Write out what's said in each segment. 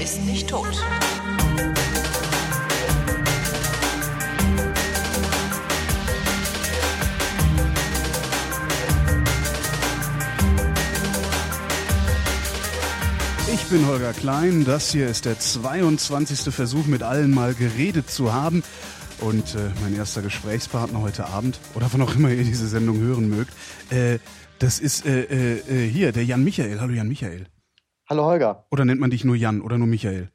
ist nicht tot. Ich bin Holger Klein. Das hier ist der 22. Versuch, mit allen mal geredet zu haben. Und äh, mein erster Gesprächspartner heute Abend, oder wann auch immer ihr diese Sendung hören mögt, äh, das ist äh, äh, hier, der Jan Michael. Hallo Jan Michael. Hallo Holger. Oder nennt man dich nur Jan oder nur Michael?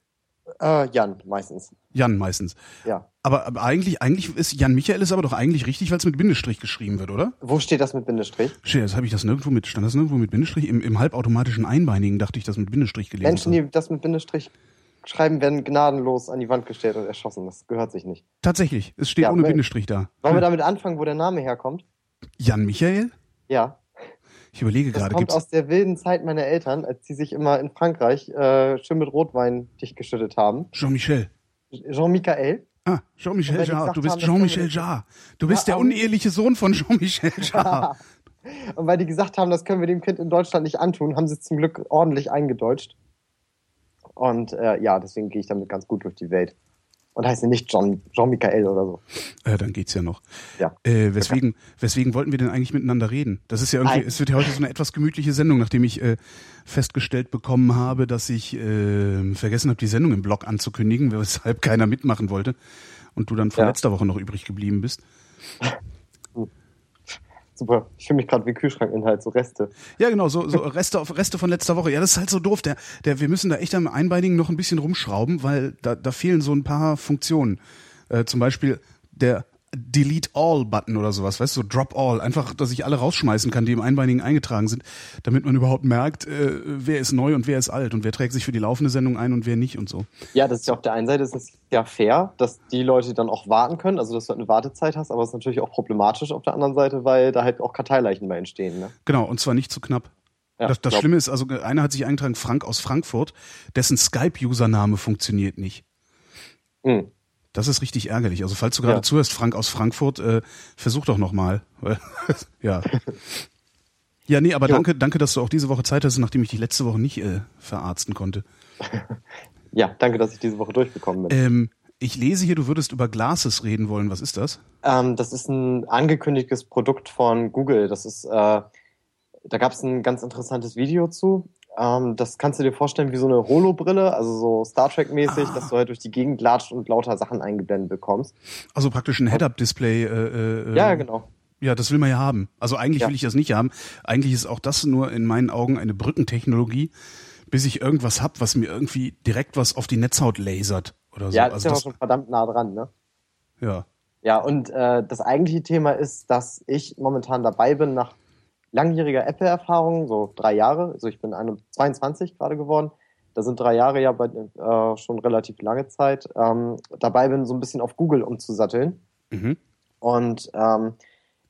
Äh, Jan meistens. Jan meistens. Ja. Aber, aber eigentlich, eigentlich ist Jan Michael ist aber doch eigentlich richtig, weil es mit Bindestrich geschrieben wird, oder? Wo steht das mit Bindestrich? Schön, das habe ich das nirgendwo mit, stand das nirgendwo mit Bindestrich? Im, im halbautomatischen Einbeinigen dachte ich, das mit Bindestrich gelesen. Menschen, die das mit Bindestrich schreiben, werden gnadenlos an die Wand gestellt und erschossen. Das gehört sich nicht. Tatsächlich, es steht Ja, ohne Bindestrich da. Wollen wir damit anfangen, wo der Name herkommt? Jan Michael? Ja. Ich überlege Das gerade, kommt gibt's aus der wilden Zeit meiner Eltern, als sie sich immer in Frankreich äh, schön mit Rotwein dicht geschüttet haben. Jean-Michel? Jean-Michael. Ah, Jean-Michel Jarre. Du bist das Jean-Michel Jarre. Du bist Ja, der uneheliche Sohn von Jean-Michel Jarre. Und weil die gesagt haben, das können wir dem Kind in Deutschland nicht antun, haben sie zum Glück ordentlich eingedeutscht. Und äh, ja, deswegen gehe ich damit ganz gut durch die Welt. Und heiße nicht John, Jean-Michael oder so. Äh, dann geht's ja noch. Ja. Äh, weswegen, weswegen wollten wir denn eigentlich miteinander reden? Das ist ja irgendwie, Nein. es wird ja heute so eine etwas gemütliche Sendung, nachdem ich äh, festgestellt bekommen habe, dass ich äh, vergessen habe, die Sendung im Blog anzukündigen, weshalb keiner mitmachen wollte. Und du dann von Ja. letzter Woche noch übrig geblieben bist. Super. Ich fühle mich gerade wie Kühlschrankinhalt, so Reste. Ja, genau, so, so Reste, auf, Reste von letzter Woche. Ja, das ist halt so doof. Der, der, wir müssen da echt am Einbeinigen noch ein bisschen rumschrauben, weil da, da fehlen so ein paar Funktionen. Äh, zum Beispiel der Delete All Button oder sowas, weißt du, so Drop All. Einfach, dass ich alle rausschmeißen kann, die im Einbeinigen eingetragen sind, damit man überhaupt merkt, äh, wer ist neu und wer ist alt und wer trägt sich für die laufende Sendung ein und wer nicht und so. Ja, das ist ja auf der einen Seite ist es ja fair, dass die Leute dann auch warten können, also dass du halt eine Wartezeit hast, aber es ist natürlich auch problematisch auf der anderen Seite, weil da halt auch Karteileichen bei entstehen. Ne? Genau, und zwar nicht zu knapp. Ja, das das Schlimme ist, also einer hat sich eingetragen, Frank aus Frankfurt, dessen Skype-Username funktioniert nicht. Hm. Das ist richtig ärgerlich. Also falls du gerade Ja. zuhörst, Frank aus Frankfurt, äh, versuch doch nochmal. ja. Ja, nee, aber Jo. danke, danke, dass du auch diese Woche Zeit hast, nachdem ich dich letzte Woche nicht äh, verarzten konnte. Ja, danke, dass ich diese Woche durchgekommen bin. Ähm, ich lese hier, du würdest über Glasses reden wollen. Was ist das? Ähm, das ist ein angekündigtes Produkt von Google. Das ist, äh, da gab es ein ganz interessantes Video zu. Ähm, das kannst du dir vorstellen wie so eine Holo-Brille, also so Star Trek-mäßig, Ah. dass du halt durch die Gegend latscht und lauter Sachen eingeblendet bekommst. Also praktisch ein Head-Up-Display. Äh, äh, Ja, genau. Ja, das will man ja haben. Also eigentlich Ja. will ich das nicht haben. Eigentlich ist auch das nur in meinen Augen eine Brückentechnologie, bis ich irgendwas hab, was mir irgendwie direkt was auf die Netzhaut lasert oder so. Ja, das ist also ja auch das, schon verdammt nah dran, ne? ja. Ja, und äh, das eigentliche Thema ist, dass ich momentan dabei bin, nach langjähriger Apple-Erfahrung, so drei Jahre, also ich bin 21 22 gerade geworden, da sind drei Jahre ja bei, äh, schon relativ lange Zeit, ähm, dabei bin, so ein bisschen auf Google umzusatteln. Mhm. Und ähm,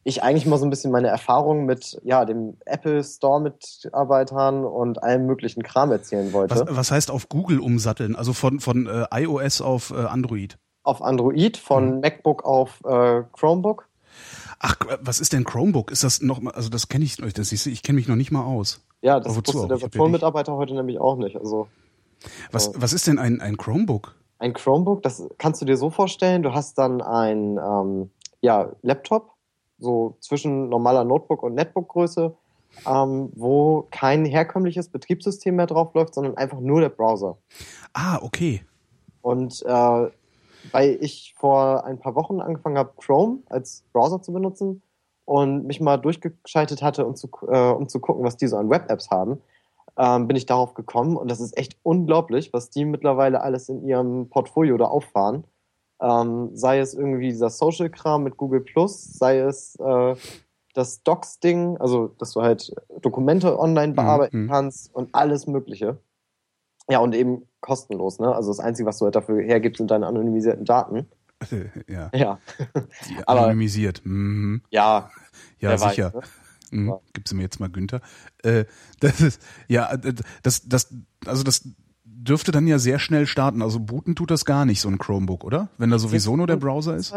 ich eigentlich mal so ein bisschen meine Erfahrungen mit ja, dem Apple Store-Mitarbeitern und allem möglichen Kram erzählen wollte. Was, was heißt auf Google umsatteln? Also von, von äh, iOS auf äh, Android. Auf Android, von Mhm. MacBook auf äh, Chromebook. Ach, äh, was ist denn Chromebook? Ist das noch mal, also das kenne ich, das ist, ich kenne mich noch nicht mal aus. Ja, das wusste der Virtual-Mitarbeiter heute nämlich auch nicht. Also Was, Oh. was ist denn ein, ein Chromebook? ein Chromebook, das kannst du dir so vorstellen, du hast dann ein ähm, ja, Laptop, so zwischen normaler Notebook und Netbook-Größe, ähm, wo kein herkömmliches Betriebssystem mehr drauf läuft, sondern einfach nur der Browser. Ah, okay. Und äh, weil ich vor ein paar Wochen angefangen habe, Chrome als Browser zu benutzen und mich mal durchgeschaltet hatte, um zu, äh, um zu gucken, was die so an Web-Apps haben, ähm, bin ich darauf gekommen. Und das ist echt unglaublich, was die mittlerweile alles in ihrem Portfolio da auffahren. Ähm, sei es irgendwie dieser Social-Kram mit Google Plus, sei es äh, das Docs-Ding, also dass du halt Dokumente online bearbeiten mhm. kannst und alles Mögliche. Ja, und eben kostenlos, ne? Also das Einzige, was du halt dafür hergibst, sind deine anonymisierten Daten. ja, Ja. Aber- anonymisiert. Mhm. Ja, Ja, sicher. Weiß, ne? Mhm. Ja. Gib's mir jetzt mal Günther. Äh, das ist, ja, äh, das, das, also das dürfte dann ja sehr schnell starten. Also booten tut das gar nicht, so ein Chromebook, oder? Wenn da sowieso nur der Browser ist.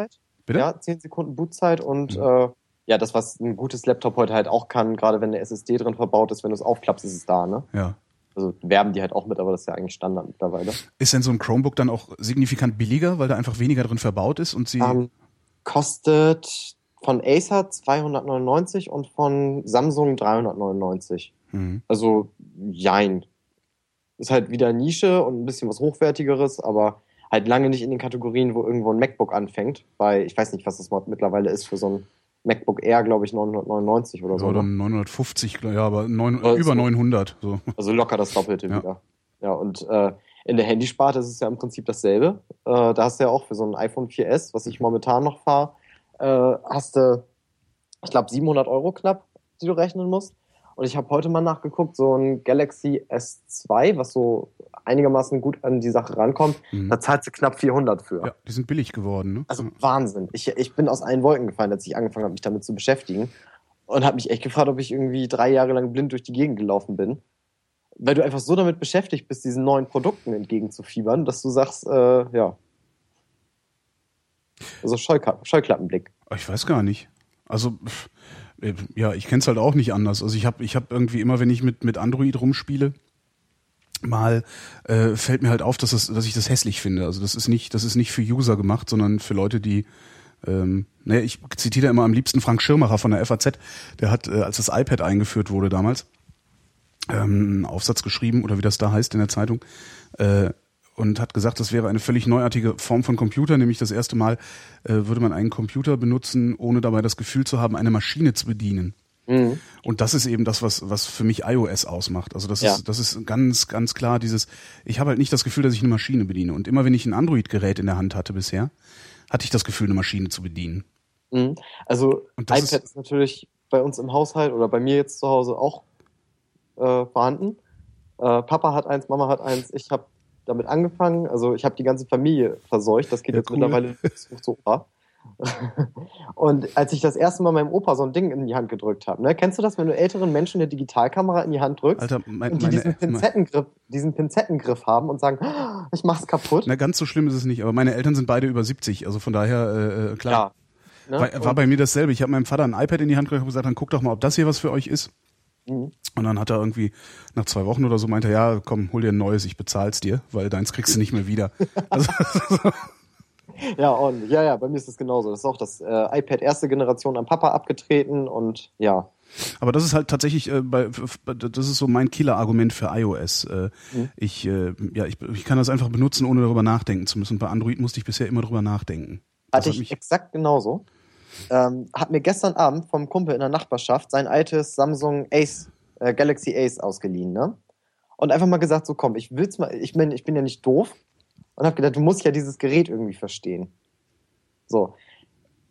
Bitte? Ja, 10 Sekunden Bootzeit und Mhm. äh, ja, das, was ein gutes Laptop heute halt auch kann, gerade wenn eine SSD drin verbaut ist, wenn du es aufklappst, ist es da, ne? Ja. Also werben die halt auch mit, aber das ist ja eigentlich Standard mittlerweile. Ist denn so ein Chromebook dann auch signifikant billiger, weil da einfach weniger drin verbaut ist und sie. Ähm, kostet von Acer 299 und von Samsung 399. Mhm. Also jein. Ist halt wieder Nische und ein bisschen was Hochwertigeres, aber halt lange nicht in den Kategorien, wo irgendwo ein MacBook anfängt. Weil ich weiß nicht, was das mittlerweile ist für so ein MacBook Air, glaube ich, 999 oder so. Oder ne? 950, ja, aber neun, Oder über so. 900. So. Also locker das Doppelte Ja. wieder. Ja, und äh, in der Handysparte ist es ja im Prinzip dasselbe. Äh, da hast du ja auch für so ein iPhone 4S, was ich momentan noch fahre, äh, hast du, ich glaube, 700 Euro knapp, die du rechnen musst. Und ich habe heute mal nachgeguckt, so ein Galaxy S2, was so einigermaßen gut an die Sache rankommt, Mhm. da zahlst du knapp 400 für. Ja, die sind billig geworden, ne? Also. Wahnsinn. Ich, ich bin aus allen Wolken gefallen, als ich angefangen habe, mich damit zu beschäftigen. Und habe mich echt gefragt, ob ich irgendwie drei Jahre lang blind durch die Gegend gelaufen bin. Weil du einfach so damit beschäftigt bist, diesen neuen Produkten entgegenzufiebern, dass du sagst, äh, ja. Also Scheuklappenblick. Ich weiß gar nicht. Also, äh, ja, ich kenne es halt auch nicht anders. Also ich habe ich hab irgendwie immer, wenn ich mit, mit Android rumspiele, mal äh, fällt mir halt auf, dass, das, dass ich das hässlich finde. Also das ist nicht, das ist nicht für User gemacht, sondern für Leute, die ähm, ne, ich zitiere immer am liebsten Frank Schirmacher von der FAZ, der hat, äh, als das iPad eingeführt wurde damals, ähm, einen Aufsatz geschrieben, oder wie das da heißt in der Zeitung, äh, und hat gesagt, das wäre eine völlig neuartige Form von Computer, nämlich das erste Mal äh, würde man einen Computer benutzen, ohne dabei das Gefühl zu haben, eine Maschine zu bedienen. Mhm. Und das ist eben das, was, was für mich iOS ausmacht. Also das Ja. ist, das ist ganz, ganz klar dieses, ich habe halt nicht das Gefühl, dass ich eine Maschine bediene. Und immer wenn ich ein Android-Gerät in der Hand hatte bisher, hatte ich das Gefühl, eine Maschine zu bedienen. Mhm. Also iPad ist, natürlich bei uns im Haushalt oder bei mir jetzt zu Hause auch äh, vorhanden. Äh, Papa hat eins, Mama hat eins, ich habe damit angefangen. Also ich habe die ganze Familie verseucht. Das geht Ja, jetzt cool. mittlerweile bis hoch zu Opa. Und als ich das erste Mal meinem Opa so ein Ding in die Hand gedrückt habe, ne, kennst du das, wenn du älteren Menschen eine Digitalkamera in die Hand drückst Alter, mein, und die diesen Pinzettengriff, diesen Pinzettengriff haben und sagen, "Ah, ich mach's kaputt? na, ganz so schlimm ist es nicht, aber meine Eltern sind beide über 70, also von daher, äh, äh, klar. Ja. Ne? War, war bei mir dasselbe. Ich habe meinem Vater ein iPad in die Hand gedrückt und gesagt, dann guck doch mal, ob das hier was für euch ist. Mhm. Und dann hat er irgendwie nach zwei Wochen oder so meinte, er, ja, komm, hol dir ein neues, ich bezahl's dir, weil deins kriegst du nicht mehr wieder. Also, Ja, ordentlich. Ja, ja, bei mir ist es genauso. Das ist auch das äh, iPad erste Generation am Papa abgetreten und ja. aber das ist halt tatsächlich, äh, bei, das ist so mein Killer-Argument für iOS. Äh, Mhm. Ich, äh, ja, ich, ich kann das einfach benutzen, ohne darüber nachdenken zu müssen. Bei Android musste ich bisher immer drüber nachdenken. Das Hatte hat ich exakt genauso. Ähm, hat mir gestern Abend vom Kumpel in der Nachbarschaft sein altes Samsung Ace, äh, Galaxy Ace ausgeliehen, ne? Und einfach mal gesagt, so komm, ich will's mal, ich bin, ich bin ja nicht doof. Und hab gedacht, du musst ja dieses Gerät irgendwie verstehen. So.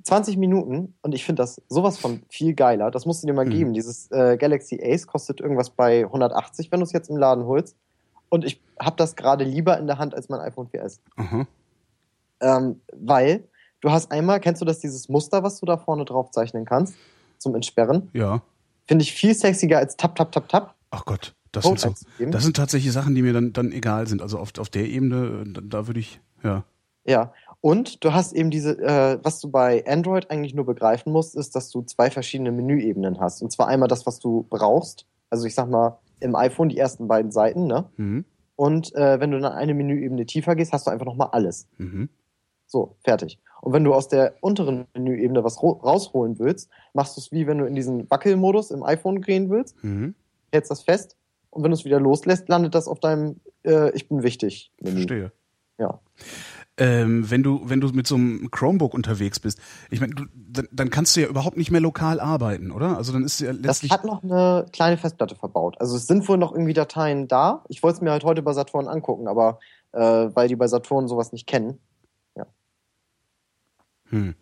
20 Minuten und ich finde das sowas von viel geiler. Das musst du dir mal Mhm. geben. Dieses äh, Galaxy Ace kostet irgendwas bei 180, wenn du es jetzt im Laden holst. Und ich habe das gerade lieber in der Hand als mein iPhone 4S. Aha. Ähm, weil du hast einmal, kennst du das, dieses Muster, was du da vorne drauf zeichnen kannst, zum Entsperren? Ja. Finde ich viel sexiger als tap, tap, tap, tap. Ach Gott, das sind so, das sind tatsächlich Sachen, die mir dann, dann egal sind. Also auf, auf der Ebene, da, da würde ich, ja. Ja. Und du hast eben diese, äh, was du bei Android eigentlich nur begreifen musst, ist, dass du zwei verschiedene Menüebenen hast. Und zwar einmal das, was du brauchst. Also ich sag mal, im iPhone die ersten beiden Seiten, ne? Mhm. Und äh, wenn du dann eine Menüebene tiefer gehst, hast du einfach nochmal alles. Mhm. So, fertig. Und wenn du aus der unteren Menüebene was rausholen willst, machst du es wie wenn du in diesen Wackelmodus im iPhone gehen willst, Mhm. hältst das fest und wenn du es wieder loslässt, landet das auf deinem äh, Ich bin wichtig Menü. Verstehe. Ja. Ähm, wenn du wenn du mit so einem Chromebook unterwegs bist, ich meine, dann, dann kannst du ja überhaupt nicht mehr lokal arbeiten, oder? Also dann ist ja Das letztlich hat noch eine kleine Festplatte verbaut. Also es sind wohl noch irgendwie Dateien da. Ich wollte es mir halt heute bei Saturn angucken, aber äh, weil die bei Saturn sowas nicht kennen. hm.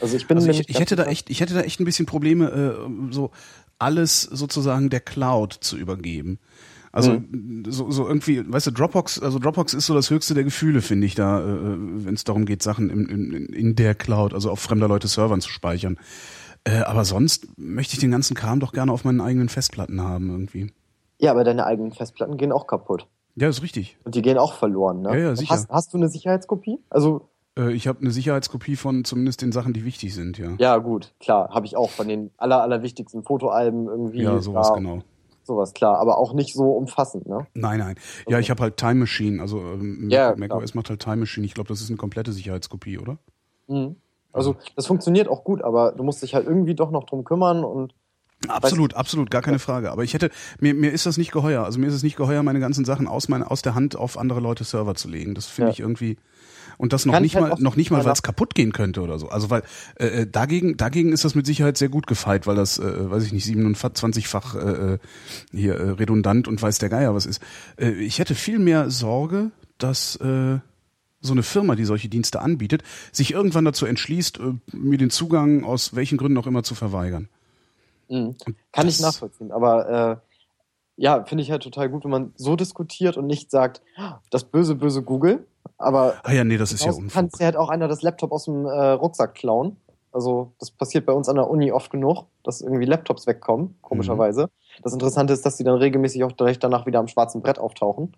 Also ich bin Also ich, ich hätte da echt ich hätte da echt ein bisschen Probleme, äh, so alles sozusagen der Cloud zu übergeben. Also Mhm. so, so irgendwie, weißt du, Dropbox, also Dropbox ist so das höchste der Gefühle, finde ich, da, äh, wenn es darum geht, Sachen in, in, in der Cloud, also auf fremder Leute Servern zu speichern. Äh, aber sonst möchte ich den ganzen Kram doch gerne auf meinen eigenen Festplatten haben irgendwie. Ja, aber deine eigenen Festplatten gehen auch kaputt. Ja, ist richtig. Und die gehen auch verloren, ne? Ja, ja, sicher. Hast, hast du eine Sicherheitskopie? Also Äh, ich habe eine Sicherheitskopie von zumindest den Sachen, die wichtig sind, ja. Ja, gut, klar, habe ich auch von den aller, allerwichtigsten Fotoalben irgendwie. Ja, sowas da, genau. Sowas, klar, aber auch nicht so umfassend, ne? Nein, nein. Ja, ich habe halt Time Machine, also ähm, Ja, macOS macht halt Time Machine. Ich glaube, das ist eine komplette Sicherheitskopie, oder? Mhm. Also das funktioniert auch gut, aber du musst dich halt irgendwie doch noch drum kümmern und Absolut, absolut, gar keine Frage. Aber ich hätte, mir, mir ist das nicht geheuer. Also mir ist es nicht geheuer, meine ganzen Sachen aus, meine, aus der Hand auf andere Leute Server zu legen. Das finde Ja. ich irgendwie. Und das noch Kann nicht ich halt mal, noch nicht mal, weil es kaputt gehen könnte oder so. Also weil äh, äh, dagegen, dagegen ist das mit Sicherheit sehr gut gefeit, weil das, äh, weiß ich nicht, 27-fach äh, äh, hier äh, redundant und weiß der Geier was ist. Äh, ich hätte viel mehr Sorge, dass äh, so eine Firma, die solche Dienste anbietet, sich irgendwann dazu entschließt, äh, mir den Zugang aus welchen Gründen auch immer zu verweigern. Mhm. Kann ich nachvollziehen, aber äh, ja, finde ich halt total gut, wenn man so diskutiert und nicht sagt, das böse, böse Google, aber Ah ja, nee, das ist ja Unfug. kannst dir halt auch einer das Laptop aus dem äh, Rucksack klauen. Also das passiert bei uns an der Uni oft genug, dass irgendwie Laptops wegkommen, komischerweise. Mhm. Das Interessante ist, dass die dann regelmäßig auch direkt danach wieder am schwarzen Brett auftauchen.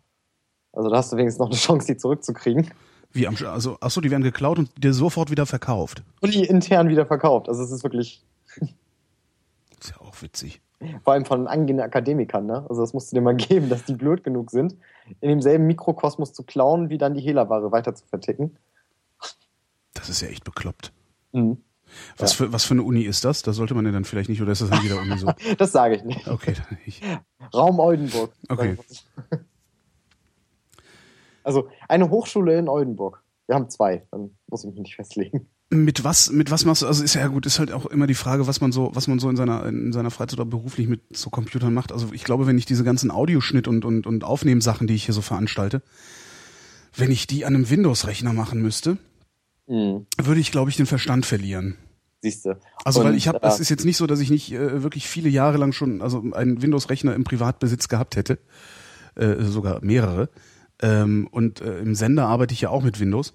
Also da hast du wenigstens noch eine Chance, die zurückzukriegen. Wie am, also, ach so, die werden geklaut und dir sofort wieder verkauft. Und die intern wieder verkauft. Also es ist wirklich, Ist ja auch witzig. Vor allem von angehenden Akademikern, ne? Also das musst du dir mal geben, dass die blöd genug sind, in demselben Mikrokosmos zu klauen, wie dann die Hehlerware weiter zu verticken. Das ist ja echt bekloppt. Mhm. Was, für, was für eine Uni ist das? Da sollte man ja dann vielleicht nicht, oder ist das dann wieder Uni so? Das sage ich nicht. Okay, ich, Raum Oldenburg. Okay. Also eine Hochschule in Oldenburg. Wir haben zwei, dann muss ich mich nicht festlegen. Mit was, mit was machst du? Also ist ja gut, ist halt auch immer die Frage, was man so, was man so in seiner, in seiner Freizeit oder beruflich mit so Computern macht. Also ich glaube, wenn ich diese ganzen Audioschnitt und, und, und Aufnehmsachen, die ich hier so veranstalte, wenn ich die an einem Windows-Rechner machen müsste, Mhm. würde ich, glaube ich, den Verstand verlieren. Siehst du. Also weil Und, ich habe, äh, es ist jetzt nicht so, dass ich nicht äh, wirklich viele Jahre lang schon, also einen Windows-Rechner im Privatbesitz gehabt hätte, äh, sogar mehrere. Ähm, und äh, im Sender arbeite ich ja auch mit Windows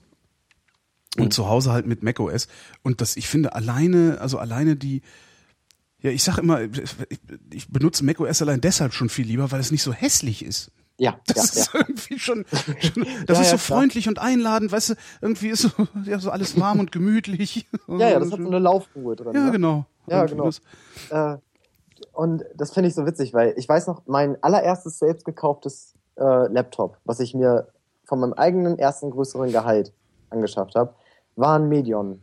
und Mhm. zu Hause halt mit macOS. Und das, ich finde alleine, also alleine die, ja, ich sag immer, ich, benutze macOS allein deshalb schon viel lieber, weil es nicht so hässlich ist. Ja, Das ja, ist ja. irgendwie schon, schon das Ja, ist so freundlich und einladend, weißt du, irgendwie ist so, ja, so alles warm und gemütlich. Ja, ja, das hat so eine Laufruhe drin. Ja, ne? genau. Ja, Und genau. das- Äh, und das finde ich so witzig, weil ich weiß noch, mein allererstes selbst gekauftes äh, Laptop, was ich mir von meinem eigenen ersten größeren Gehalt angeschafft habe, war ein Medion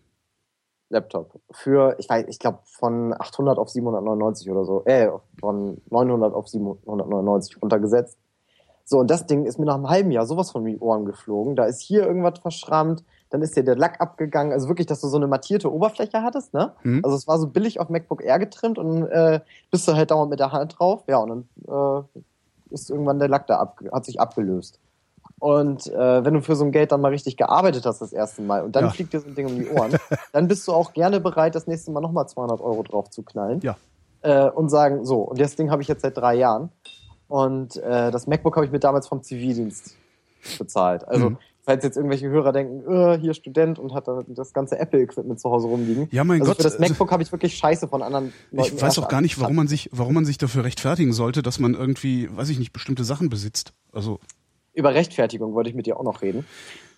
Laptop für, ich weiß, ich glaube von 800 auf 799 oder so, äh, von 900 auf 799 runtergesetzt. So, und das Ding ist mir nach einem halben Jahr sowas von die Ohren geflogen. Da ist hier irgendwas verschrammt, dann ist dir der Lack abgegangen. Also wirklich, dass du so eine mattierte Oberfläche hattest, ne? Hm? Also es war so billig auf MacBook Air getrimmt und äh, bist du halt dauernd mit der Hand drauf. Ja, und dann äh, ist irgendwann der Lack da ab, hat sich abgelöst. Und äh, wenn du für so ein Geld dann mal richtig gearbeitet hast das erste Mal und dann Ja. fliegt dir so ein Ding um die Ohren, dann bist du auch gerne bereit, das nächste Mal nochmal 200 Euro drauf zu knallen Ja. äh, und sagen, so, und das Ding habe ich jetzt seit drei Jahren und äh, das MacBook habe ich mir damals vom Zivildienst bezahlt. Also Mhm. falls jetzt irgendwelche Hörer denken, äh, hier Student und hat da das ganze Apple-Equipment zu Hause rumliegen. Ja, mein also Gott. für das äh, MacBook habe ich wirklich Scheiße von anderen Leuten. Ich weiß auch gar nicht, warum man sich, warum man sich dafür rechtfertigen sollte, dass man irgendwie, weiß ich nicht, bestimmte Sachen besitzt. Also, Über Rechtfertigung wollte ich mit dir auch noch reden.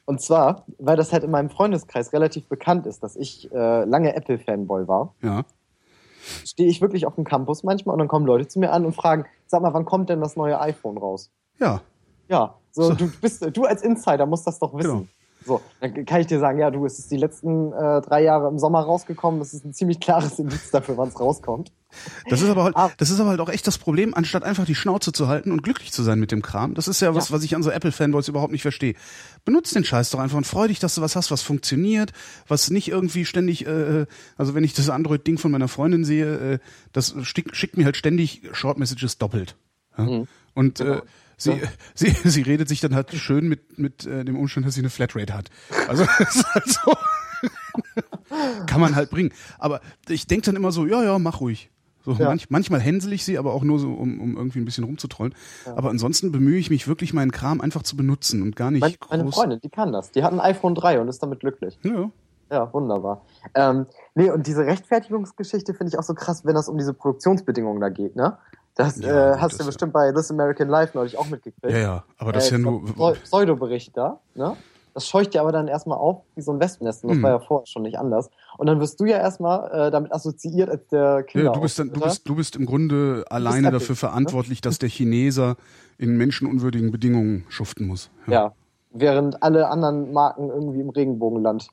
Und zwar, weil das halt in meinem Freundeskreis relativ bekannt ist, dass ich äh, lange Apple-Fanboy war, ja. stehe ich wirklich auf dem Campus manchmal und dann kommen Leute zu mir an und fragen, sag mal, wann kommt denn das neue iPhone raus? Ja. Ja, so, So. du bist, du als Insider musst das doch wissen. Genau. So, dann kann ich dir sagen, ja, du, es ist die letzten äh, drei Jahre im Sommer rausgekommen. Das ist ein ziemlich klares Indiz dafür, wann es rauskommt. Das ist aber halt, Ah. das ist aber halt auch echt das Problem, anstatt einfach die Schnauze zu halten und glücklich zu sein mit dem Kram. Das ist ja was, Ja. was ich an so Apple-Fanboys überhaupt nicht verstehe. Benutzt den Scheiß doch einfach und freu dich, dass du was hast, was funktioniert, was nicht irgendwie ständig, äh, also wenn ich das Android-Ding von meiner Freundin sehe, äh, das schickt, schickt mir halt ständig Short Messages doppelt. Ja? Mhm. Und Genau. äh, sie, Ja. sie, sie redet sich dann halt schön mit, mit äh, dem Umstand, dass sie eine Flatrate hat. Also das ist halt so. Kann man halt bringen. Aber ich denke dann immer so, ja, ja, mach ruhig. So, Ja. manch, manchmal hänsel ich sie, aber auch nur so, um, um irgendwie ein bisschen rumzutrollen. Aber ansonsten bemühe ich mich wirklich, meinen Kram einfach zu benutzen und gar nicht Meine, groß. meine Freundin, die kann das. Die hat ein iPhone 3 und ist damit glücklich. Ja. Ja, wunderbar. Ähm, nee, und diese Rechtfertigungsgeschichte finde ich auch so krass, wenn das um diese Produktionsbedingungen da geht, ne? Das Ja, äh, hast das du ja. bestimmt bei This American Life neulich auch mitgekriegt. ja, ja, aber das ist ja Äh, nur. Pseudo-Bericht da, ne? Das scheucht dir aber dann erstmal auf wie so ein Wespennest. Und das Mhm. war ja vorher schon nicht anders. Und dann wirst du ja erstmal äh, damit assoziiert als der Kinder. Ja, du bist dann, du bist, du bist im Grunde alleine dafür ne? verantwortlich, dass der Chineser in menschenunwürdigen Bedingungen schuften muss. Ja. Während alle anderen Marken irgendwie im Regenbogenland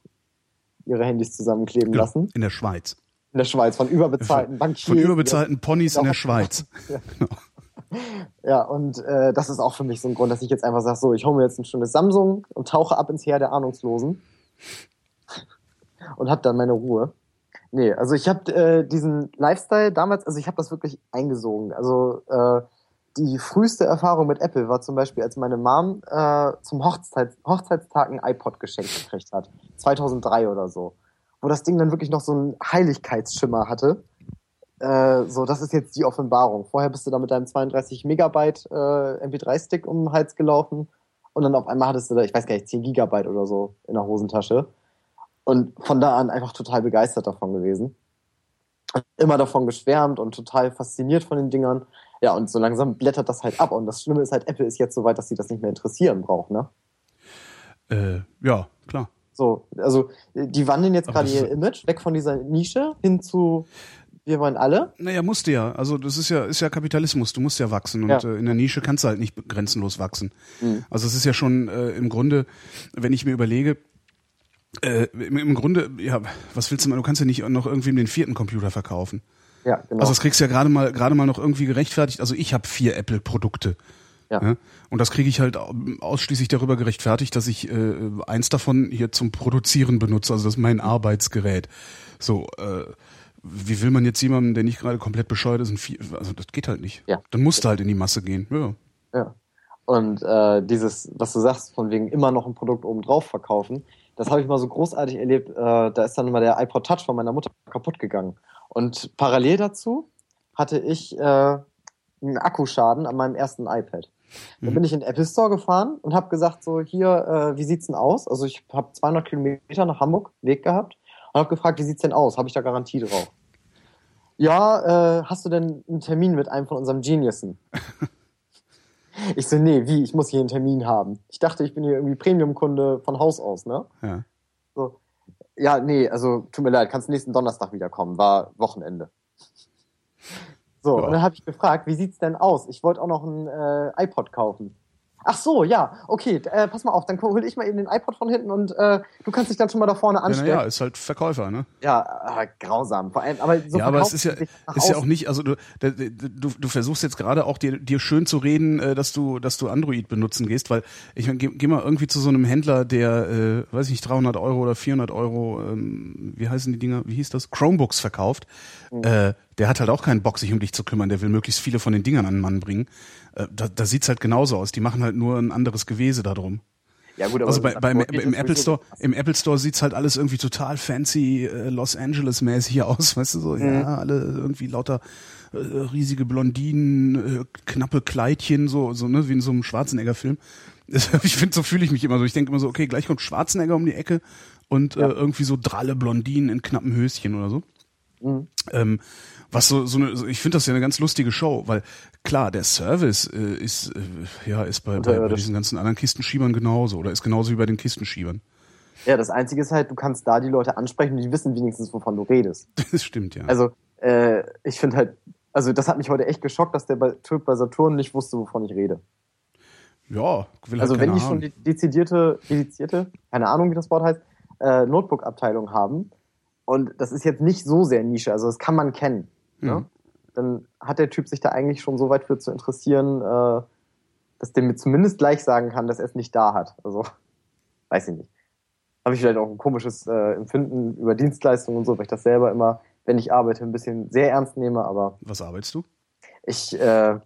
ihre Handys zusammenkleben Genau, lassen. in der Schweiz. In der Schweiz von überbezahlten Bankiers. Von überbezahlten Ponys in der Ja. Schweiz. Ja, und äh, das ist auch für mich so ein Grund, dass ich jetzt einfach sage, so, ich hole mir jetzt ein schönes Samsung und tauche ab ins Heer der Ahnungslosen und hab dann meine Ruhe. Nee, also ich habe äh, diesen Lifestyle damals, also ich habe das wirklich eingesogen. Also äh, die früheste Erfahrung mit Apple war zum Beispiel, als meine Mom äh, zum Hochzeits Hochzeitstag ein iPod geschenkt gekriegt hat. 2003 oder so. Wo das Ding dann wirklich noch so einen Heiligkeitsschimmer hatte. Äh, so, das ist jetzt die Offenbarung. Vorher bist du da mit deinem 32 Megabyte äh, MP3-Stick um den Hals gelaufen und dann auf einmal hattest du da, ich weiß gar nicht, 10 Gigabyte oder so in der Hosentasche. Und von da an einfach total begeistert davon gewesen. Immer davon geschwärmt und total fasziniert von den Dingern. Ja, und so langsam blättert das halt ab. Und das Schlimme ist halt, Apple ist jetzt so weit, dass sie das nicht mehr interessieren braucht, ne? Äh, ja, klar. So, also die wandeln jetzt gerade ihr Image weg von dieser Nische hin zu wir wollen alle. Naja, musste ja. Also das ist ja, ist ja Kapitalismus. Du musst ja wachsen und Ja. äh, in der Nische kannst du halt nicht grenzenlos wachsen. Mhm. Also es ist ja schon äh, im Grunde, wenn ich mir überlege, äh, im, im Grunde, ja, was willst du mal? Du kannst ja nicht noch irgendwie den vierten Computer verkaufen. Ja, genau. Also das kriegst du ja gerade mal gerade mal noch irgendwie gerechtfertigt. Also ich habe vier Apple-Produkte. Ja. Ja? Und das kriege ich halt au- ausschließlich darüber gerechtfertigt, dass ich äh, eins davon hier zum Produzieren benutze. Also das ist mein Arbeitsgerät. So, äh, wie will man jetzt jemandem, der nicht gerade komplett bescheuert ist, ein vier, also das geht halt nicht. Ja. Dann musst du halt in die Masse gehen. Ja. Ja. Und äh, dieses, was du sagst, von wegen immer noch ein Produkt obendrauf verkaufen, das habe ich mal so großartig erlebt. Äh, da ist dann mal der iPod Touch von meiner Mutter kaputt gegangen. Und parallel dazu hatte ich äh, einen Akkuschaden an meinem ersten iPad. Da Mhm. bin ich in den Apple Store gefahren und habe gesagt, so hier, äh, wie sieht's denn aus? Also ich habe 200 Kilometer nach Hamburg Weg gehabt und habe gefragt, wie sieht's denn aus? Habe ich da Garantie drauf? Ja, äh, hast du denn einen Termin mit einem von unserem Geniusen? Ich so, nee, wie? Ich muss hier einen Termin haben. Ich dachte, ich bin hier irgendwie Premium-Kunde von Haus aus, ne? ja. So. Ja, nee, also tut mir leid, kannst nächsten Donnerstag wiederkommen. War Wochenende. So, Ja. und dann habe ich gefragt, wie sieht's denn aus? Ich wollte auch noch ein äh, iPod kaufen. Ach so, ja, okay, äh, pass mal auf, dann hol ich mal eben den iPod von hinten und äh, du kannst dich dann schon mal da vorne Ja, anstellen. naja, ist halt Verkäufer, ne? Ja, äh, grausam. Vor allem, aber so ja, aber es ist ja, ist ja auch nicht, also du, du, du, versuchst jetzt gerade auch dir, dir schön zu reden, äh, dass du, dass du Android benutzen gehst, weil ich mein, geh, geh mal irgendwie zu so einem Händler, der, äh, weiß ich nicht, 300 Euro oder 400 Euro, ähm, wie heißen die Dinger, wie hieß das, Chromebooks verkauft. Mhm. Äh, der hat halt auch keinen Bock, sich um dich zu kümmern, der will möglichst viele von den Dingern an den Mann bringen. Äh, da, da sieht's halt genauso aus, die machen halt nur ein anderes Gewese darum. Ja, gut, aber Also bei, Android im ist Apple Store, im Apple Store sieht's halt alles irgendwie total fancy äh, Los Angeles mäßig aus, weißt du so, Mhm. ja, alle irgendwie lauter äh, riesige Blondinen, äh, knappe Kleidchen, so so ne, wie in so einem Schwarzenegger Film. Ich finde, so fühle ich mich immer so. Ich denke immer so, okay, gleich kommt Schwarzenegger um die Ecke und Ja. äh, irgendwie so dralle Blondinen in knappen Höschen oder so. Mhm. Ähm, was so, so eine, ich finde das ja eine ganz lustige Show, weil klar, der Service äh, ist, äh, ja, ist bei, bei, bei Unterirdisch. diesen ganzen anderen Kistenschiebern genauso oder ist genauso wie bei den Kistenschiebern. Ja, das Einzige ist halt, du kannst da die Leute ansprechen, die wissen wenigstens, wovon du redest. Das stimmt, ja. Also, äh, ich finde halt, also das hat mich heute echt geschockt, dass der bei, Typ bei Saturn nicht wusste, wovon ich rede. ja, will halt Also wenn die schon die dezidierte, dedizierte, keine Ahnung, wie das Wort heißt, äh, Notebook-Abteilung haben und das ist jetzt nicht so sehr Nische, also das kann man kennen, Mhm. ne? dann hat der Typ sich da eigentlich schon so weit für zu interessieren, äh, dass der mir zumindest gleich sagen kann, dass er es nicht da hat. Also, weiß ich nicht. Habe ich vielleicht auch ein komisches äh, Empfinden über Dienstleistungen und so, weil ich das selber immer, wenn ich arbeite, ein bisschen sehr ernst nehme, aber Was arbeitest du? ich äh,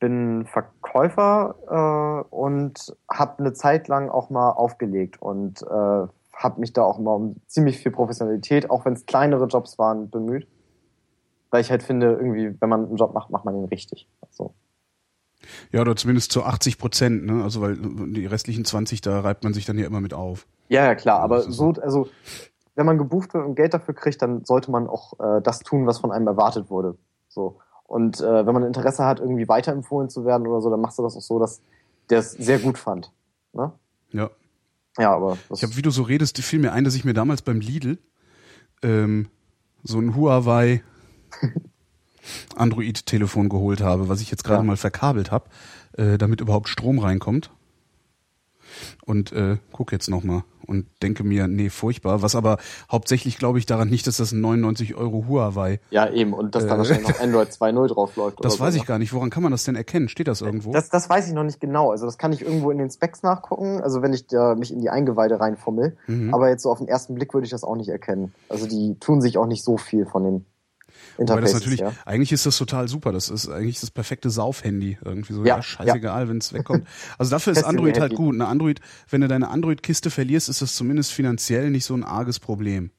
bin Verkäufer äh, und habe eine Zeit lang auch mal aufgelegt und äh, habe mich da auch mal um ziemlich viel Professionalität, auch wenn es kleinere Jobs waren, bemüht. Weil ich halt finde, irgendwie, wenn man einen Job macht, macht man ihn richtig. So. Ja, oder zumindest zu 80 Prozent, ne? Also weil die restlichen 20, da reibt man sich dann ja immer mit auf. Ja, ja, klar, aber so, also wenn man gebucht wird und Geld dafür kriegt, dann sollte man auch äh, das tun, was von einem erwartet wurde. So. Und äh, wenn man Interesse hat, irgendwie weiterempfohlen zu werden oder so, dann machst du das auch so, dass der es sehr gut fand. Ne? Ja. Ja, aber ich habe, wie du so redest, fiel mir ein, dass ich mir damals beim Lidl ähm, so ein Huawei Android-Telefon geholt habe, was ich jetzt gerade ja. mal verkabelt habe, äh, damit überhaupt Strom reinkommt. Und äh, guck jetzt nochmal und denke mir, nee, furchtbar. Was aber hauptsächlich glaube ich daran nicht, dass das ein 99 Euro Huawei. Ja, eben. Und dass da äh, wahrscheinlich noch Android 2.0 drauf läuft. Das weiß so, ich ne? gar nicht. Woran kann man das denn erkennen? Steht das irgendwo? Das, das weiß ich noch nicht genau. Also das kann ich irgendwo in den Specs nachgucken. Also wenn ich da mich in die Eingeweide reinfummel. Mhm. Aber jetzt so auf den ersten Blick würde ich das auch nicht erkennen. Also die tun sich auch nicht so viel von den Wobei das natürlich, ja. eigentlich ist das total super. Das ist eigentlich das perfekte Saufhandy. Irgendwie so, ja, ja scheißegal, ja. wenn es wegkommt. Also dafür ist Android halt gut. Eine Android, wenn du deine Android-Kiste verlierst, ist das zumindest finanziell nicht so ein arges Problem.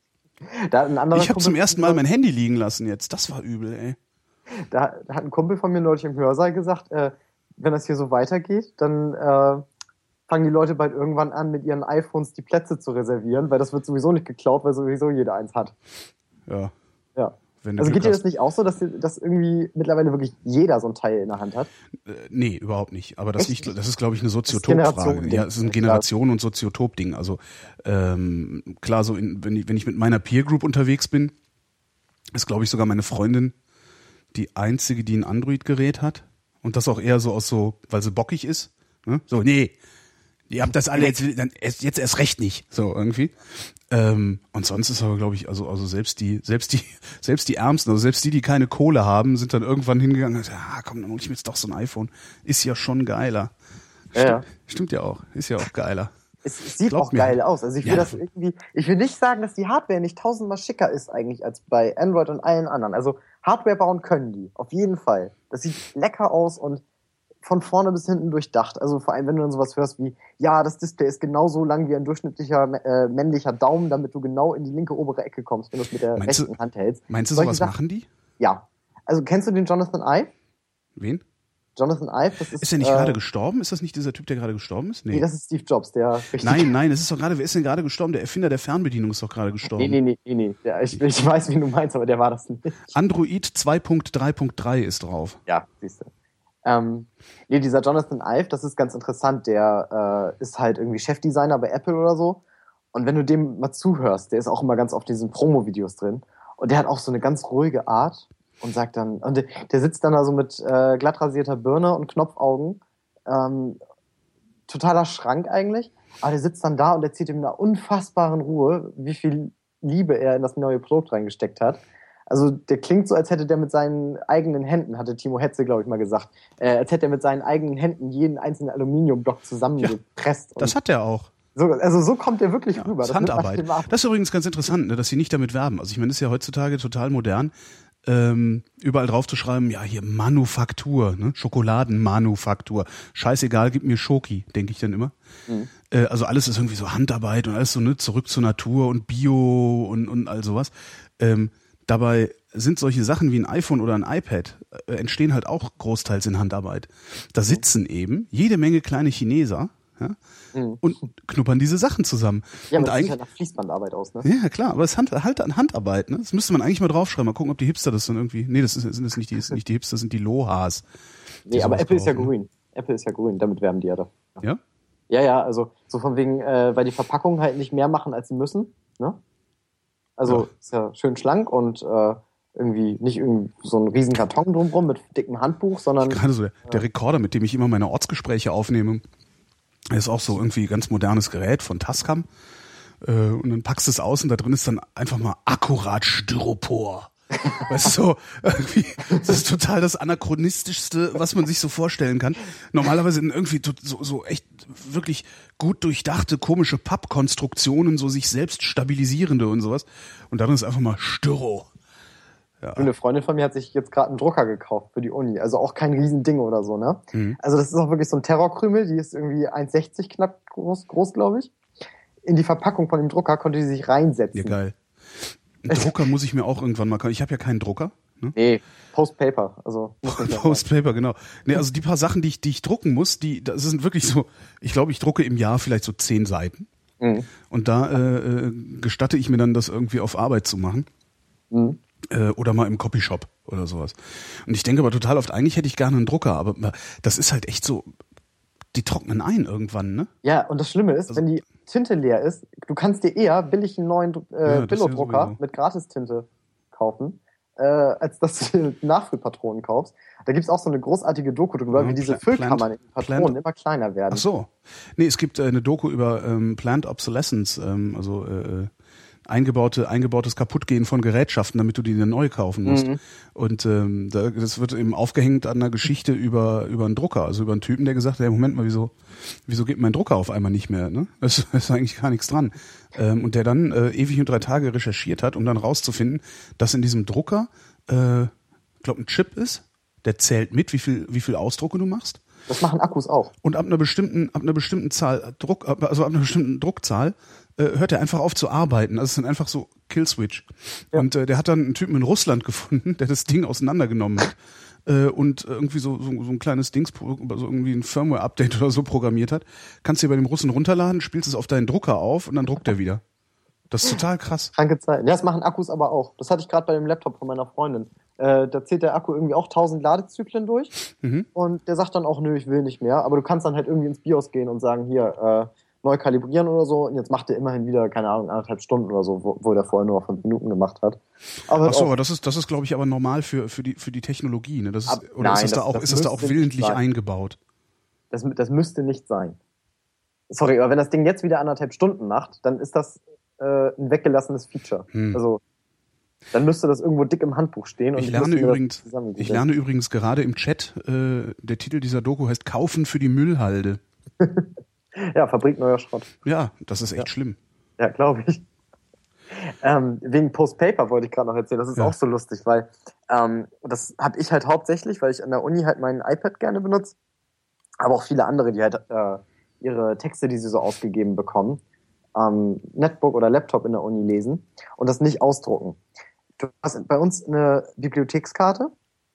Da ein anderer ich habe zum ersten Mal mein Handy liegen lassen jetzt. Das war übel, ey. Da hat ein Kumpel von mir neulich im Hörsaal gesagt, äh, wenn das hier so weitergeht, dann äh, fangen die Leute bald irgendwann an, mit ihren iPhones die Plätze zu reservieren, weil das wird sowieso nicht geklaut, weil sowieso jeder eins hat. Ja. Ja also geht dir das nicht auch so, dass, dass irgendwie mittlerweile wirklich jeder so ein Teil in der Hand hat? Äh, nee, überhaupt nicht. Aber das, liegt, das ist, glaube ich, eine Soziotop-Frage. Ja, es ist ein Generation- und Soziotop-Ding. Also ähm, klar, so in, wenn, ich, wenn ich mit meiner Peer Group unterwegs bin, ist, glaube ich, sogar meine Freundin die einzige, die ein Android-Gerät hat. Und das auch eher so aus so, weil sie bockig ist. Ne? So, nee, ihr habt das alle jetzt, jetzt erst recht nicht. So irgendwie. Ähm, und sonst ist aber, glaube ich, also, also selbst die, selbst die, selbst die Ärmsten, also selbst die, die keine Kohle haben, sind dann irgendwann hingegangen und gesagt, ah, komm, dann hol ich mir jetzt doch so ein iPhone. Ist ja schon geiler. Ja, ja. Stimmt ja auch. Ist ja auch geiler. Es, sieht Glaub auch mir. geil aus. Also ich will ja. das irgendwie, ich will nicht sagen, dass die Hardware nicht tausendmal schicker ist eigentlich als bei Android und allen anderen. Also Hardware bauen können die. Auf jeden Fall. Das sieht lecker aus und von vorne bis hinten durchdacht. Also vor allem, wenn du dann sowas hörst wie, ja, das Display ist genauso lang wie ein durchschnittlicher äh, männlicher Daumen, damit du genau in die linke obere Ecke kommst, wenn du es mit der meinst rechten du, Hand hältst. Meinst du, Solche sowas Sachen, machen die? Ja. Also kennst du den Jonathan Ive? Wen? Jonathan Ive, das ist. Ist er nicht äh, gerade gestorben? Ist das nicht dieser Typ, der gerade gestorben ist? Nee. nee, das ist Steve Jobs, der richtig. Nein, nein, das ist doch gerade, wer ist denn gerade gestorben? Der Erfinder der Fernbedienung ist doch gerade gestorben. Nee, nee, nee, nee, nee. ich, ich weiß, wie du meinst, aber der war das nicht. Android 2.3.3 ist drauf. Ja, siehst du. Ähm, nee, dieser Jonathan Ive, das ist ganz interessant. Der äh, ist halt irgendwie Chefdesigner bei Apple oder so. Und wenn du dem mal zuhörst, der ist auch immer ganz auf diesen Promo-Videos drin. Und der hat auch so eine ganz ruhige Art und sagt dann, und der, der sitzt dann da so mit äh, glatt rasierter Birne und Knopfaugen. Ähm, totaler Schrank eigentlich. Aber der sitzt dann da und erzählt ihm in einer unfassbaren Ruhe, wie viel Liebe er in das neue Produkt reingesteckt hat. Also der klingt so, als hätte der mit seinen eigenen Händen, hatte Timo Hetze, glaube ich, mal gesagt, äh, als hätte er mit seinen eigenen Händen jeden einzelnen Aluminiumblock zusammengepresst. Ja, das hat er auch. So, also so kommt er wirklich ja, rüber. Das, Handarbeit. Das ist übrigens ganz interessant, ne, dass sie nicht damit werben. Also ich meine, das ist ja heutzutage total modern, ähm, überall draufzuschreiben, ja hier Manufaktur, ne? Schokoladenmanufaktur. Scheißegal, gib mir Schoki, denke ich dann immer. Mhm. Äh, also alles ist irgendwie so Handarbeit und alles so ne, zurück zur Natur und Bio und, und all sowas. Ähm, Dabei sind solche Sachen wie ein iPhone oder ein iPad äh, entstehen halt auch großteils in Handarbeit. Da sitzen eben jede Menge kleine Chineser ja, mhm. und knuppern diese Sachen zusammen. Ja, und aber eigentlich, sieht halt nach Fließbandarbeit aus, ne? Ja, klar, aber es ist Hand, halt an Handarbeit, ne? Das müsste man eigentlich mal draufschreiben, mal gucken, ob die Hipster das dann irgendwie. Nee, das ist, sind das nicht die, nicht die Hipster, das sind die Lohas. Nee, aber Apple ist ja grün. Apple ist ja grün, damit werben die ja da. Ja? Ja, ja, also so von wegen, äh, weil die Verpackungen halt nicht mehr machen, als sie müssen, ne? Also ja. ist ja schön schlank und äh, irgendwie nicht irgendwie so ein riesen Karton drumrum mit dickem Handbuch, sondern. Gerade so der, der Rekorder, mit dem ich immer meine Ortsgespräche aufnehme, ist auch so irgendwie ganz modernes Gerät von Tascam. Äh, und dann packst du es aus und da drin ist dann einfach mal akkurat Styropor. Weißt du, so, irgendwie, das ist total das anachronistischste, was man sich so vorstellen kann. Normalerweise in irgendwie so, so echt wirklich gut durchdachte, komische Pappkonstruktionen, so sich selbst stabilisierende und sowas. Und dann ist einfach mal Styro. Ja. Eine Freundin von mir hat sich jetzt gerade einen Drucker gekauft für die Uni. Also auch kein Riesending oder so, ne? Mhm. Also das ist auch wirklich so ein Terrorkrümel, die ist irgendwie 1,60 knapp groß, groß glaube ich. In die Verpackung von dem Drucker konnte sie sich reinsetzen. Ja, geil. Einen Drucker muss ich mir auch irgendwann mal. Ich habe ja keinen Drucker. Ne? Nee, Post-Paper. Also, Post-Paper, genau. Nee, also die paar Sachen, die ich, die ich drucken muss, die, das sind wirklich so, ich glaube, ich drucke im Jahr vielleicht so zehn Seiten. Mhm. Und da äh, äh, gestatte ich mir dann, das irgendwie auf Arbeit zu machen. Mhm. Äh, oder mal im Copyshop oder sowas. Und ich denke aber total oft, eigentlich hätte ich gerne einen Drucker, aber das ist halt echt so, die trocknen ein irgendwann, ne? Ja, und das Schlimme ist, also, wenn die Tinte leer ist, du kannst dir eher billig einen neuen äh, Ja, Billo-Drucker mit Gratistinte kaufen, äh, als dass du Nachfüllpatronen kaufst. Da gibt's auch so eine großartige Doku drüber, Ja, wie diese Füllkammern in den Patronen Plant- immer kleiner werden. Ach so. Nee, es gibt äh, eine Doku über ähm, Plant Obsolescence, ähm, also äh, äh, eingebaute, eingebautes Kaputtgehen von Gerätschaften, damit du die dann neu kaufen musst. Mhm. Und ähm, da, das wird eben aufgehängt an einer Geschichte über über einen Drucker, also über einen Typen, der gesagt hat, hey, Moment mal, wieso wieso geht mein Drucker auf einmal nicht mehr? Ne? Es ist eigentlich gar nichts dran. Ähm, und der dann äh, ewig und drei Tage recherchiert hat, um dann rauszufinden, dass in diesem Drucker, äh, glaub, ein Chip ist, der zählt mit, wie viel wie viel Ausdrucke du machst. Das machen Akkus auch. Und ab einer bestimmten, ab einer bestimmten Zahl Druck, also ab einer bestimmten Druckzahl äh, hört er einfach auf zu arbeiten. Also es sind einfach so Killswitch. Ja. Und äh, der hat dann einen Typen in Russland gefunden, der das Ding auseinandergenommen hat äh, und irgendwie so, so, so ein kleines Dings, so irgendwie ein Firmware-Update oder so programmiert hat. Kannst du dir bei dem Russen runterladen, spielst es auf deinen Drucker auf und dann druckt er wieder. Das ist total krass. Kranke Zeiten. Ja, das machen Akkus aber auch. Das hatte ich gerade bei dem Laptop von meiner Freundin. Äh, da zählt der Akku irgendwie auch 1000 Ladezyklen durch. Mhm. Und der sagt dann auch, nö, ich will nicht mehr. Aber du kannst dann halt irgendwie ins BIOS gehen und sagen, hier, äh, neu kalibrieren oder so. Und jetzt macht er immerhin wieder, keine Ahnung, anderthalb Stunden oder so, wo, wo der vorher nur fünf Minuten gemacht hat. Aber Ach so, aber das ist, das ist, glaube ich, aber normal für, für die, für die Technologie, ne? Das ist, Ab- oder ist nein, das, da das- auch, das ist das da auch willentlich eingebaut? das, das müsste nicht sein. Sorry, aber wenn das Ding jetzt wieder anderthalb Stunden macht, dann ist das äh, ein weggelassenes Feature. Hm. Also dann müsste das irgendwo dick im Handbuch stehen. Und Ich lerne das übrigens, ich lerne übrigens gerade im Chat, äh, der Titel dieser Doku heißt Kaufen für die Müllhalde. Ja, Fabrik neuer Schrott. Ja, das ist echt Ja. schlimm. Ja, glaube ich. Ähm, wegen Post-Paper wollte ich gerade noch erzählen. Das ist Ja. auch so lustig, weil ähm, das habe ich halt hauptsächlich, weil ich an der Uni halt mein iPad gerne benutze, aber auch viele andere, die halt äh, ihre Texte, die sie so ausgegeben bekommen, ähm, Netbook oder Laptop in der Uni lesen und das nicht ausdrucken. Du hast bei uns eine Bibliothekskarte,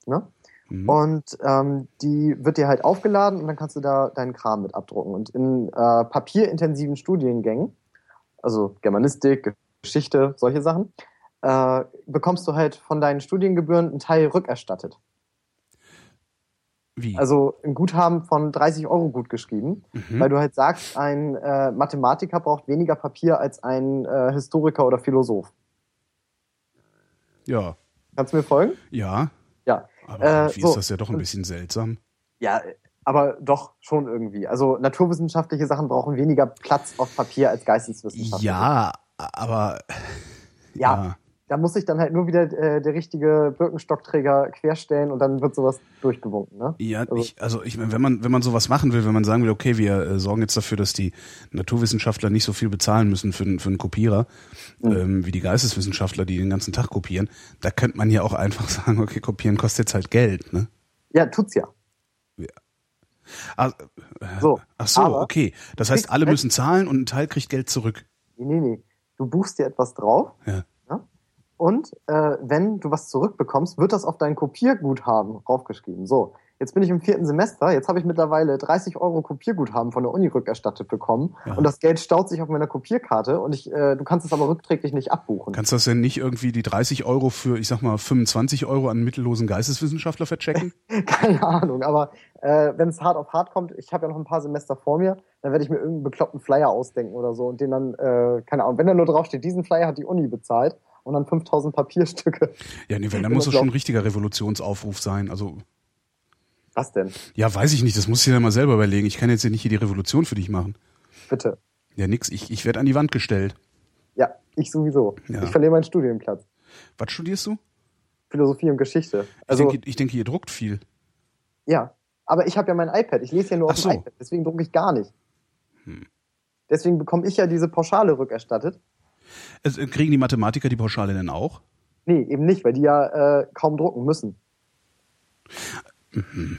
ne? Mhm. Und ähm, die wird dir halt aufgeladen und dann kannst du da deinen Kram mit abdrucken. Und in äh, papierintensiven Studiengängen, also Germanistik, Geschichte, solche Sachen, äh, bekommst du halt von deinen Studiengebühren einen Teil rückerstattet. Wie? Also ein Guthaben von 30 Euro gut geschrieben, mhm. weil du halt sagst, ein äh, Mathematiker braucht weniger Papier als ein äh, Historiker oder Philosoph. ja, Kannst du mir folgen? ja. Ja. Aber Äh, irgendwie so. ist das ja doch ein bisschen seltsam. Ja, aber doch schon irgendwie. Also naturwissenschaftliche Sachen brauchen weniger Platz auf Papier als Geisteswissenschaftliche. Ja, aber Ja. Da muss sich dann halt nur wieder äh, der richtige Birkenstockträger querstellen und dann wird sowas durchgewunken, ne? Ja, Also- ich, also ich, wenn man wenn man sowas machen will, wenn man sagen will, okay, wir äh, sorgen jetzt dafür, dass die Naturwissenschaftler nicht so viel bezahlen müssen für, einen- für einen Kopierer, Mhm. ähm, wie die Geisteswissenschaftler, die den ganzen Tag kopieren, da könnte man ja auch einfach sagen, okay, kopieren kostet jetzt halt Geld, ne? Ja, tut's ja. Ah, äh, So, ach so, okay. Das heißt, alle müssen zahlen und ein Teil kriegt Geld zurück. Nee, nee, nee. Du buchst dir etwas drauf Ja. Und äh, wenn du was zurückbekommst, wird das auf dein Kopierguthaben raufgeschrieben. So, jetzt bin ich im vierten Semester, jetzt habe ich mittlerweile 30 Euro Kopierguthaben von der Uni rückerstattet bekommen Ja. und das Geld staut sich auf meiner Kopierkarte und ich, äh, du kannst es aber rückträglich nicht abbuchen. Kannst du das denn nicht irgendwie die 30 Euro für, ich sag mal, 25 Euro an einen mittellosen Geisteswissenschaftler verchecken? Keine Ahnung, aber äh, wenn es hart auf hart kommt, ich habe ja noch ein paar Semester vor mir, dann werde ich mir irgendeinen bekloppten Flyer ausdenken oder so und den dann, äh, keine Ahnung, wenn da nur draufsteht, diesen Flyer hat die Uni bezahlt und dann 5000 Papierstücke. Ja, nee, wenn, dann muss das schon ein richtiger Revolutionsaufruf sein. Also, Was denn? ja, weiß ich nicht, das musst du dir mal selber überlegen. Ich kann jetzt ja nicht hier die Revolution für dich machen. Bitte. Ja, nix, ich, ich werde an die Wand gestellt. Ja, ich sowieso. Ja. Ich verliere meinen Studienplatz. Was studierst du? Philosophie und Geschichte. Ich, Also, denke, ich denke, ihr druckt viel. ja. Aber ich habe ja mein iPad. Ich lese ja nur auf Ach dem so. iPad. Deswegen drucke ich gar nicht. Hm. Deswegen bekomme ich ja diese Pauschale rückerstattet. Es, äh, kriegen die Mathematiker die Pauschale denn auch? Nee, eben nicht, weil die ja äh, kaum drucken müssen.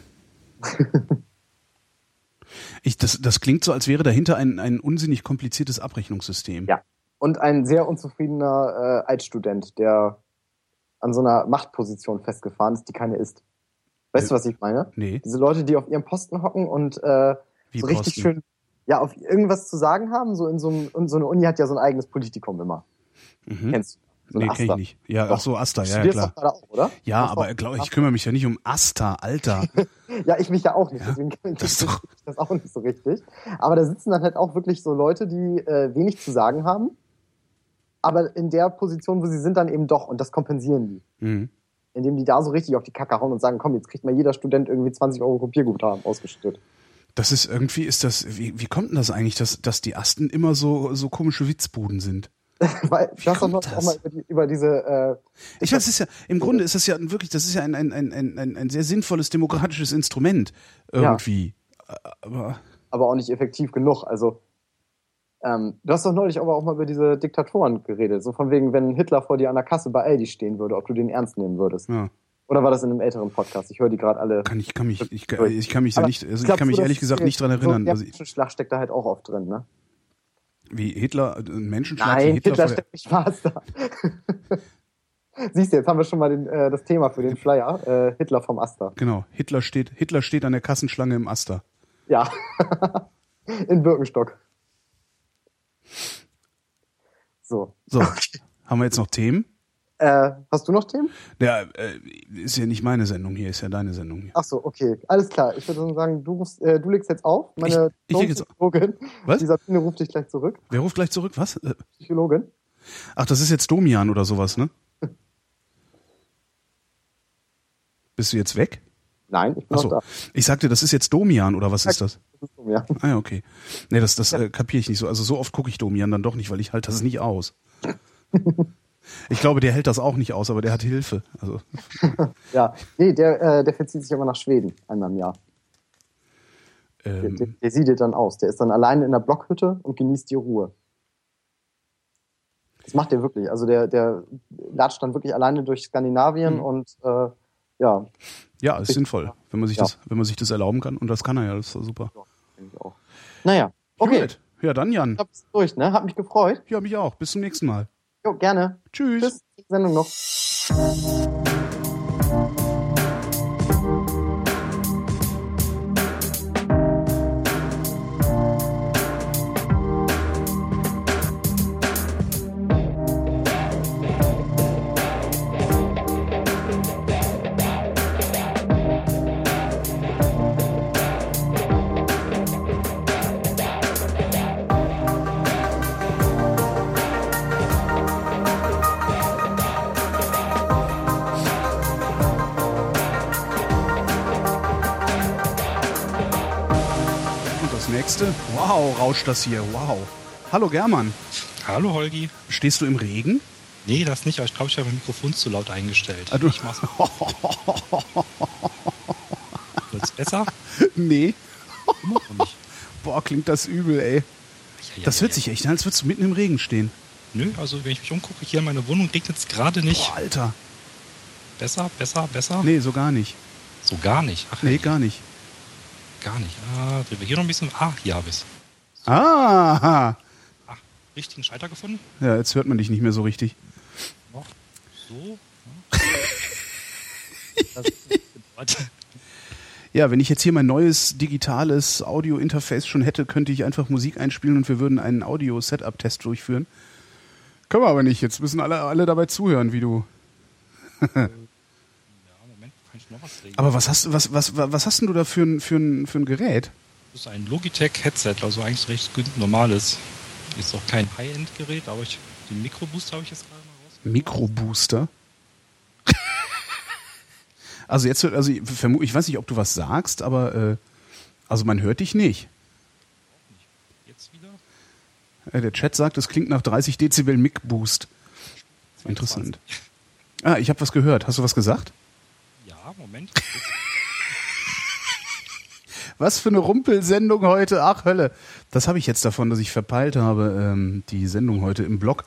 Ich, das, das klingt so, als wäre dahinter ein, ein unsinnig kompliziertes Abrechnungssystem. Ja. Und ein sehr unzufriedener äh, Altstudent, der an so einer Machtposition festgefahren ist, die keine ist. Weißt du, was ich meine? Nee, Diese Leute, die auf ihrem Posten hocken und äh, so richtig Posten. schön ja auf irgendwas zu sagen haben. So in so, einem, und so eine Uni hat ja so ein eigenes Politikum immer. Mhm. Kennst du? So nee, kenn ich Aster. nicht. Ja, Doch. ach so, Asta, ja, ja klar. auch, oder? Ja, aber doch- glaub, ich kümmere mich ja nicht um Asta, Alter. Ja, ich mich ja auch nicht, Ja, deswegen ich das doch- das auch nicht so richtig. Aber da sitzen dann halt auch wirklich so Leute, die äh, wenig zu sagen haben, aber in der Position, wo sie sind, dann eben doch und das kompensieren die. Mhm. Indem die da so richtig auf die Kacke hauen und sagen, komm, jetzt kriegt mal jeder Student irgendwie 20 Euro Kopierguthaben ausgeschüttet. Das ist irgendwie, ist das, wie, wie kommt denn das eigentlich, dass, dass die Asten immer so, so komische Witzbuden sind? Weil du hast doch kommt das? auch mal über, die, über diese äh, Ich weiß, es ist ja, im Grunde ist das ja wirklich, das ist ja ein, ein, ein, ein, ein- sehr sinnvolles demokratisches Instrument irgendwie. Aber aber auch nicht effektiv genug. Also ähm, du hast doch neulich aber auch mal über diese Diktatoren geredet. So von wegen, wenn Hitler vor dir an der Kasse bei Aldi stehen würde, ob du den ernst nehmen würdest. ja, Oder war das in einem älteren Podcast? Ich höre die gerade alle. kann ich, kann mich, ich, kann- ich kann mich da nicht, also ich kann mich ehrlich gesagt nicht dran erinnern, der ich, Menschenschlag steckt da halt auch oft drin, ne? wie Hitler, äh, ein Menschenschlag Nein, Hitler, Hitler steckt nicht Spaß da. Siehst du, jetzt haben wir schon mal den, äh, das Thema für den Flyer. Äh, Hitler vom Aster. genau, Hitler steht, Hitler steht an der Kassenschlange im Aster. Ja. in Birkenstock. So. So, haben wir jetzt noch Themen? Äh, hast du noch Themen? Ja, äh, ist ja nicht meine Sendung hier, ist ja deine Sendung hier. Ach so, okay. Alles klar. Ich würde sagen, du, rufst, äh, du legst jetzt auf. Meine Ich- ich leg jetzt auf. Psychologin, Was? die Sabine ruft dich gleich zurück. Wer ruft gleich zurück? Was? Äh, Psychologin. Ach, das ist jetzt Domian oder sowas, ne? Bist du jetzt weg? Nein, ich bin Achso, noch da. ich sagte, das ist jetzt Domian oder was ist das? Das ist ja. Ah ja, okay. Nee, das, das äh, kapiere ich nicht so. Also so oft gucke ich Domian dann doch nicht, weil ich halte das nicht aus. Ich glaube, der hält das auch nicht aus, aber der hat Hilfe. Also, ja. Nee, der, äh, der verzieht sich immer nach Schweden einmal im Jahr. Der, der, ähm, der siedelt dann aus. Der ist dann alleine in der Blockhütte und genießt die Ruhe. Das macht der wirklich. Also der, der latscht dann wirklich alleine durch Skandinavien Mhm. und äh, ja, ja, ist sinnvoll, wenn man sich Ja. das, wenn man sich das erlauben kann. Und das kann er ja, das ist super. denke ich auch. Naja, okay. Gut. Ja, dann Jan. Ich ist durch, ne? Hat mich gefreut. Ja, mich auch. Bis zum nächsten Mal. Jo, gerne. Tschüss. Tschüss. Sendung noch. Rauscht das hier. Wow. Hallo German. Hallo Holgi. Stehst du im Regen? Nee, das nicht, aber ich glaube, ich habe mein Mikrofon zu laut eingestellt. Ah, du- Ich mach's Wird's besser? nee. Boah, klingt das übel, ey. Ja, ja, Das ja, hört sich echt an, als würdest du mitten im Regen stehen. Nö, also wenn ich mich umgucke, hier in meiner Wohnung regnet es gerade nicht. Boah, Alter. Besser, besser, besser? Nee, so gar nicht. So gar nicht. Ach, Nee, gar nicht. gar nicht. Ah, drehen wir hier noch ein bisschen. Ah, hier habe ich's. Ah, Ah, richtigen Schalter gefunden? ja, jetzt hört man dich nicht mehr so richtig. Ja, so. Ja. Wenn ich jetzt hier mein neues digitales Audio-Interface schon hätte, könnte ich einfach Musik einspielen und wir würden einen Audio-Setup-Test durchführen. Können wir aber nicht. Jetzt müssen alle, alle dabei zuhören, wie du. ja, Moment, kann ich noch was reden? Aber was hast, du- was, was, was hast denn du da für ein, für ein, für ein Gerät? Das ist ein Logitech-Headset, also eigentlich recht normales. Ist auch kein High-End-Gerät, aber ich, den Mikroboost habe ich jetzt gerade mal raus. Mikrobooster? also jetzt, also ich, ich weiß nicht, ob du was sagst, aber äh, also man hört dich nicht. Jetzt wieder. Äh, Der Chat sagt, es klingt nach 30 Dezibel Mic-Boost. Interessant. Ah, ich habe was gehört. Hast du was gesagt? Ja, Moment. Was für eine Rumpelsendung heute. Ach, Hölle. Das habe ich jetzt davon, dass ich verpeilt habe, ähm, die Sendung heute im Blog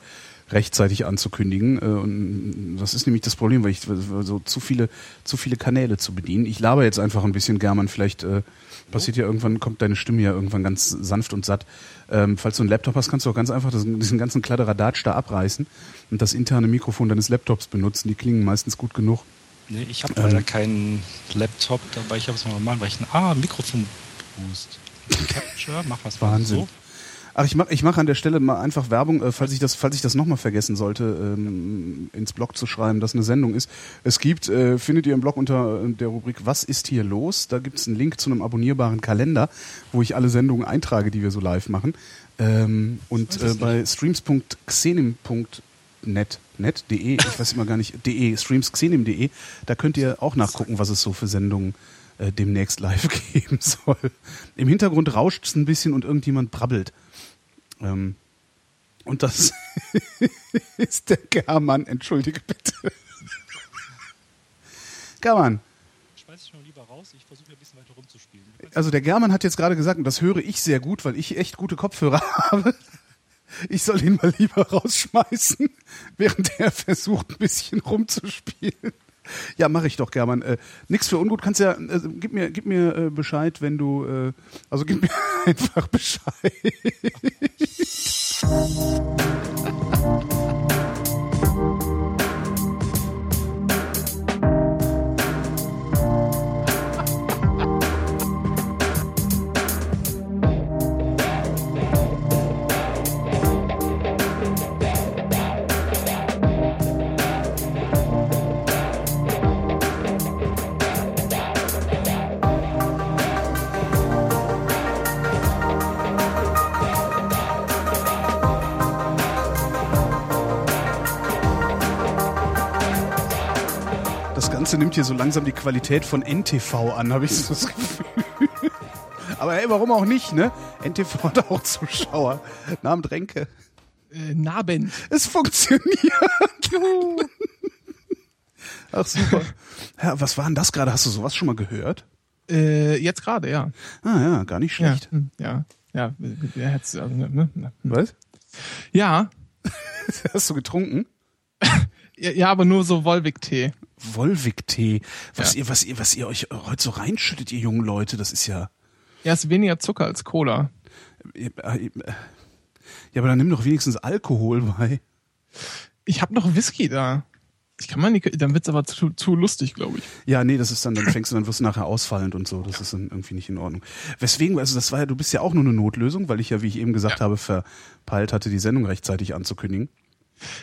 rechtzeitig anzukündigen. Äh, und das ist nämlich das Problem, weil ich so zu viele, zu viele Kanäle zu bedienen. Ich laber jetzt einfach ein bisschen, German. Vielleicht äh, passiert ja irgendwann, kommt deine Stimme ja irgendwann ganz sanft und satt. Ähm, falls du einen Laptop hast, kannst du auch ganz einfach diesen ganzen Kladderadatsch da abreißen und das interne Mikrofon deines Laptops benutzen. Die klingen meistens gut genug. Nee, ich habe Ähm. leider keinen Laptop dabei. Ich habe es mal normalen Rechner. Ah, Mikrofon-Boost. Capture, mach was Wahnsinn. So. Ach, ich mache ich mach an der Stelle mal einfach Werbung, äh, falls ich das, falls ich das nochmal vergessen sollte, ähm, ins Blog zu schreiben, dass eine Sendung ist. Es gibt, äh, findet ihr im Blog unter äh, der Rubrik Was ist hier los? Da gibt es einen Link zu einem abonnierbaren Kalender, wo ich alle Sendungen eintrage, die wir so live machen. Ähm, und äh, bei streams.xenim.net net.de, ich weiß immer gar nicht, de, streamsxenim.de, da könnt ihr auch nachgucken, was es so für Sendungen äh, demnächst live geben soll. Im Hintergrund rauscht es ein bisschen und irgendjemand brabbelt. Ähm, und das ist der German, entschuldige bitte. German. Schmeiß ich noch lieber raus, ich versuche ein bisschen weiter rumzuspielen. Also der German hat jetzt gerade gesagt, und das höre ich sehr gut, weil ich echt gute Kopfhörer habe. Ich soll ihn mal lieber rausschmeißen, während er versucht, ein bisschen rumzuspielen. Ja, mache ich doch, German. Äh, nix für ungut. Kannst ja, äh, gib mir, gib mir äh, Bescheid, wenn du, äh, also gib mir einfach Bescheid. Ganze nimmt hier so langsam die Qualität von NTV an, habe ich so das Gefühl. Aber hey, warum auch nicht, ne? NTV hat auch Zuschauer. Namen Dränke. Äh, Nabend. Es funktioniert. Ach super. Ja, was war denn das gerade? Hast du sowas schon mal gehört? Äh, jetzt gerade, ja. Ah ja, gar nicht schlecht. Ja, hm, ja. Ja, wer hätt's, also, ne, ne, ne. Was? ja, Hast du getrunken? ja, ja, aber nur so Wolwig-Tee. Wolwig-Tee. Was Ja. ihr, was ihr, was ihr euch heute so reinschüttet, ihr jungen Leute, das ist ja. Ja, ist weniger Zucker als Cola. Ja, aber dann nimm doch wenigstens Alkohol bei. Ich habe noch Whisky da. Ich kann mal nicht, dann wird's aber zu, zu lustig, glaube ich. Ja, nee, das ist dann, dann fängst du, dann wirst du nachher ausfallend und so. Das ist dann irgendwie nicht in Ordnung. Weswegen, also das war ja, du bist ja auch nur eine Notlösung, weil ich ja, wie ich eben gesagt habe, verpeilt hatte, die Sendung rechtzeitig anzukündigen.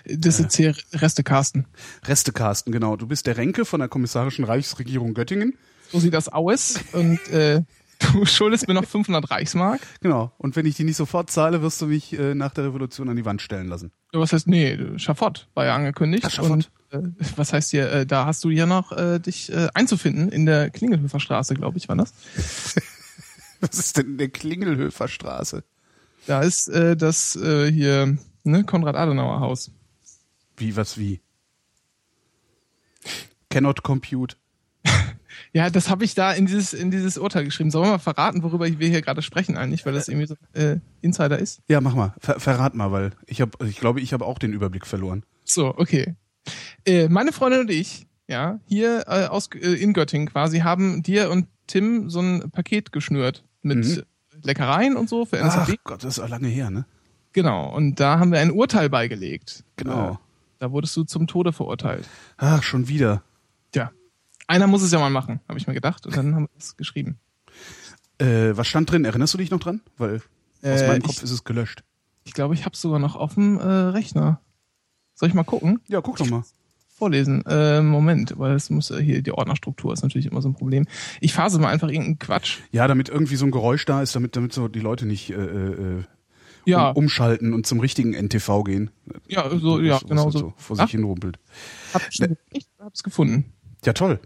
Das ist hier Reste Carsten. Reste Carsten, genau. Du bist der Renke von der kommissarischen Reichsregierung Göttingen. So sieht das aus. Und äh, du schuldest mir noch 500 Reichsmark. Genau. Und wenn ich die nicht sofort zahle, wirst du mich äh, nach der Revolution an die Wand stellen lassen. Was heißt, nee, Schafott war ja angekündigt. Ach, Schafott. Und äh, was heißt hier, äh, da hast du ja noch äh, dich äh, einzufinden in der Klingelhöfer Straße, glaube ich, war das. Was ist denn der Klingelhöfer Straße? Da ist äh, das äh, hier, ne, Konrad-Adenauer-Haus. Wie, was, wie? Cannot compute. Ja, das habe ich da in dieses, in dieses Urteil geschrieben. Sollen wir mal verraten, worüber wir hier gerade sprechen eigentlich, weil das irgendwie so äh, Insider ist? Ja, mach mal. Ver verrat mal, weil ich habe, ich glaube, ich habe auch den Überblick verloren. So, okay. Äh, meine Freundin und ich, ja, hier äh, aus äh, in Göttingen quasi, haben dir und Tim so ein Paket geschnürt mit Mhm. Leckereien und so für Ach NSFW. Gott, das ist auch lange her, ne? Genau. Und da haben wir ein Urteil beigelegt. Genau. Äh, da wurdest du zum Tode verurteilt. Ach, schon wieder. Tja. Einer muss es ja mal machen, habe ich mir gedacht. Und dann haben wir es geschrieben. Äh, was stand drin? Erinnerst du dich noch dran? Weil aus Äh, meinem ich- Kopf ist es gelöscht. Ich glaube, ich habe sogar noch auf dem äh, Rechner. Soll ich mal gucken? Ja, guck doch mal. Vorlesen. Äh, Moment, weil es muss hier, die Ordnerstruktur ist natürlich immer so ein Problem. Ich phase mal einfach irgendeinen Quatsch. Ja, damit irgendwie so ein Geräusch da ist, damit, damit so die Leute nicht äh, äh, Ja, um, umschalten und zum richtigen NTV gehen. ja, so, ja, Was- genau so. vor sich Ach, hin rumpelt. hab, ich hab's gefunden. Ja, toll.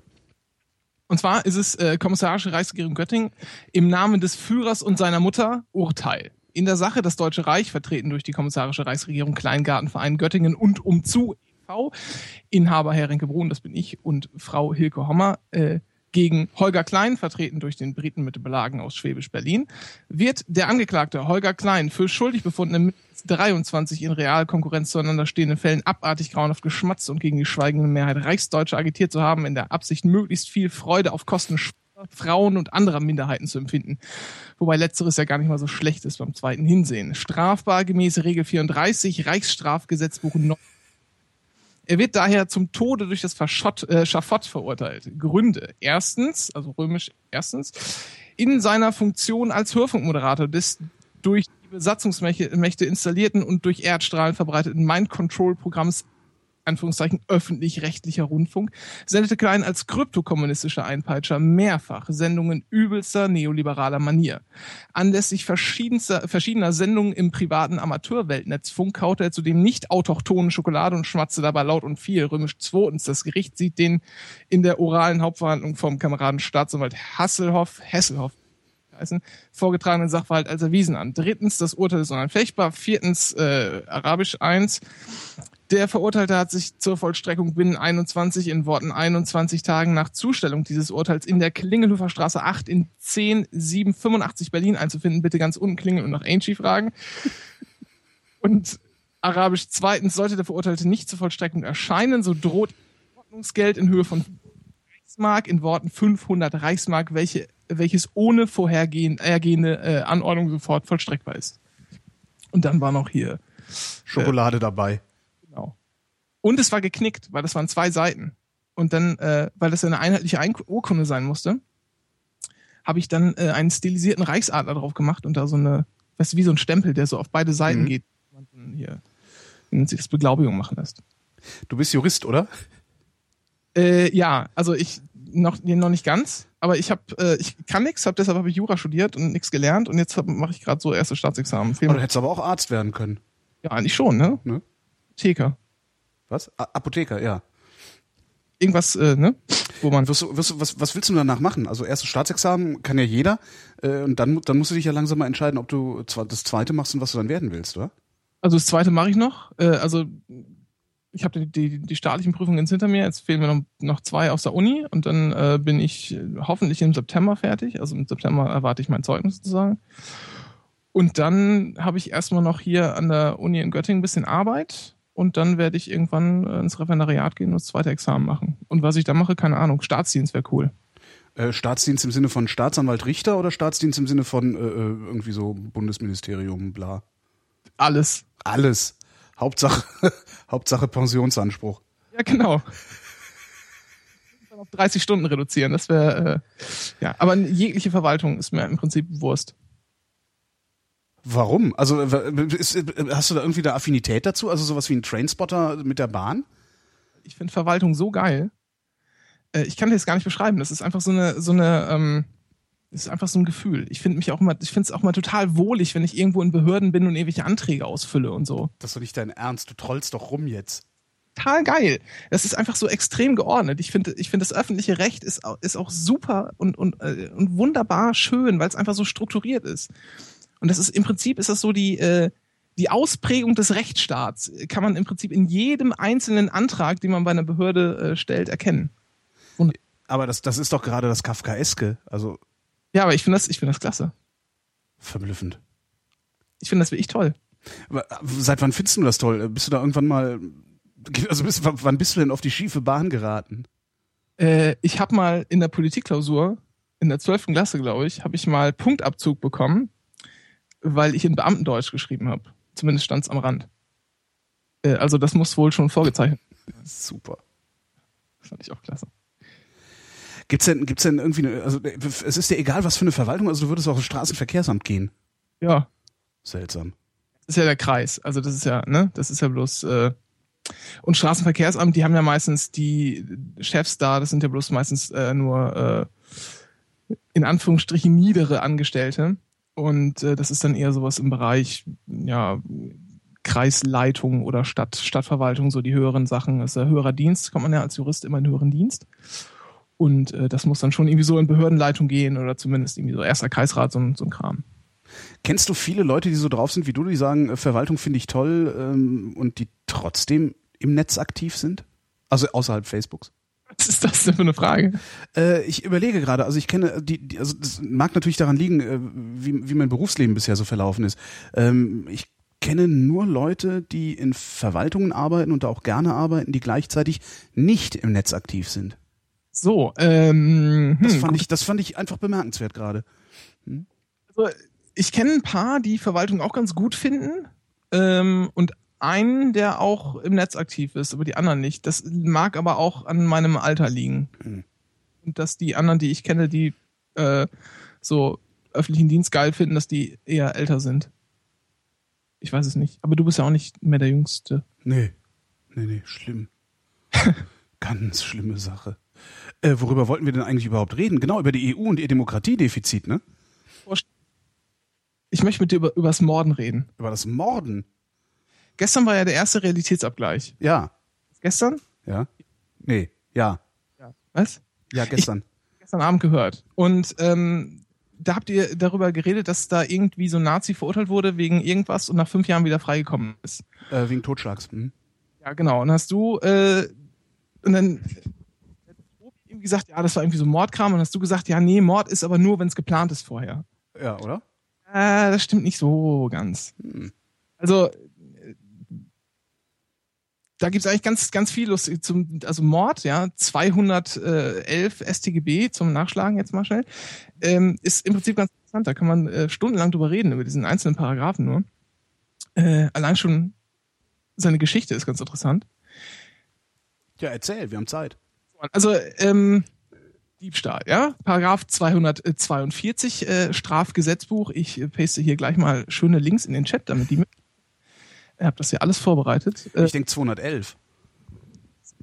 Und zwar ist es äh, Kommissarische Reichsregierung Göttingen im Namen des Führers und seiner Mutter Urteil. In der Sache das Deutsche Reich, vertreten durch die Kommissarische Reichsregierung Kleingartenverein Göttingen und umzu e.V., Inhaber Herr Renke Brun, das bin ich, und Frau Hilke Hommer, äh, gegen Holger Klein, vertreten durch den Briten mit Belagen aus Schwäbisch-Berlin, wird der Angeklagte Holger Klein für schuldig befunden, in mindestens 23 in Realkonkurrenz zueinander stehenden Fällen abartig grauenhaft geschmatzt und gegen die schweigende Mehrheit Reichsdeutscher agitiert zu haben, in der Absicht, möglichst viel Freude auf Kosten Frauen und anderer Minderheiten zu empfinden. Wobei letzteres ja gar nicht mal so schlecht ist beim zweiten Hinsehen. Strafbar gemäß Regel 34 Reichsstrafgesetzbuch 9. Er wird daher zum Tode durch das Verschott, äh, Schafott verurteilt. Gründe. Erstens, also römisch erstens, in seiner Funktion als Hörfunkmoderator des durch die Besatzungsmächte installierten und durch Erdstrahlen verbreiteten Mind-Control-Programms Anführungszeichen öffentlich-rechtlicher Rundfunk, sendete Klein als kryptokommunistischer Einpeitscher mehrfach Sendungen übelster neoliberaler Manier. Anlässlich verschiedener Sendungen im privaten Amateurweltnetzfunk kaute er zudem nicht autochtone Schokolade und schmatzte dabei laut und viel. Römisch zweitens, das Gericht sieht den in der oralen Hauptverhandlung vom Kameraden Staatsanwalt Hasselhoff, Hesselhoff, vorgetragenen Sachverhalt als erwiesen an. Drittens, das Urteil ist unanfechtbar. Viertens, äh, Arabisch 1. Der Verurteilte hat sich zur Vollstreckung binnen 21 in Worten 21 Tagen nach Zustellung dieses Urteils in der Klingelhofer Straße 8 in 10785 Berlin einzufinden. Bitte ganz unten klingeln und nach Angie fragen. Und Arabisch zweitens, sollte der Verurteilte nicht zur Vollstreckung erscheinen, so droht Ordnungsgeld in Höhe von Reichsmark, in Worten 500 Reichsmark, welche, welches ohne vorhergehende äh, Anordnung sofort vollstreckbar ist. Und dann war noch hier Schokolade äh, dabei. Und es war geknickt, weil das waren zwei Seiten. Und dann, äh, weil das eine einheitliche Ein Urkunde sein musste, habe ich dann äh, einen stilisierten Reichsadler drauf gemacht und da so eine, weißt du, wie so ein Stempel, der so auf beide Seiten mhm. geht. Hier, wenn man sich das Beglaubigung machen lässt. Du bist Jurist, oder? Äh, ja, also ich noch, noch nicht ganz, aber ich habe, äh, ich kann nichts, hab, deshalb habe ich Jura studiert und nichts gelernt und jetzt mache ich gerade so erste Staatsexamen. Aber du hättest aber auch Arzt werden können. Ja, eigentlich schon, ne? ne? Theker. Was? A Apotheker, ja. Irgendwas, äh, ne? Wo man. Wirst du, wirst du, was, was willst du danach machen? Also erstes Staatsexamen kann ja jeder. Äh, und dann, dann musst du dich ja langsam mal entscheiden, ob du das zweite machst und was du dann werden willst, oder? Also das zweite mache ich noch. Äh, also ich habe die, die, die staatlichen Prüfungen jetzt hinter mir. Jetzt fehlen mir noch, noch zwei aus der Uni und dann äh, bin ich hoffentlich im September fertig. Also im September erwarte ich mein Zeugnis sozusagen. Und dann habe ich erstmal noch hier an der Uni in Göttingen ein bisschen Arbeit und dann werde ich irgendwann äh, ins Referendariat gehen und das zweite Examen machen. Und was ich da mache, keine Ahnung. Staatsdienst wäre cool. Äh, Staatsdienst im Sinne von Staatsanwalt Richter oder Staatsdienst im Sinne von äh, äh irgendwie so Bundesministerium, bla? Alles. Alles. Hauptsache, Hauptsache Pensionsanspruch. Ja, genau. auf 30 Stunden reduzieren, das wäre, äh, ja. Aber jegliche Verwaltung ist mir im Prinzip Wurst. Warum? Also ist, hast du da irgendwie eine Affinität dazu? Also sowas wie ein Trainspotter mit der Bahn? Ich finde Verwaltung so geil. Äh, ich kann dir das gar nicht beschreiben. Das ist einfach so eine, so eine, ähm, ist einfach so ein Gefühl. Ich finde mich auch immer, ich finde es auch mal total wohlig, wenn ich irgendwo in Behörden bin und irgendwelche Anträge ausfülle und so. Das ist doch nicht dein Ernst. Du trollst doch rum jetzt. Total geil. Das ist einfach so extrem geordnet. Ich finde, ich finde das öffentliche Recht ist, ist auch super und, und, äh, und wunderbar schön, weil es einfach so strukturiert ist. Und das ist im Prinzip ist das so die, äh, die Ausprägung des Rechtsstaats, kann man im Prinzip in jedem einzelnen Antrag, den man bei einer Behörde äh, stellt, erkennen. Und aber das, das ist doch gerade das Kafkaeske. Also ja, aber ich finde das, ich finde das klasse. Verblüffend. Ich finde das wirklich toll. Aber seit wann findest du das toll? Bist du da irgendwann mal, also bist, wann bist du denn auf die schiefe Bahn geraten? Äh, ich habe mal in der Politikklausur, in der zwölften Klasse, glaube ich, habe ich mal Punktabzug bekommen weil ich in Beamtendeutsch geschrieben habe. Zumindest stand es am Rand. Äh, also das muss wohl schon vorgezeichnet. Super. Das fand ich auch klasse. Gibt's denn, gibt's denn irgendwie, eine, also es ist dir egal, was für eine Verwaltung, also du würdest auch ins Straßenverkehrsamt gehen. Ja. Seltsam. Das ist ja der Kreis. Also das ist ja, ne, das ist ja bloß, äh, und Straßenverkehrsamt, die haben ja meistens die Chefs da, das sind ja bloß meistens äh, nur äh, in Anführungsstrichen niedere Angestellte. Und äh, das ist dann eher sowas im Bereich, ja, Kreisleitung oder Stadt, Stadtverwaltung, so die höheren Sachen. Das ist ja höherer Dienst, kommt man ja als Jurist immer in höheren Dienst. Und äh, das muss dann schon irgendwie so in Behördenleitung gehen oder zumindest irgendwie so erster Kreisrat, so, so ein Kram. Kennst du viele Leute, die so drauf sind wie du, die sagen, äh, Verwaltung finde ich toll ähm, und die trotzdem im Netz aktiv sind? Also außerhalb Facebooks? Was ist das denn für eine Frage? Äh, ich überlege gerade, also ich kenne die, die, also das mag natürlich daran liegen, äh, wie, wie mein Berufsleben bisher so verlaufen ist. Ähm, ich kenne nur Leute, die in Verwaltungen arbeiten und da auch gerne arbeiten, die gleichzeitig nicht im Netz aktiv sind. So, ähm, hm, das fand ich, das fand ich einfach bemerkenswert gerade. Hm? Also ich kenne ein paar, die Verwaltung auch ganz gut finden ähm, und einen, der auch im Netz aktiv ist, aber die anderen nicht. Das mag aber auch an meinem Alter liegen. Mhm. Und dass die anderen, die ich kenne, die äh, so öffentlichen Dienst geil finden, dass die eher älter sind. Ich weiß es nicht. Aber du bist ja auch nicht mehr der Jüngste. Nee. Nee, nee, schlimm. Ganz schlimme Sache. Äh, worüber wollten wir denn eigentlich überhaupt reden? Genau, über die EU und ihr Demokratiedefizit, ne? Ich möchte mit dir über, über das Morden reden. Über das Morden. Gestern war ja der erste Realitätsabgleich. Ja. Gestern? Ja. Nee, ja. Ja. Was? Ja, gestern. Gestern Abend gehört. Und ähm, da habt ihr darüber geredet, dass da irgendwie so ein Nazi verurteilt wurde wegen irgendwas und nach fünf Jahren wieder freigekommen ist. Äh, wegen Totschlags. Hm? Ja, genau. Und hast du, äh, und dann irgendwie gesagt, ja, das war irgendwie so Mordkram. Und hast du gesagt, ja, nee, Mord ist aber nur, wenn es geplant ist vorher. Ja, oder? Äh, das stimmt nicht so ganz. Hm. Also, da gibt's eigentlich ganz, ganz viel lustig zum, also Mord, ja, 211 StGB zum Nachschlagen jetzt mal schnell, ähm, ist im Prinzip ganz interessant. Da kann man äh, stundenlang drüber reden, über diesen einzelnen Paragraphen nur. Äh, allein schon seine Geschichte ist ganz interessant. Ja, erzähl, wir haben Zeit. Also, ähm, Diebstahl, ja? Paragraph 242 äh, Strafgesetzbuch. Ich äh, paste hier gleich mal schöne Links in den Chat, damit die mit. Ihr habt das ja alles vorbereitet. Äh, Ich denke 211.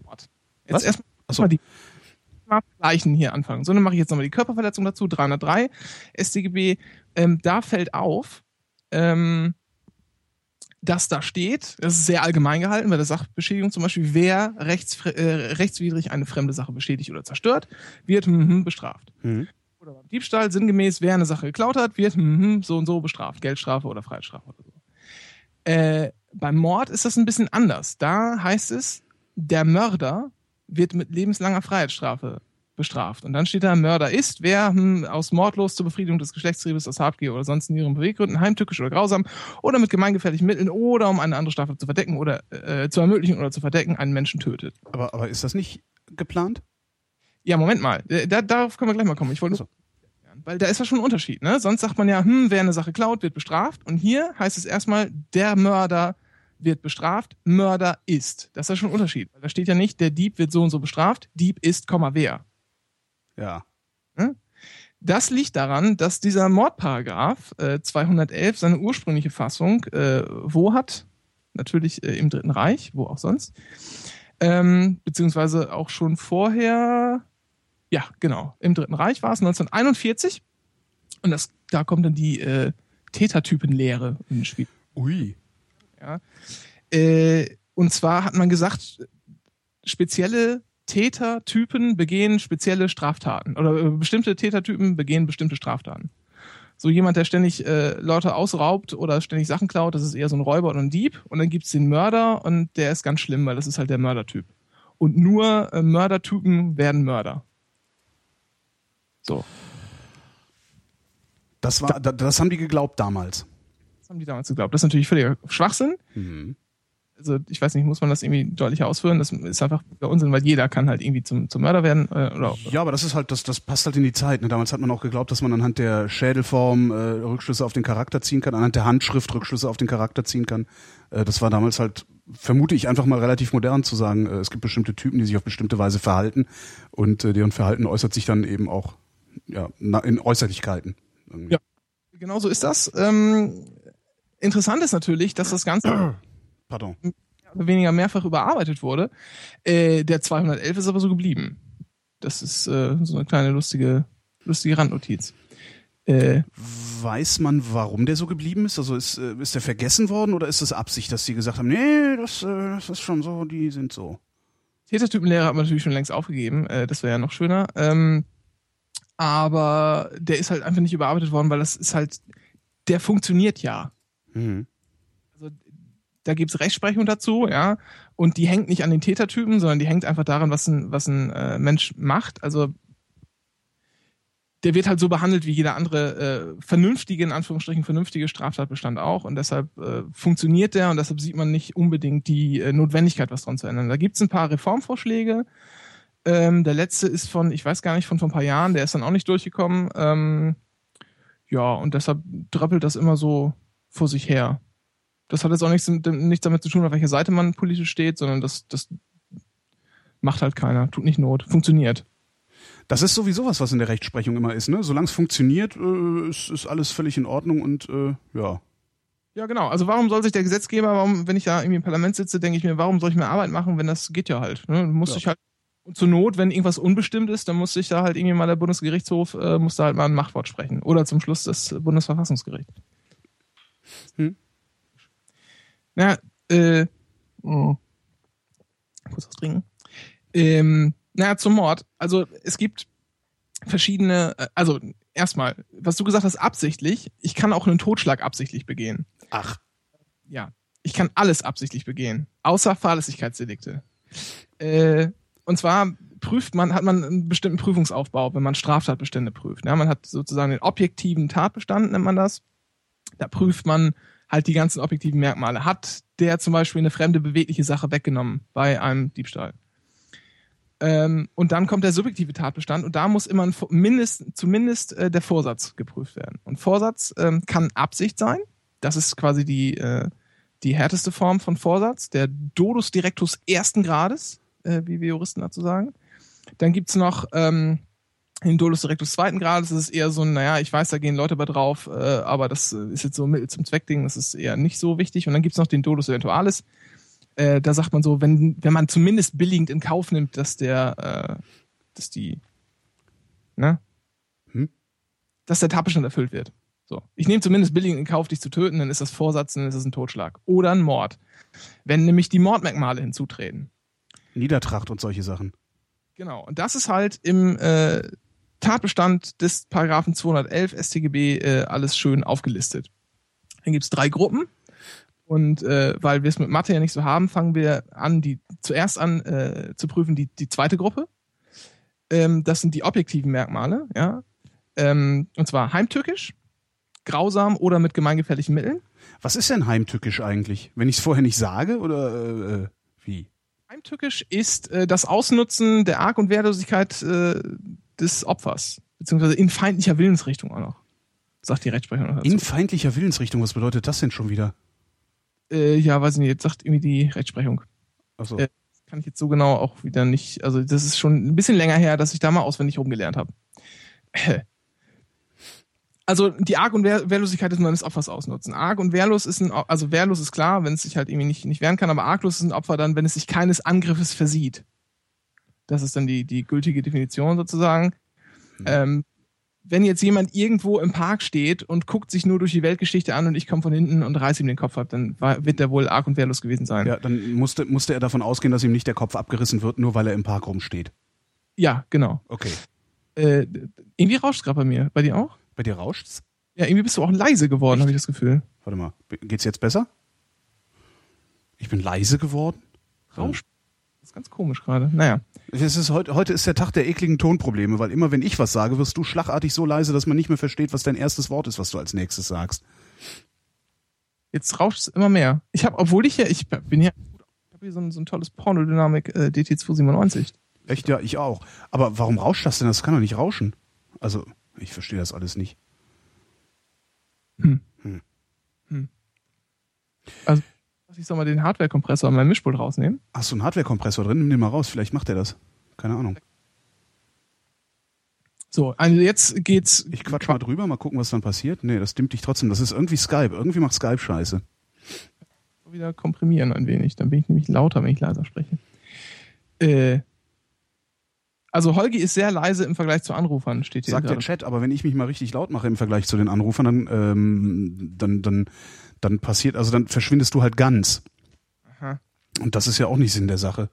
Mord. Jetzt Was? erstmal mal die Leichen hier anfangen. So, dann mache ich jetzt nochmal die Körperverletzung dazu, 303 StGB. Ähm, da fällt auf, ähm, dass da steht, das ist sehr allgemein gehalten, bei der Sachbeschädigung zum Beispiel, wer rechts, äh, rechtswidrig eine fremde Sache beschädigt oder zerstört, wird hm, bestraft. Mhm. Oder beim Diebstahl sinngemäß, wer eine Sache geklaut hat, wird hm, so und so bestraft. Geldstrafe oder Freiheitsstrafe oder so. Äh, beim Mord ist das ein bisschen anders. Da heißt es, der Mörder wird mit lebenslanger Freiheitsstrafe bestraft. Und dann steht da, Mörder ist, wer hm, aus mordlos zur Befriedigung des Geschlechtstriebes, aus Habgier oder sonst in ihren Beweggründen heimtückisch oder grausam oder mit gemeingefährlichen Mitteln oder um eine andere Strafe zu verdecken oder äh, zu ermöglichen oder zu verdecken einen Menschen tötet. Aber, aber ist das nicht geplant? Ja, Moment mal. Äh, Da, darauf können wir gleich mal kommen. Ich wollte Ach so. weil da ist ja schon ein Unterschied. Ne? Sonst sagt man ja, hm, wer eine Sache klaut, wird bestraft. Und hier heißt es erstmal, der Mörder wird bestraft, Mörder ist. Das ist ja schon ein Unterschied. Weil da steht ja nicht, der Dieb wird so und so bestraft, Dieb ist, Komma, wer. Ja. Das liegt daran, dass dieser Mordparagraph äh, 211 seine ursprüngliche Fassung äh, wo hat? Natürlich äh, im Dritten Reich, wo auch sonst. Ähm, beziehungsweise auch schon vorher, ja, genau, im Dritten Reich war es 1941. Und das, da kommt dann die äh, Tätertypenlehre ins Spiel. Ui. Ja. Äh, und zwar hat man gesagt, spezielle Tätertypen begehen spezielle Straftaten oder äh, bestimmte Tätertypen begehen bestimmte Straftaten. So jemand, der ständig äh, Leute ausraubt oder ständig Sachen klaut, das ist eher so ein Räuber oder ein Dieb. Und dann gibt's den Mörder und der ist ganz schlimm, weil das ist halt der Mördertyp. Und nur äh, Mördertypen werden Mörder. So, Das war, da, das haben die geglaubt damals. das haben die damals geglaubt. Das ist natürlich völliger Schwachsinn. Mhm. also ich weiß nicht, muss man das irgendwie deutlicher ausführen? Das ist einfach der Unsinn, weil jeder kann halt irgendwie zum, zum Mörder werden. Äh, oder, Ja, aber das ist halt, das, das passt halt in die Zeit. Ne? Damals hat man auch geglaubt, dass man anhand der Schädelform äh, Rückschlüsse auf den Charakter ziehen kann, anhand der Handschrift Rückschlüsse auf den Charakter ziehen kann. Äh, das war damals halt, vermute ich, einfach mal relativ modern zu sagen, äh, es gibt bestimmte Typen, die sich auf bestimmte Weise verhalten und äh, deren Verhalten äußert sich dann eben auch ja, in Äußerlichkeiten. Irgendwie. Ja. Genau so ist das. Ähm, interessant ist natürlich, dass das Ganze Pardon. weniger mehrfach überarbeitet wurde. Äh, der 211 ist aber so geblieben. Das ist äh, so eine kleine lustige, lustige Randnotiz. Äh, Weiß man, warum der so geblieben ist? Also ist, äh, ist der vergessen worden oder ist es Absicht, dass sie gesagt haben, nee, das, äh, das ist schon so, die sind so. Tätertypenlehre hat man natürlich schon längst aufgegeben. Äh, das wäre ja noch schöner. Ähm, aber der ist halt einfach nicht überarbeitet worden, weil das ist halt, der funktioniert ja. Mhm. Also da gibt's Rechtsprechung dazu, ja, und die hängt nicht an den Tätertypen, sondern die hängt einfach daran, was ein, was ein äh, Mensch macht. Also der wird halt so behandelt wie jeder andere äh, vernünftige, in Anführungsstrichen vernünftige Straftatbestand auch. Und deshalb äh, funktioniert der und deshalb sieht man nicht unbedingt die äh, Notwendigkeit, was dran zu ändern. Da gibt's ein paar Reformvorschläge. Ähm, der letzte ist von, ich weiß gar nicht, von vor ein paar Jahren, der ist dann auch nicht durchgekommen. Ähm, ja, und deshalb drappelt das immer so vor sich her. Das hat jetzt auch nichts, nichts damit zu tun, auf welcher Seite man politisch steht, sondern das, das macht halt keiner, tut nicht Not, funktioniert. Das ist sowieso was, was in der Rechtsprechung immer ist, ne? Solange es funktioniert, äh, ist, ist alles völlig in Ordnung und äh, ja. Ja, genau. Also warum soll sich der Gesetzgeber, warum, wenn ich da irgendwie im Parlament sitze, denke ich mir, warum soll ich mehr Arbeit machen, wenn das geht ja halt. Ne? Du musst Ja. dich halt und zur Not, wenn irgendwas unbestimmt ist, dann muss sich da halt irgendwie mal der Bundesgerichtshof, äh, muss da halt mal ein Machtwort sprechen. Oder zum Schluss das Bundesverfassungsgericht. Hm. Na, äh, mh. kurz was trinken. Ähm, naja, zum Mord. Also es gibt verschiedene, äh, also erstmal, was du gesagt hast, absichtlich. Ich kann auch einen Totschlag absichtlich begehen. Ach, Ja, ich kann alles absichtlich begehen, außer Fahrlässigkeitsdelikte. Äh, und zwar prüft man, hat man einen bestimmten Prüfungsaufbau, wenn man Straftatbestände prüft. Ja, man hat sozusagen den objektiven Tatbestand, nennt man das. Da prüft man halt die ganzen objektiven Merkmale. Hat der zum Beispiel eine fremde bewegliche Sache weggenommen bei einem Diebstahl? Ähm, und dann kommt der subjektive Tatbestand und da muss immer ein, mindest, zumindest äh, der Vorsatz geprüft werden. Und Vorsatz ähm, kann Absicht sein. Das ist quasi die, äh, die härteste Form von Vorsatz, der Dodus Directus ersten Grades, äh, wie wir Juristen dazu sagen. Dann gibt's noch ähm, den Dolus Directus zweiten Grades, das ist eher so ein, naja, ich weiß, da gehen Leute bei drauf, äh, aber das äh, ist jetzt so ein Mittel zum Zweckding, das ist eher nicht so wichtig. Und dann gibt's noch den Dolus Eventualis, äh, da sagt man so, wenn, wenn man zumindest billigend in Kauf nimmt, dass der, äh, dass die, ne? Hm? Dass der Tatbestand erfüllt wird. So. Ich nehme zumindest billigend in Kauf, dich zu töten, dann ist das Vorsatz, dann ist das ein Totschlag. Oder ein Mord. Wenn nämlich die Mordmerkmale hinzutreten. Niedertracht und solche Sachen. Genau. Und das ist halt im äh, Tatbestand des Paragraphen 211 StGB äh, alles schön aufgelistet. Dann gibt's drei Gruppen. Und äh, weil wir es mit Mathe ja nicht so haben, fangen wir an, die zuerst an äh, zu prüfen, die, die zweite Gruppe. Ähm, das sind die objektiven Merkmale, ja. Ähm, und zwar heimtückisch, grausam oder mit gemeingefährlichen Mitteln. Was ist denn heimtückisch eigentlich? Wenn ich es vorher nicht sage oder äh, äh, wie? Heimtückisch ist äh, das Ausnutzen der Arg- und Wehrlosigkeit äh, des Opfers, beziehungsweise in feindlicher Willensrichtung auch noch, sagt die Rechtsprechung noch dazu. In feindlicher Willensrichtung, was bedeutet das denn schon wieder? äh, ja, weiß ich nicht, jetzt sagt irgendwie die Rechtsprechung. Achso. Äh, Kann ich jetzt so genau auch wieder nicht, also das ist schon ein bisschen länger her, dass ich da mal auswendig rumgelernt habe. Also die Arg- und Wehr Wehrlosigkeit des meines Opfers ausnutzen. Arg und wehrlos ist ein, also wehrlos ist klar, wenn es sich halt irgendwie nicht, nicht wehren kann, aber arglos ist ein Opfer dann, wenn es sich keines Angriffes versieht. Das ist dann die, die gültige Definition sozusagen. Ähm, wenn jetzt jemand irgendwo im Park steht und guckt sich nur durch die Weltgeschichte an und ich komme von hinten und reiß ihm den Kopf ab, dann war, wird der wohl arg und wehrlos gewesen sein. Ja, dann musste, musste er davon ausgehen, dass ihm nicht der Kopf abgerissen wird, nur weil er im Park rumsteht. Ja, genau. Okay. Äh, irgendwie rauscht gerade bei mir. Bei dir auch? Bei dir rauscht's? Ja, irgendwie bist du auch leise geworden, habe ich das Gefühl. Warte mal, geht's jetzt besser? Ich bin leise geworden? Rauscht. Das ist ganz komisch gerade. Naja. Es ist heute, heute ist der Tag der ekligen Tonprobleme, weil immer wenn ich was sage, wirst du schlagartig so leise, dass man nicht mehr versteht, was dein erstes Wort ist, was du als nächstes sagst. Jetzt rauscht es immer mehr. Ich habe, obwohl ich ja, ich bin ja, ich habe hier so ein, so ein tolles Pornodynamik äh, DT297. Echt? Ja, ich auch. Aber warum rauscht das denn? Das kann doch nicht rauschen. Also, ich verstehe das alles nicht. Ich soll mal den Hardware-Kompressor an meinem Mischpult rausnehmen. Hast du einen Hardware-Kompressor drin? Nimm den mal raus. Vielleicht macht er das. Keine Ahnung. So, also jetzt geht's. Ich quatsch mal drüber, mal gucken, was dann passiert. Nee, das dimmt dich trotzdem. Das ist irgendwie Skype. Irgendwie macht Skype scheiße. wieder komprimieren ein wenig. Dann bin ich nämlich lauter, wenn ich leiser spreche. Äh, also Holgi ist sehr leise im Vergleich zu Anrufern, steht hier. Sagt der. Chat, aber wenn ich mich mal richtig laut mache im Vergleich zu den Anrufern, dann, ähm, dann, dann, dann passiert, also dann verschwindest du halt ganz. Aha. Und das ist ja auch nicht Sinn der Sache.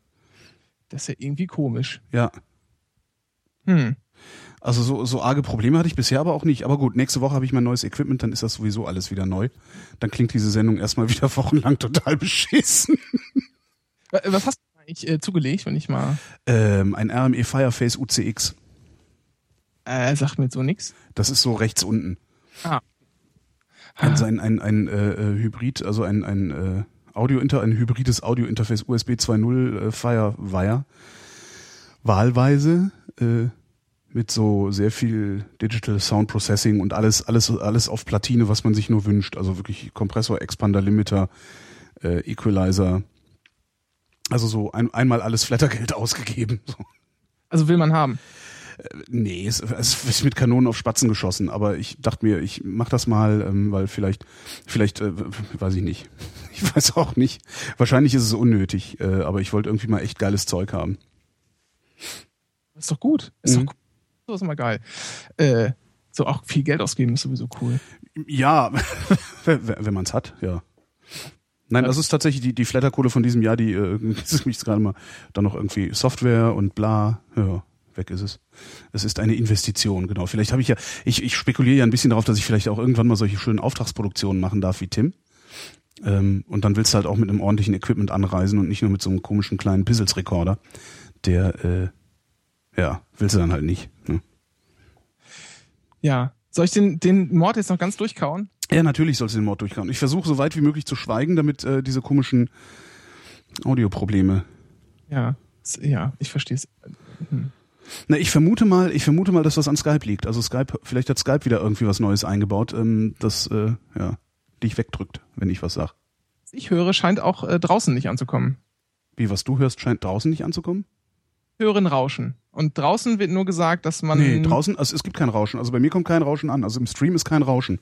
Das ist ja irgendwie komisch. Ja. Hm. Also so, so arge Probleme hatte ich bisher aber auch nicht. Aber gut, nächste Woche habe ich mein neues Equipment, dann ist das sowieso alles wieder neu. Dann klingt diese Sendung erstmal wieder wochenlang total beschissen. Wa- Was hast du eigentlich äh, zugelegt, wenn ich mal. Ähm, ein RME Fireface UCX. Äh, sagt mir jetzt so nix. Das ist so rechts unten. Ah. Ein, ein, ein, ein äh, äh, Hybrid, also ein, ein äh, Audio -Inter, ein hybrides Audio-Interface USB 2.0 äh, Firewire. Wahlweise äh, mit so sehr viel Digital Sound Processing und alles, alles, alles auf Platine, was man sich nur wünscht. Also wirklich Kompressor, Expander, Limiter, äh, Equalizer. Also so ein, einmal alles Flattergeld ausgegeben. So. Also will man haben. Nee, es, es ist mit Kanonen auf Spatzen geschossen, aber ich dachte mir, ich mach das mal, ähm, weil vielleicht, vielleicht, äh, weiß ich nicht. Ich weiß auch nicht. Wahrscheinlich ist es unnötig, äh, aber ich wollte irgendwie mal echt geiles Zeug haben. Ist doch gut. Ist Mhm. doch cool. So ist immer geil. Äh, so auch viel Geld ausgeben ist sowieso cool. Ja, wenn man es hat, ja. Nein, das ist tatsächlich die, die Flatterkohle von diesem Jahr, die äh, ist mich gerade mal dann noch irgendwie Software und bla, ja, weg ist es. Es ist eine Investition, genau. Vielleicht habe ich ja, ich, ich spekuliere ja ein bisschen darauf, dass ich vielleicht auch irgendwann mal solche schönen Auftragsproduktionen machen darf wie Tim. Ähm, und dann willst du halt auch mit einem ordentlichen Equipment anreisen und nicht nur mit so einem komischen kleinen Pizzles-Rekorder. Der, äh, ja, willst du dann halt nicht. Ne? Ja. Soll ich den, den Mord jetzt noch ganz durchkauen? Ja, natürlich sollst du den Mord durchkauen. Ich versuche so weit wie möglich zu schweigen, damit äh, diese komischen Audioprobleme. Ja. Ja, ich verstehe es. Na, ich vermute mal, ich vermute mal, dass was an Skype liegt. Also Skype, vielleicht hat Skype wieder irgendwie was Neues eingebaut, ähm, das äh, ja dich wegdrückt, wenn ich was sag. Was ich höre, scheint auch äh, draußen nicht anzukommen. Wie was du hörst, scheint draußen nicht anzukommen. Hören Rauschen. Und draußen wird nur gesagt, dass man. Nee, draußen, also es gibt kein Rauschen. Also bei mir kommt kein Rauschen an. Also im Stream ist kein Rauschen.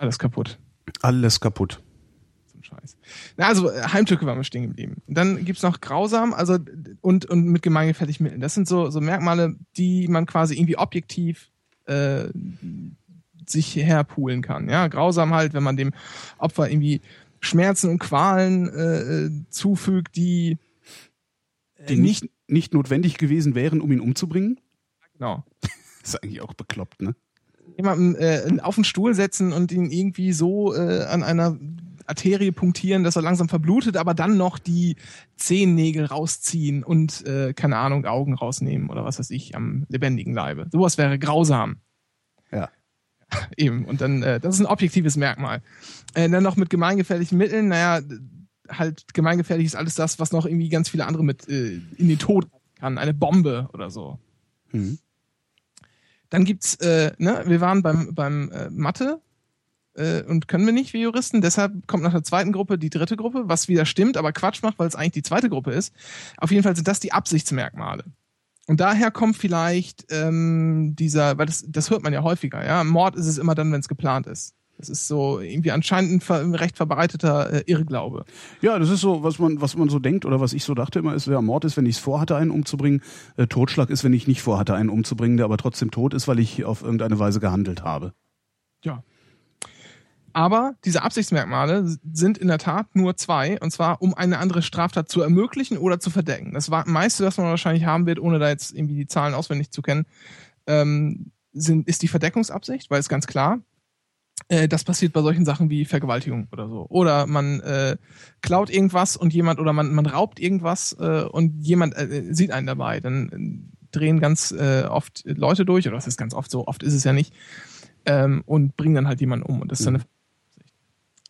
Alles kaputt. Alles kaputt. Ein Scheiß. Na, also äh, Heimtücke waren wir stehen geblieben. Dann gibt's noch grausam, also und, und mit gemeingefährlichen Mitteln. Das sind so, so Merkmale, die man quasi irgendwie objektiv äh, sich herpulen kann. Ja, grausam halt, wenn man dem Opfer irgendwie Schmerzen und Qualen äh, äh, zufügt, die, äh, Die nicht, nicht notwendig gewesen wären, um ihn umzubringen. genau. ist eigentlich auch bekloppt, ne? Jemanden äh, auf den Stuhl setzen und ihn irgendwie so äh, an einer Arterie punktieren, dass er langsam verblutet, aber dann noch die Zehennägel rausziehen und, äh, keine Ahnung, Augen rausnehmen oder was weiß ich, am lebendigen Leibe. Sowas wäre grausam. Ja. Eben. Und dann, äh, das ist ein objektives Merkmal. Äh, dann noch mit gemeingefährlichen Mitteln, naja, halt gemeingefährlich ist alles das, was noch irgendwie ganz viele andere mit äh, in den Tod kann. Eine Bombe oder so. Mhm. Dann gibt's, äh, ne, wir waren beim, beim äh, Mathe äh, und können wir nicht, wir Juristen. Deshalb kommt nach der zweiten Gruppe die dritte Gruppe, was wieder stimmt, aber Quatsch macht, weil es eigentlich die zweite Gruppe ist. Auf jeden Fall sind das die Absichtsmerkmale. Und daher kommt vielleicht ähm, dieser, weil das, das hört man ja häufiger, ja. Mord ist es immer dann, wenn es geplant ist. Das ist so irgendwie anscheinend ein, recht verbreiteter äh, Irrglaube. Ja, das ist so, was man, was man so denkt oder was ich so dachte immer ist, ja, Mord ist, wenn ich es vorhatte, einen umzubringen. Äh, Totschlag ist, wenn ich nicht vorhatte, einen umzubringen, der aber trotzdem tot ist, weil ich auf irgendeine Weise gehandelt habe. Ja. Aber diese Absichtsmerkmale sind in der Tat nur zwei, und zwar um eine andere Straftat zu ermöglichen oder zu verdecken. Das war- meiste, was man wahrscheinlich haben wird, ohne da jetzt irgendwie die Zahlen auswendig zu kennen, ähm, sind, ist die Verdeckungsabsicht, weil es ganz klar, äh, das passiert bei solchen Sachen wie Vergewaltigung oder so. Oder man äh, klaut irgendwas und jemand, oder man, man raubt irgendwas äh, und jemand äh, sieht einen dabei. Dann äh, drehen ganz äh, oft Leute durch, oder das ist ganz oft so, oft ist es ja nicht, ähm, und bringen dann halt jemanden um. Und das ist dann eine Absicht.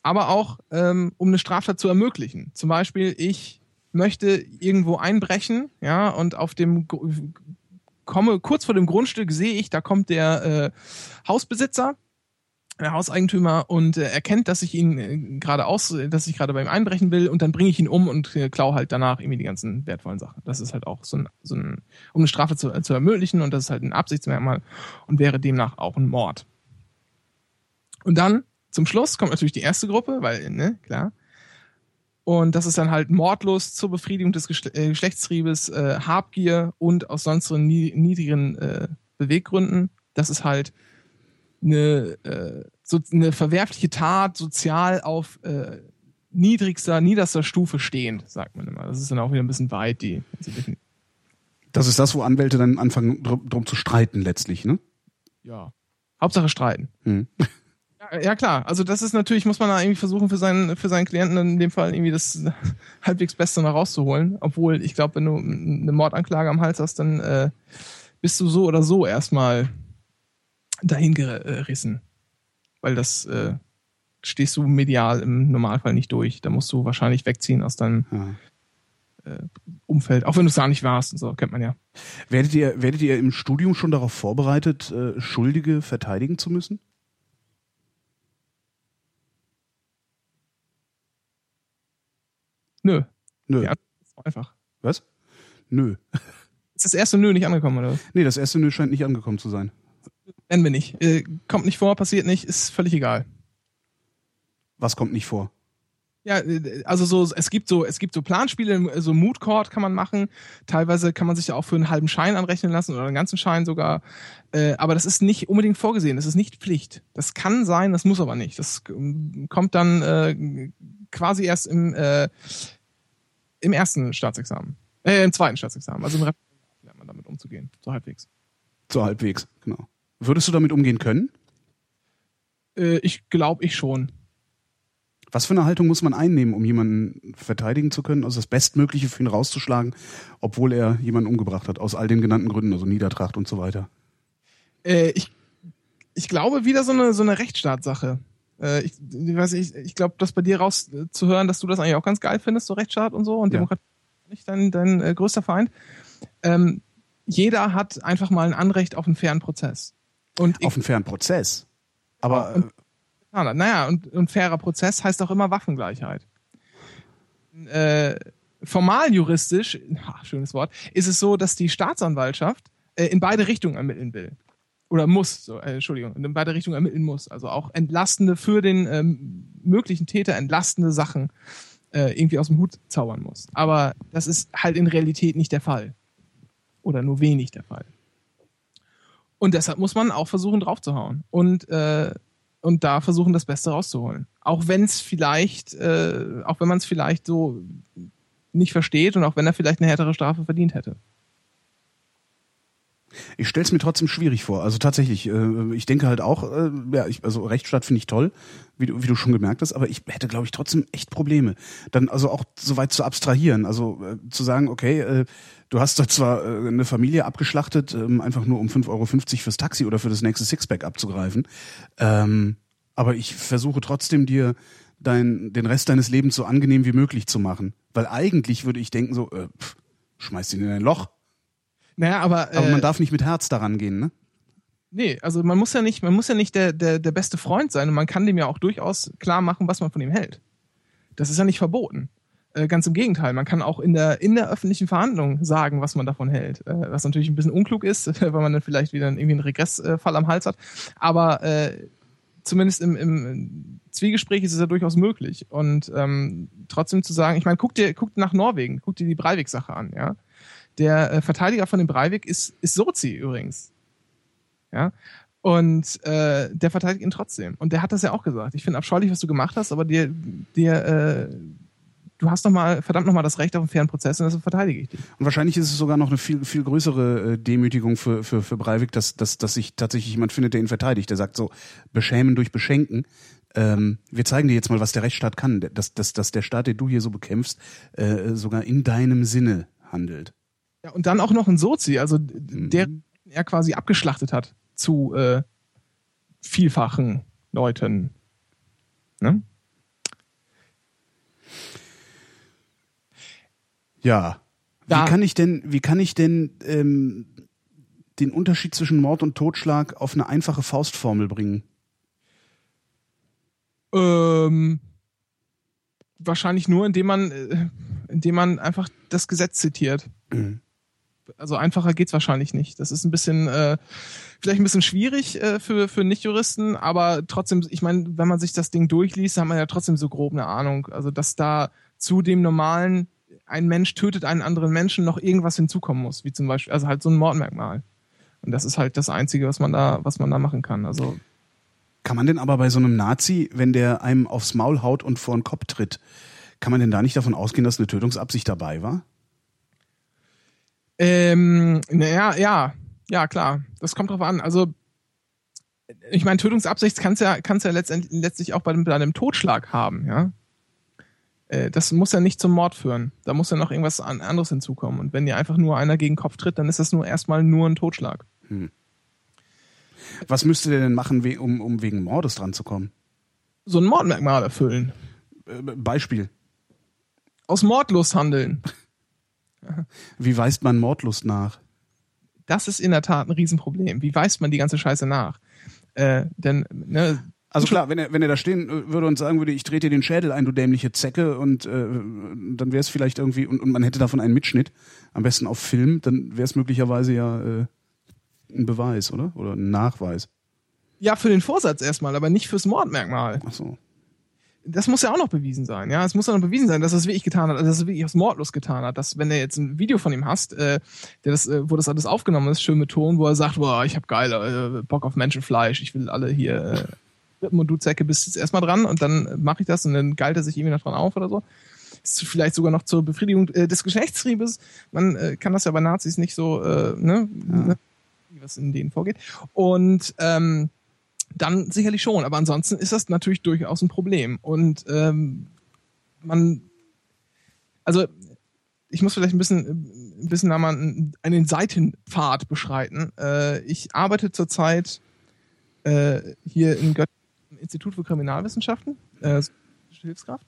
Aber auch, ähm, um eine Straftat zu ermöglichen. Zum Beispiel, ich möchte irgendwo einbrechen, ja, und auf dem komme kurz vor dem Grundstück sehe ich, da kommt der äh, Hausbesitzer, der Hauseigentümer und äh, erkennt, dass ich ihn äh, gerade aus, dass ich gerade bei ihm einbrechen will und dann bringe ich ihn um und äh, klaue halt danach irgendwie die ganzen wertvollen Sachen. Das ist halt auch so ein, so ein um eine Strafe zu, zu ermöglichen und das ist halt ein Absichtsmerkmal und wäre demnach auch ein Mord. Und dann zum Schluss kommt natürlich die erste Gruppe, weil, ne, klar. Und das ist dann halt Mordlust zur Befriedigung des Geschle äh, Geschlechtstriebes, äh, Habgier und aus sonstigen nie niedrigen äh, Beweggründen. Das ist halt eine, äh, so, eine verwerfliche Tat, sozial auf äh, niedrigster, niederster Stufe stehend, sagt man immer. Das ist dann auch wieder ein bisschen weit, die. die Das ist das, wo Anwälte dann anfangen, drum, drum zu streiten letztlich, ne? ja. Hauptsache streiten. Hm. Ja, ja klar, also das ist natürlich, muss man da irgendwie versuchen, für seinen, für seinen Klienten in dem Fall irgendwie das halbwegs Beste noch rauszuholen. Obwohl, ich glaube, wenn du eine Mordanklage am Hals hast, dann äh, bist du so oder so erstmal dahin gerissen. Weil das äh, stehst du medial im Normalfall nicht durch. Da musst du wahrscheinlich wegziehen aus deinem Ja. Umfeld, auch wenn du es gar nicht warst und so, kennt man ja. Werdet ihr, werdet ihr im Studium schon darauf vorbereitet, äh, Schuldige verteidigen zu müssen? Nö. Nö. Ja, einfach. Was? Nö. Ist das erste Nö nicht angekommen, oder? Nee, das erste Nö scheint nicht angekommen zu sein. Nennen wir nicht. Äh, kommt nicht vor, passiert nicht, ist völlig egal. Was kommt nicht vor? Ja, äh, also so, es gibt so, es gibt so Planspiele, so Mood Court kann man machen. Teilweise kann man sich ja auch für einen halben Schein anrechnen lassen oder einen ganzen Schein sogar. Äh, aber das ist nicht unbedingt vorgesehen. Das ist nicht Pflicht. Das kann sein, das muss aber nicht. Das ähm, kommt dann äh, quasi erst im, äh, im ersten Staatsexamen. Äh, im zweiten Staatsexamen. Also im Rep lernt man damit umzugehen. So halbwegs. So halbwegs, genau. Würdest du damit umgehen können? Äh, ich glaube ich schon. Was für eine Haltung muss man einnehmen, um jemanden verteidigen zu können, also das Bestmögliche für ihn rauszuschlagen, obwohl er jemanden umgebracht hat, aus all den genannten Gründen, also Niedertracht und so weiter? Äh, ich, ich glaube wieder so eine, so eine Rechtsstaatssache. Äh, ich, ich weiß nicht, ich, ich glaube, das bei dir rauszuhören, dass du das eigentlich auch ganz geil findest, so Rechtsstaat und so und Ja. Demokratie nicht dein, dein äh, größter Feind. Ähm, jeder hat einfach mal ein Anrecht auf einen fairen Prozess. Und Auf einen fairen Prozess. Aber Und- Ja, naja, und, und fairer Prozess heißt auch immer Waffengleichheit. Äh, formal juristisch, ha, schönes Wort, ist es so, dass die Staatsanwaltschaft äh, in beide Richtungen ermitteln will. Oder muss, so, äh, Entschuldigung, in beide Richtungen ermitteln muss. Also auch entlastende für den ähm, möglichen Täter entlastende Sachen äh, irgendwie aus dem Hut zaubern muss. Aber das ist halt in Realität nicht der Fall. Oder nur wenig der Fall. Und deshalb muss man auch versuchen, draufzuhauen. Und äh, und da versuchen, das Beste rauszuholen. Auch wenn es vielleicht, äh, auch wenn man es vielleicht so nicht versteht und auch wenn er vielleicht eine härtere Strafe verdient hätte. Ich stelle es mir trotzdem schwierig vor. Also tatsächlich, äh, ich denke halt auch, äh, ja, ich, also Rechtsstaat finde ich toll, wie du, wie du schon gemerkt hast, aber ich hätte, glaube ich, trotzdem echt Probleme. Dann also auch so weit zu abstrahieren, also äh, zu sagen, okay, äh, du hast da zwar äh, eine Familie abgeschlachtet, ähm, einfach nur um 5,50 Euro fürs Taxi oder für das nächste Sixpack abzugreifen, ähm, aber ich versuche trotzdem dir dein, den Rest deines Lebens so angenehm wie möglich zu machen. Weil eigentlich würde ich denken so, äh, pff, schmeiß ihn in ein Loch. Naja, aber, äh, Aber man darf nicht mit Herz daran gehen, ne? nee, also man muss ja nicht, man muss ja nicht der, der, der beste Freund sein und man kann dem ja auch durchaus klar machen, was man von ihm hält. Das ist ja nicht verboten. Äh, ganz im Gegenteil, man kann auch in der, in der öffentlichen Verhandlung sagen, was man davon hält. Äh, was natürlich ein bisschen unklug ist, weil man dann vielleicht wieder irgendwie einen Regressfall am Hals hat. Aber äh, zumindest im, im Zwiegespräch ist es ja durchaus möglich. Und ähm, trotzdem zu sagen, ich meine, guck dir, guck nach Norwegen, guck dir die Breivik-Sache an, ja. Der äh, Verteidiger von dem Breivik ist, ist Sozi übrigens. Ja. Und äh, der verteidigt ihn trotzdem. Und der hat das ja auch gesagt. Ich finde abscheulich, was du gemacht hast, aber dir, dir, äh, du hast noch mal, verdammt nochmal das Recht auf einen fairen Prozess und deshalb verteidige ich dich. Und wahrscheinlich ist es sogar noch eine viel, viel größere äh, Demütigung für, für, für Breivik, dass, dass, dass sich tatsächlich jemand findet, der ihn verteidigt. Der sagt so, beschämen durch Beschenken. Ähm, wir zeigen dir jetzt mal, was der Rechtsstaat kann. Dass, dass, dass der Staat, den du hier so bekämpfst, äh, sogar in deinem Sinne handelt. Ja, und dann auch noch ein Sozi, also der er quasi abgeschlachtet hat zu äh, vielfachen Leuten. Ne? Ja. Da- Wie kann ich denn, wie kann ich denn ähm, den Unterschied zwischen Mord und Totschlag auf eine einfache Faustformel bringen? Ähm, wahrscheinlich nur, indem man, äh, indem man einfach das Gesetz zitiert. Mhm. Also einfacher geht's wahrscheinlich nicht. Das ist ein bisschen, äh, vielleicht ein bisschen schwierig äh, für, für Nichtjuristen, aber trotzdem, ich meine, wenn man sich das Ding durchliest, hat man ja trotzdem so grob eine Ahnung. Also, dass da zu dem normalen, ein Mensch tötet einen anderen Menschen, noch irgendwas hinzukommen muss, wie zum Beispiel, also halt so ein Mordmerkmal. Und das ist halt das Einzige, was man da, was man da machen kann. Also, Kann man denn aber bei so einem Nazi, wenn der einem aufs Maul haut und vor den Kopf tritt, kann man denn da nicht davon ausgehen, dass eine Tötungsabsicht dabei war? Ähm, naja, ja, ja, klar. Das kommt drauf an. Also, ich meine, Tötungsabsicht kannst ja, kannst ja letztendlich, letztlich auch bei einem, bei einem Totschlag haben, ja. Äh, Das muss ja nicht zum Mord führen. Da muss ja noch irgendwas an- anderes hinzukommen. Und wenn dir einfach nur einer gegen den Kopf tritt, dann ist das nur erstmal nur ein Totschlag. Was müsste der denn machen, um, um wegen Mordes dran zu kommen? So ein Mordmerkmal erfüllen. Äh, Beispiel. Aus Mordlust handeln. Wie weist man Mordlust nach? Das ist in der Tat ein Riesenproblem. Wie weist man die ganze Scheiße nach? Äh, denn, ne, Also klar, wenn er, wenn er da stehen würde und sagen würde, ich drehe dir den Schädel ein, du dämliche Zecke, und äh, dann wäre es vielleicht irgendwie, und, und man hätte davon einen Mitschnitt, am besten auf Film, dann wäre es möglicherweise ja äh, ein Beweis, oder? Oder ein Nachweis. Ja, für den Vorsatz erstmal, aber nicht fürs Mordmerkmal. Ach so. Das muss ja auch noch bewiesen sein, ja. Es muss ja noch bewiesen sein, dass er es wirklich getan hat, also dass er es wirklich aus Mordlos getan hat. Dass, wenn du jetzt ein Video von ihm hast, äh, der das, äh, wo das alles aufgenommen ist, schön mit Ton, wo er sagt, boah, ich hab geil, äh, Bock auf Menschenfleisch, ich will alle hier äh, und du Zecke bist jetzt erstmal dran und dann mache ich das und dann galt er sich irgendwie noch dran auf oder so. Ist vielleicht sogar noch zur Befriedigung äh, des Geschlechtstriebes. Man äh, kann das ja bei Nazis nicht so, äh, ne, ne was in denen vorgeht. Und ähm, dann sicherlich schon. Aber ansonsten ist das natürlich durchaus ein Problem. Und ähm, man, also ich muss vielleicht ein bisschen, ein bisschen einmal einen, Seitenpfad beschreiten. Äh, ich arbeite zurzeit äh, hier im Institut für Kriminalwissenschaften, äh, Hilfskraft.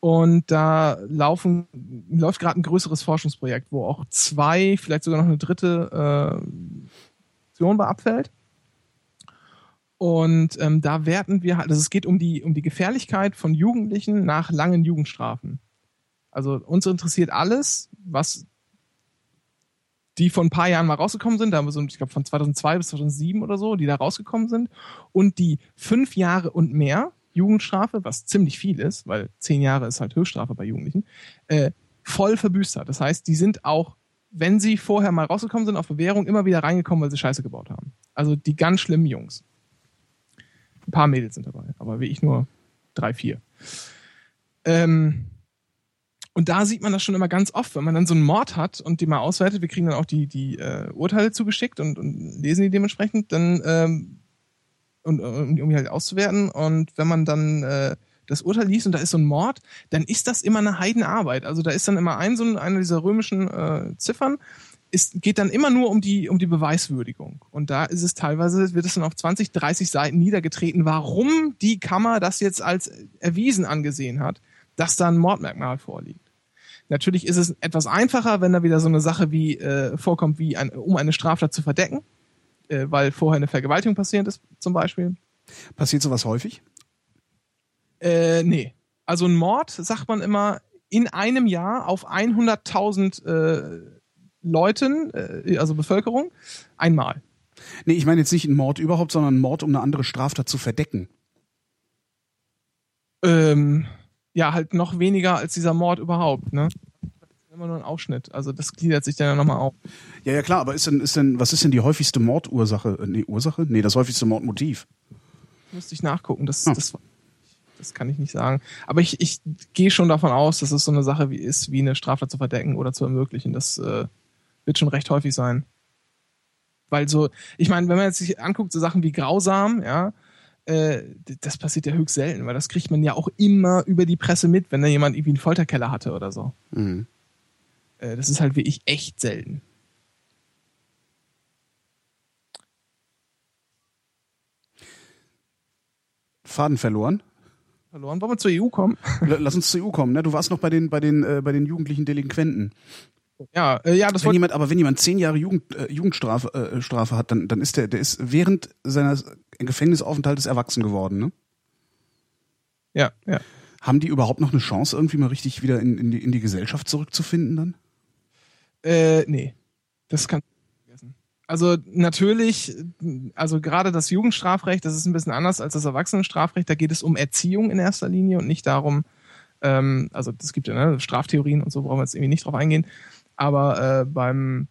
Und da laufen, läuft gerade ein größeres Forschungsprojekt, wo auch zwei, vielleicht sogar noch eine dritte äh, Option bei abfällt. Und ähm, da werten wir halt, also es geht um die, um die Gefährlichkeit von Jugendlichen nach langen Jugendstrafen. Also uns interessiert alles, was die vor ein paar Jahren mal rausgekommen sind, da haben wir so, ich glaube von 2002 bis 2007 oder so, die da rausgekommen sind und die fünf Jahre und mehr Jugendstrafe, was ziemlich viel ist, weil zehn Jahre ist halt Höchststrafe bei Jugendlichen, äh, voll verbüßt hat. Das heißt, die sind auch, wenn sie vorher mal rausgekommen sind auf Bewährung, immer wieder reingekommen, weil sie Scheiße gebaut haben. Also die ganz schlimmen Jungs. Ein paar Mädels sind dabei, aber wie ich nur drei, vier. Ähm, und da sieht man das schon immer ganz oft, wenn man dann so einen Mord hat und die mal auswertet, wir kriegen dann auch die, die äh, Urteile zugeschickt und, und lesen die dementsprechend, dann ähm, und, um die halt auszuwerten. Und wenn man dann äh, das Urteil liest und da ist so ein Mord, dann ist das immer eine Heidenarbeit. Also da ist dann immer ein so ein, einer dieser römischen äh, Ziffern, ist, geht dann immer nur um die, um die Beweiswürdigung. Und da ist es teilweise, wird es dann auf 20, 30 Seiten niedergetreten, warum die Kammer das jetzt als erwiesen angesehen hat, dass da ein Mordmerkmal vorliegt. Natürlich ist es etwas einfacher, wenn da wieder so eine Sache wie äh, vorkommt, wie ein, um eine Straftat zu verdecken, äh, weil vorher eine Vergewaltigung passiert ist, zum Beispiel. Passiert sowas häufig? Äh, nee. Also ein Mord, sagt man immer, in einem Jahr auf 100.000 äh, Leuten, äh, also Bevölkerung, einmal. Nee, ich meine jetzt nicht einen Mord überhaupt, sondern einen Mord, um eine andere Straftat zu verdecken. Ähm, ja, halt noch weniger als dieser Mord überhaupt, ne? immer nur ein Ausschnitt. Also das gliedert sich dann ja nochmal auf. Ja, ja klar, aber ist denn, ist denn, was ist denn die häufigste Mordursache? Äh, Nee, Ursache? Nee, das häufigste Mordmotiv. Müsste ich nachgucken. Das, Hm. das, das kann ich nicht sagen. Aber ich, ich gehe schon davon aus, dass es so eine Sache wie ist, wie eine Straftat zu verdecken oder zu ermöglichen. Das äh, wird schon recht häufig sein. Weil so, ich meine, wenn man jetzt sich anguckt, so Sachen wie grausam, ja, äh, das passiert ja höchst selten, weil das kriegt man ja auch immer über die Presse mit, wenn da jemand irgendwie einen Folterkeller hatte oder so. Mhm. Äh, das ist halt wirklich echt selten. Faden verloren. Verloren. Wollen wir zur EU kommen? Lass uns zur EU kommen, ne? Du warst noch bei den, bei den, äh, bei den jugendlichen Delinquenten. Ja, äh, ja, das Wenn jemand, aber wenn jemand zehn Jahre Jugend, äh, Jugendstrafe äh, Strafe hat, dann, dann ist der, der ist während seines Gefängnisaufenthaltes erwachsen geworden, ne? ja, ja. Haben die überhaupt noch eine Chance, irgendwie mal richtig wieder in, in, die, in die Gesellschaft zurückzufinden dann? Äh, nee. Das kann vergessen. Also natürlich, also gerade das Jugendstrafrecht, das ist ein bisschen anders als das Erwachsenenstrafrecht. Da geht es um Erziehung in erster Linie und nicht darum, ähm, also es gibt ja ne, Straftheorien und so, brauchen wir jetzt irgendwie nicht drauf eingehen. Aber äh, beim,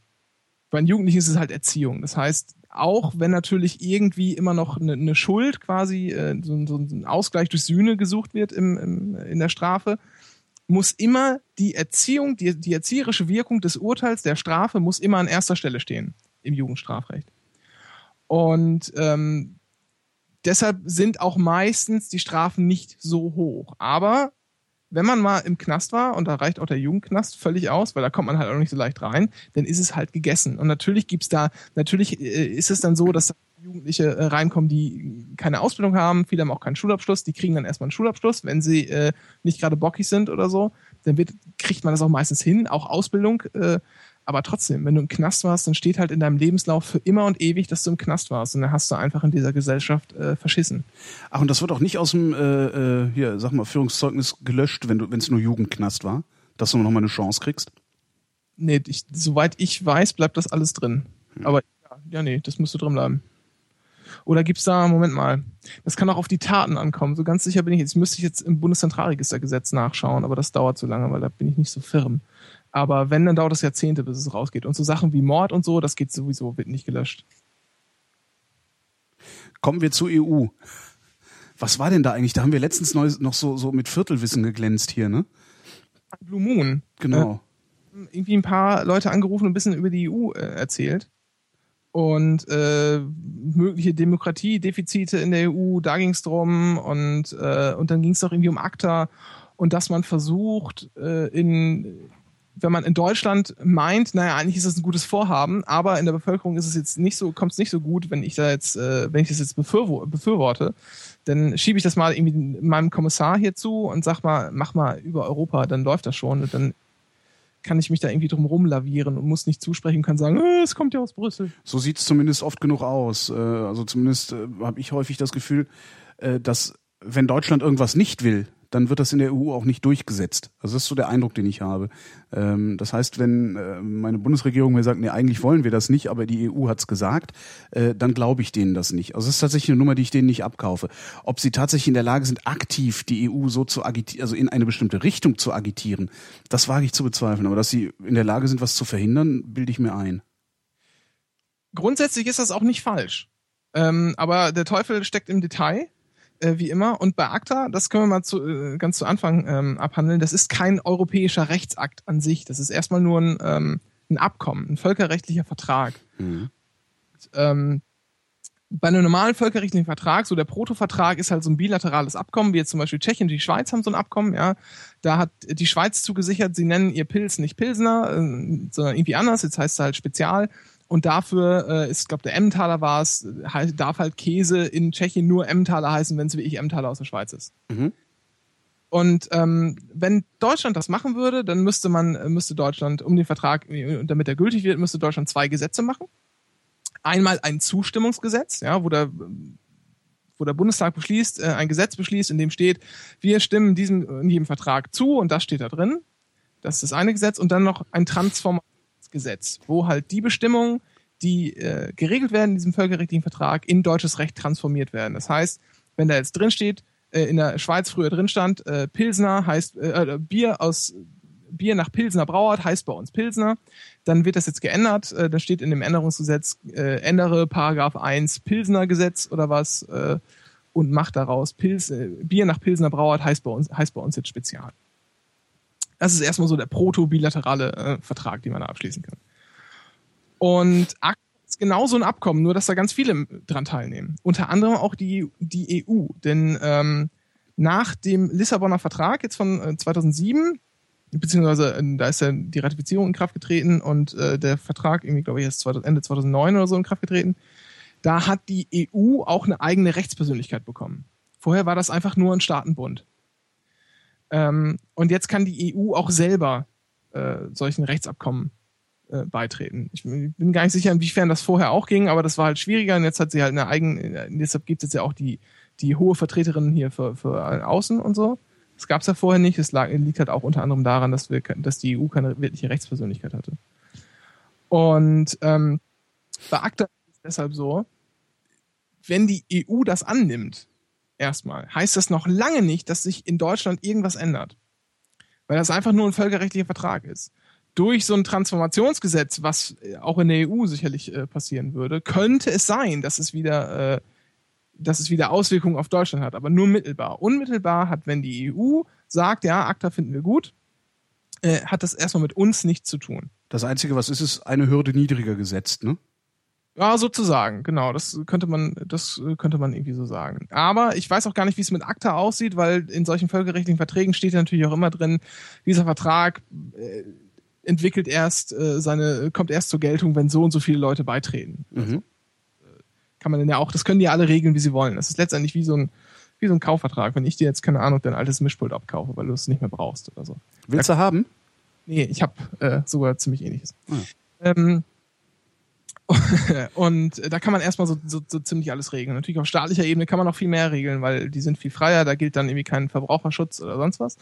bei den Jugendlichen ist es halt Erziehung. Das heißt, auch wenn natürlich irgendwie immer noch eine, eine Schuld quasi, äh, so, so ein Ausgleich durch Sühne gesucht wird im, im, in der Strafe, muss immer die Erziehung, die, die erzieherische Wirkung des Urteils, der Strafe, muss immer an erster Stelle stehen im Jugendstrafrecht. Und ähm, deshalb sind auch meistens die Strafen nicht so hoch. Aber wenn man mal im Knast war, und da reicht auch der Jugendknast völlig aus, weil da kommt man halt auch nicht so leicht rein, dann ist es halt gegessen. Und natürlich gibt's da, natürlich äh, ist es dann so, dass da Jugendliche äh, reinkommen, die keine Ausbildung haben, viele haben auch keinen Schulabschluss, die kriegen dann erstmal einen Schulabschluss, wenn sie äh, nicht gerade bockig sind oder so, dann wird, kriegt man das auch meistens hin, auch Ausbildung. Äh, Aber trotzdem, wenn du im Knast warst, dann steht halt in deinem Lebenslauf für immer und ewig, dass du im Knast warst. Und dann hast du einfach in dieser Gesellschaft äh, verschissen. Ach, und das wird auch nicht aus dem, äh, äh, hier, sag mal, Führungszeugnis gelöscht, wenn es nur Jugendknast war, dass du nochmal eine Chance kriegst? Nee, ich, soweit ich weiß, bleibt das alles drin. Hm. Aber ja, ja, nee, das müsste drin bleiben. Oder gibt's da, Moment mal, das kann auch auf die Taten ankommen. So ganz sicher bin ich jetzt. Müsste ich jetzt im Bundeszentralregistergesetz nachschauen, aber das dauert zu lange, weil da bin ich nicht so firm. Aber wenn, dann dauert das Jahrzehnte, bis es rausgeht. Und so Sachen wie Mord und so, das geht sowieso, wird nicht gelöscht. Kommen wir zur EU. Was war denn da eigentlich? Da haben wir letztens noch so, so mit Viertelwissen geglänzt hier, ne? Blue Moon. Genau. Äh, irgendwie ein paar Leute angerufen und ein bisschen über die EU äh, erzählt. Und äh, mögliche Demokratiedefizite in der EU, da ging es drum. Und, äh, und dann ging es doch irgendwie um ACTA und dass man versucht, äh, in wenn man in Deutschland meint, naja, eigentlich ist das ein gutes Vorhaben, aber in der Bevölkerung ist es jetzt nicht so, kommt es nicht so gut, wenn ich da jetzt, äh, wenn ich das jetzt befürwo befürworte, dann schiebe ich das mal irgendwie meinem Kommissar hier zu und sag mal, mach mal über Europa, dann läuft das schon und dann kann ich mich da irgendwie drum rumlavieren und muss nicht zusprechen und kann sagen, äh, es kommt ja aus Brüssel. So sieht es zumindest oft genug aus. Äh, also zumindest äh, habe ich häufig das Gefühl, äh, dass wenn Deutschland irgendwas nicht will, dann wird das in der EU auch nicht durchgesetzt. Also das ist so der Eindruck, den ich habe. Ähm, das heißt, wenn äh, meine Bundesregierung mir sagt, nee, eigentlich wollen wir das nicht, aber die EU hat's gesagt, äh, dann glaube ich denen das nicht. Also das ist tatsächlich eine Nummer, die ich denen nicht abkaufe. Ob sie tatsächlich in der Lage sind, aktiv die EU so zu agitieren, also in eine bestimmte Richtung zu agitieren, das wage ich zu bezweifeln. Aber dass sie in der Lage sind, was zu verhindern, bilde ich mir ein. Grundsätzlich ist das auch nicht falsch. Ähm, aber der Teufel steckt im Detail äh, wie immer. Und bei ACTA, das können wir mal zu, äh, ganz zu Anfang ähm, abhandeln, das ist kein europäischer Rechtsakt an sich. Das ist erstmal nur ein, ähm, ein Abkommen, ein völkerrechtlicher Vertrag. Mhm. Und, ähm, bei einem normalen völkerrechtlichen Vertrag, so der Protovertrag ist halt so ein bilaterales Abkommen, wie jetzt zum Beispiel Tschechien und die Schweiz haben so ein Abkommen, ja. Da hat die Schweiz zugesichert, sie nennen ihr Pilz nicht Pilsner, äh, sondern irgendwie anders, jetzt heißt es halt Spezial. Und dafür äh, ist, glaube der Emmentaler war es, darf halt Käse in Tschechien nur Emmentaler heißen, wenn es wie ich Emmentaler aus der Schweiz ist. Mhm. Und ähm, wenn Deutschland das machen würde, dann müsste man, müsste Deutschland, um den Vertrag, damit er gültig wird, müsste Deutschland zwei Gesetze machen. Einmal ein Zustimmungsgesetz, ja, wo der, wo der Bundestag beschließt, äh, ein Gesetz beschließt, in dem steht, wir stimmen diesem in jedem Vertrag zu und das steht da drin. Das ist das eine Gesetz und dann noch ein Transform Gesetz, wo halt die Bestimmungen, die äh, geregelt werden in diesem völkerrechtlichen Vertrag, in deutsches Recht transformiert werden. Das heißt, wenn da jetzt drin steht, äh, in der Schweiz früher drin stand, äh, Pilsner heißt äh, äh, Bier aus Bier nach Pilsner Brauart heißt bei uns Pilsner, dann wird das jetzt geändert. Äh, da steht in dem Änderungsgesetz, äh, ändere Paragraph 1 Pilsner Gesetz oder was äh, und macht daraus Pils, äh, Bier nach Pilsner Brauart heißt bei uns, heißt bei uns jetzt Spezial. Das ist erstmal so der proto-bilaterale äh, Vertrag, den man da abschließen kann. Und ACTA ist genauso ein Abkommen, nur dass da ganz viele dran teilnehmen. Unter anderem auch die, die EU. Denn ähm, nach dem Lissabonner Vertrag jetzt von äh, 2007 beziehungsweise äh, da ist ja die Ratifizierung in Kraft getreten und äh, der Vertrag irgendwie, glaube ich, ist Ende 2009 oder so in Kraft getreten. Da hat die EU auch eine eigene Rechtspersönlichkeit bekommen. Vorher war das einfach nur ein Staatenbund. Ähm, und jetzt kann die EU auch selber äh, solchen Rechtsabkommen äh, beitreten. Ich bin gar nicht sicher, inwiefern das vorher auch ging, aber das war halt schwieriger und jetzt hat sie halt eine eigene, deshalb gibt es jetzt ja auch die, die hohe Vertreterin hier für, für Außen und so. Das gab es ja vorher nicht. Es liegt halt auch unter anderem daran, dass, wir, dass die EU keine wirkliche Rechtspersönlichkeit hatte. Und ähm, bei ACTA ist es deshalb so, wenn die EU das annimmt, erstmal, heißt das noch lange nicht, dass sich in Deutschland irgendwas ändert. Weil das einfach nur ein völkerrechtlicher Vertrag ist. Durch so ein Transformationsgesetz, was äh, auch in der EU sicherlich äh, passieren würde, könnte es sein, dass es wieder, äh, dass es wieder Auswirkungen auf Deutschland hat, aber nur mittelbar. Unmittelbar hat, wenn die EU sagt, ja, ACTA finden wir gut, äh, hat das erstmal mit uns nichts zu tun. Das Einzige, was ist, ist eine Hürde niedriger gesetzt, ne? Ja, sozusagen, genau. Das könnte man, das könnte man irgendwie so sagen. Aber ich weiß auch gar nicht, wie es mit ACTA aussieht, weil in solchen völkerrechtlichen Verträgen steht natürlich auch immer drin, dieser Vertrag äh, entwickelt erst äh, seine, kommt erst zur Geltung, wenn so und so viele Leute beitreten. Mhm. Also, äh, kann man denn ja auch, das können die alle regeln, wie sie wollen. Das ist letztendlich wie so ein, wie so ein Kaufvertrag. Wenn ich dir jetzt, keine Ahnung, dein altes Mischpult abkaufe, weil du es nicht mehr brauchst oder so. Willst du haben? Nee, ich habe äh, sogar ziemlich ähnliches. Ah. Ähm, und da kann man erstmal so, so, so ziemlich alles regeln. Natürlich auf staatlicher Ebene kann man noch viel mehr regeln, weil die sind viel freier, da gilt dann irgendwie kein Verbraucherschutz oder sonst was.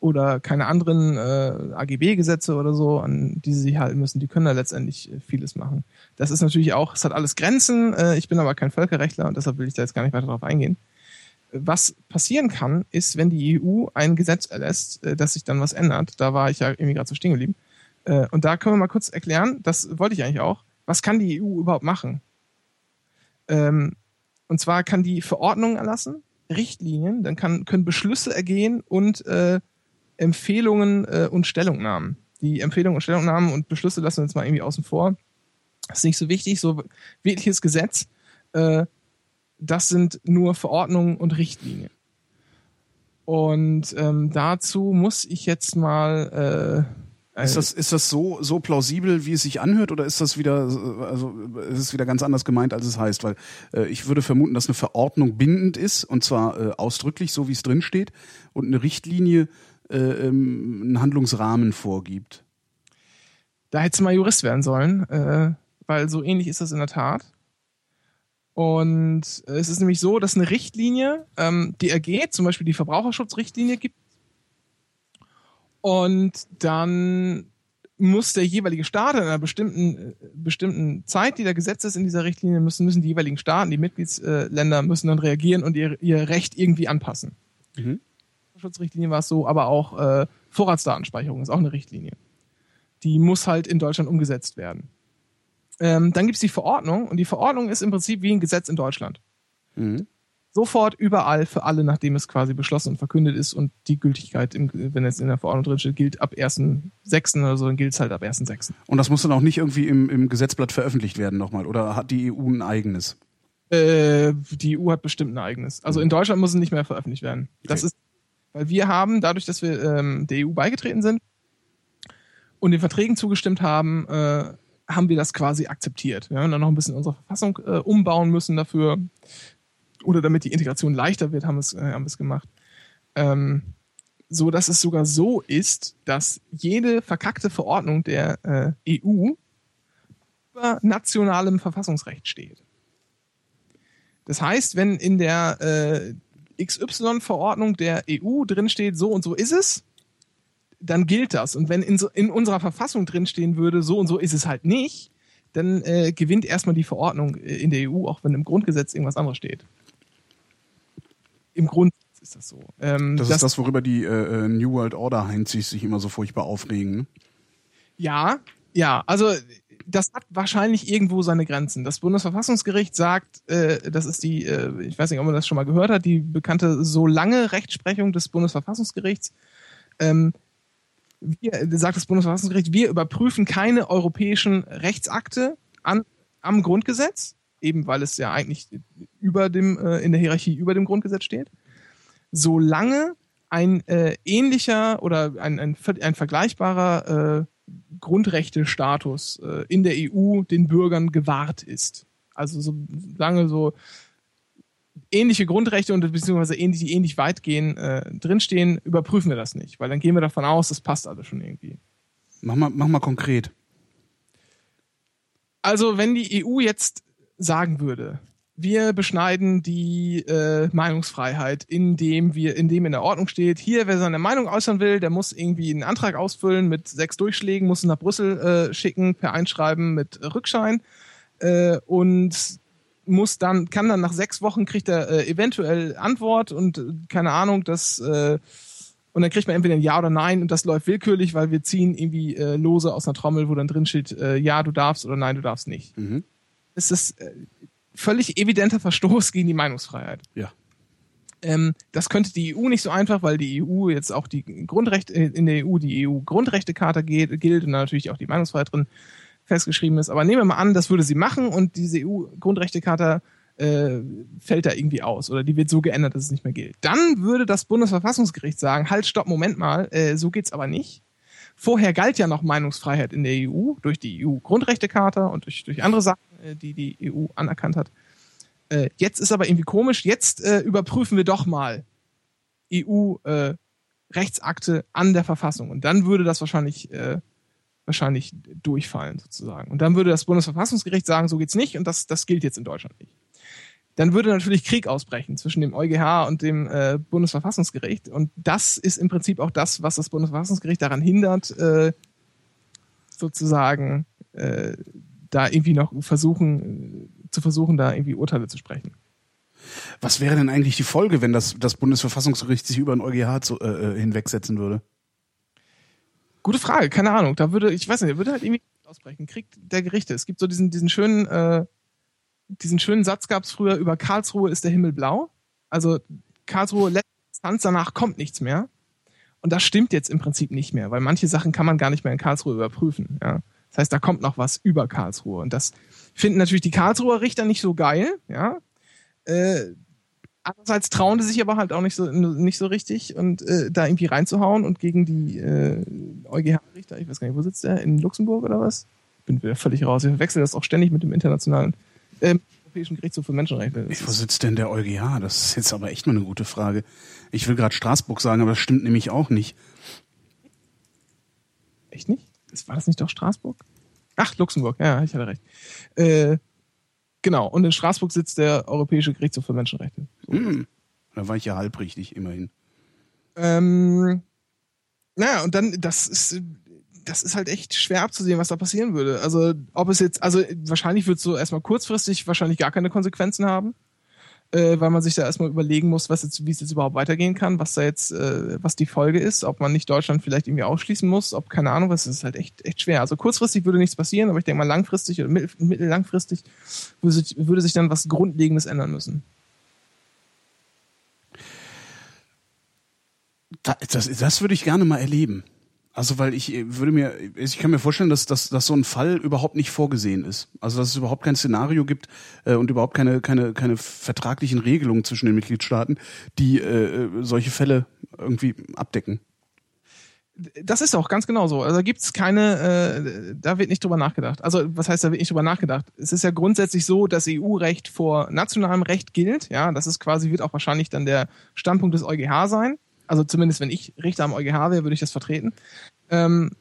Oder keine anderen äh, AGB-Gesetze oder so, an die sie sich halten müssen. Die können da letztendlich äh, vieles machen. Das ist natürlich auch, es hat alles Grenzen. Äh, ich bin aber kein Völkerrechtler und deshalb will ich da jetzt gar nicht weiter drauf eingehen. Was passieren kann, ist, wenn die EU ein Gesetz erlässt, äh, dass sich dann was ändert. Da war ich ja irgendwie gerade so stehen geblieben. Äh, und da können wir mal kurz erklären, das wollte ich eigentlich auch was kann die EU überhaupt machen? Ähm, und zwar kann die Verordnungen erlassen, Richtlinien, dann kann, können Beschlüsse ergehen und äh, Empfehlungen äh, und Stellungnahmen. Die Empfehlungen und Stellungnahmen und Beschlüsse lassen wir jetzt mal irgendwie außen vor. Das ist nicht so wichtig, so wirkliches Gesetz, äh, das sind nur Verordnungen und Richtlinien. Und ähm, dazu muss ich jetzt mal äh, ist das, ist das so, so plausibel, wie es sich anhört, oder ist das wieder, also ist es wieder ganz anders gemeint, als es heißt? Weil äh, ich würde vermuten, dass eine Verordnung bindend ist, und zwar äh, ausdrücklich, so wie es drin steht, und eine Richtlinie äh, ähm, einen Handlungsrahmen vorgibt. Da hättest du mal Jurist werden sollen, äh, weil so ähnlich ist das in der Tat. Und äh, es ist nämlich so, dass eine Richtlinie, ähm, die ergeht, zum Beispiel die Verbraucherschutzrichtlinie gibt und dann muss der jeweilige Staat in einer bestimmten, bestimmten Zeit, die da gesetzt ist in dieser Richtlinie, müssen, müssen die jeweiligen Staaten, die Mitgliedsländer müssen dann reagieren und ihr, ihr Recht irgendwie anpassen. Mhm. Schutzrichtlinie war es so, aber auch äh, Vorratsdatenspeicherung ist auch eine Richtlinie. Die muss halt in Deutschland umgesetzt werden. Ähm, dann gibt's die Verordnung und die Verordnung ist im Prinzip wie ein Gesetz in Deutschland. Mhm sofort überall für alle, nachdem es quasi beschlossen und verkündet ist und die Gültigkeit, im, wenn es in der Verordnung drin steht, gilt ab 1.6. oder so, dann gilt es halt ab 1.6. Und das muss dann auch nicht irgendwie im, im Gesetzblatt veröffentlicht werden nochmal oder hat die EU ein eigenes? Äh, die EU hat bestimmt ein eigenes. Also in Deutschland muss es nicht mehr veröffentlicht werden. Das okay. ist, weil wir haben, dadurch, dass wir ähm, der EU beigetreten sind und den Verträgen zugestimmt haben, äh, haben wir das quasi akzeptiert. Wir haben dann noch ein bisschen unsere Verfassung äh, umbauen müssen dafür oder damit die Integration leichter wird, haben wir es, äh, haben wir es gemacht. Ähm, so dass es sogar so ist, dass jede verkackte Verordnung der äh, EU über nationalem Verfassungsrecht steht. Das heißt, wenn in der äh, XY-Verordnung der EU drin steht, so und so ist es, dann gilt das. Und wenn in, so, in unserer Verfassung drinstehen würde, so und so ist es halt nicht, dann äh, gewinnt erstmal die Verordnung äh, in der EU, auch wenn im Grundgesetz irgendwas anderes steht im Grunde ist das so. Ähm, das, das, ist das, worüber die äh, äh New World Order Heinzis sich immer so furchtbar aufregen. Ne? Ja, ja, also das hat wahrscheinlich irgendwo seine Grenzen. Das Bundesverfassungsgericht sagt, äh, das ist die, äh, ich weiß nicht, ob man das schon mal gehört hat, die bekannte so lange Rechtsprechung des Bundesverfassungsgerichts. Ähm, wir, sagt das Bundesverfassungsgericht, wir überprüfen keine europäischen Rechtsakte an, am Grundgesetz eben weil es ja eigentlich über dem, äh, in der Hierarchie über dem Grundgesetz steht, solange ein äh, ähnlicher oder ein, ein, ein vergleichbarer äh, Grundrechtestatus äh, in der EU den Bürgern gewahrt ist. Also solange so ähnliche Grundrechte und beziehungsweise ähnlich, die ähnlich weit gehen, äh, drinstehen, überprüfen wir das nicht, weil dann gehen wir davon aus, das passt alles schon irgendwie. Mach mal, mach mal konkret. Also wenn die EU jetzt sagen würde, wir beschneiden die äh, Meinungsfreiheit, indem wir, indem in der Ordnung steht, hier, wer seine Meinung äußern will, der muss irgendwie einen Antrag ausfüllen mit sechs Durchschlägen, muss ihn nach Brüssel äh, schicken, per Einschreiben mit Rückschein äh, und muss dann, kann dann nach sechs Wochen kriegt er äh, eventuell Antwort und äh, keine Ahnung, das äh, und dann kriegt man entweder ein Ja oder Nein und das läuft willkürlich, weil wir ziehen irgendwie äh, Lose aus einer Trommel, wo dann drin steht, äh, ja, du darfst oder nein, du darfst nicht. Mhm ist es äh, völlig evidenter Verstoß gegen die Meinungsfreiheit. Ja. Ähm, das könnte die EU nicht so einfach, weil die EU jetzt auch die Grundrechte äh, in der EU die EU-Grundrechtecharta gilt und natürlich auch die Meinungsfreiheit drin festgeschrieben ist. Aber nehmen wir mal an, das würde sie machen und diese EU-Grundrechtecharta äh, fällt da irgendwie aus oder die wird so geändert, dass es nicht mehr gilt. Dann würde das Bundesverfassungsgericht sagen, halt, stopp, Moment mal, äh, so geht's aber nicht. Vorher galt ja noch Meinungsfreiheit in der EU durch die EU-Grundrechtecharta und durch, durch andere Sachen, die die EU anerkannt hat. Äh, jetzt ist aber irgendwie komisch, jetzt äh, überprüfen wir doch mal EU- äh, Rechtsakte an der Verfassung. Und dann würde das wahrscheinlich, äh, wahrscheinlich durchfallen, sozusagen. Und dann würde das Bundesverfassungsgericht sagen, so geht's nicht und das, das gilt jetzt in Deutschland nicht. Dann würde natürlich Krieg ausbrechen zwischen dem EuGH und dem äh, Bundesverfassungsgericht. Und das ist im Prinzip auch das, was das Bundesverfassungsgericht daran hindert, äh, sozusagen äh, da irgendwie noch versuchen, zu versuchen, da irgendwie Urteile zu sprechen. Was wäre denn eigentlich die Folge, wenn das, das Bundesverfassungsgericht sich über den EuGH zu, äh, äh, hinwegsetzen würde? Gute Frage, keine Ahnung. Da würde, ich weiß nicht, würde halt irgendwie ausbrechen. Krieg der Gerichte. Es gibt so diesen, diesen schönen, äh, diesen schönen Satz gab es früher über Karlsruhe ist der Himmel blau. Also Karlsruhe letzte Instanz, danach kommt nichts mehr. Und das stimmt jetzt im Prinzip nicht mehr, weil manche Sachen kann man gar nicht mehr in Karlsruhe überprüfen. Ja. Das heißt, da kommt noch was über Karlsruhe. Und das finden natürlich die Karlsruher Richter nicht so geil, ja. Äh, andererseits trauen die sich aber halt auch nicht so nicht so richtig und äh, da irgendwie reinzuhauen und gegen die äh, EuGH-Richter, ich weiß gar nicht, wo sitzt der? In Luxemburg oder was? Bin wieder völlig raus. Ich verwechsel das auch ständig mit dem internationalen äh, Europäischen Gerichtshof für Menschenrechte. Wo sitzt denn der EuGH? Das ist jetzt aber echt nur eine gute Frage. Ich will gerade Straßburg sagen, aber das stimmt nämlich auch nicht. Echt nicht? War das nicht doch Straßburg? Ach, Luxemburg, ja, ich hatte recht. Äh, Genau, und in Straßburg sitzt der Europäische Gerichtshof für Menschenrechte. So. Hm. Da war ich ja halbrichtig, immerhin. Ähm, naja, und dann, das ist, das ist halt echt schwer abzusehen, was da passieren würde. Also, ob es jetzt, also wahrscheinlich wird es so erstmal kurzfristig wahrscheinlich gar keine Konsequenzen haben äh, weil man sich da erstmal überlegen muss, was jetzt, wie es jetzt überhaupt weitergehen kann, was da jetzt, äh, was die Folge ist, ob man nicht Deutschland vielleicht irgendwie ausschließen muss, ob keine Ahnung, was ist halt echt, echt schwer. Also kurzfristig würde nichts passieren, aber ich denke mal langfristig oder mittel, mittellangfristig würde sich, würde sich dann was Grundlegendes ändern müssen. Das, das würde ich gerne mal erleben. Also weil ich äh, würde mir, ich kann mir vorstellen, dass, dass, dass so ein Fall überhaupt nicht vorgesehen ist. Also dass es überhaupt kein Szenario gibt äh, und überhaupt keine, keine, keine vertraglichen Regelungen zwischen den Mitgliedstaaten, die äh, solche Fälle irgendwie abdecken. Das ist auch ganz genau so. Also da gibt's keine, äh, da wird nicht drüber nachgedacht. Also was heißt, da wird nicht drüber nachgedacht? Es ist ja grundsätzlich so, dass EU-Recht vor nationalem Recht gilt. Ja, das ist quasi, wird auch wahrscheinlich dann der Standpunkt des EuGH sein. Also zumindest wenn ich Richter am EuGH wäre, würde ich das vertreten. Ähm,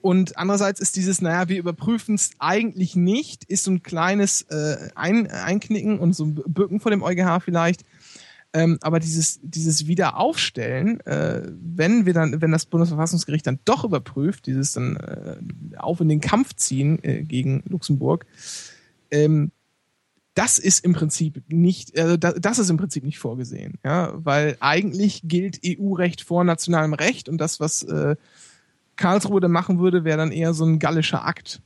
und andererseits ist dieses, naja, wir überprüfen es eigentlich nicht, ist so ein kleines äh, ein Einknicken und so ein Bücken vor dem EuGH vielleicht. Ähm, aber dieses, dieses Wiederaufstellen, äh, wenn wir dann, wenn das Bundesverfassungsgericht dann doch überprüft, dieses dann äh, auf in den Kampf ziehen äh, gegen Luxemburg, ähm, das ist im Prinzip nicht, also das ist im Prinzip nicht vorgesehen, ja, weil eigentlich gilt EU-Recht vor nationalem Recht und das, was äh, Karlsruhe da machen würde, wäre dann eher so ein gallischer Akt.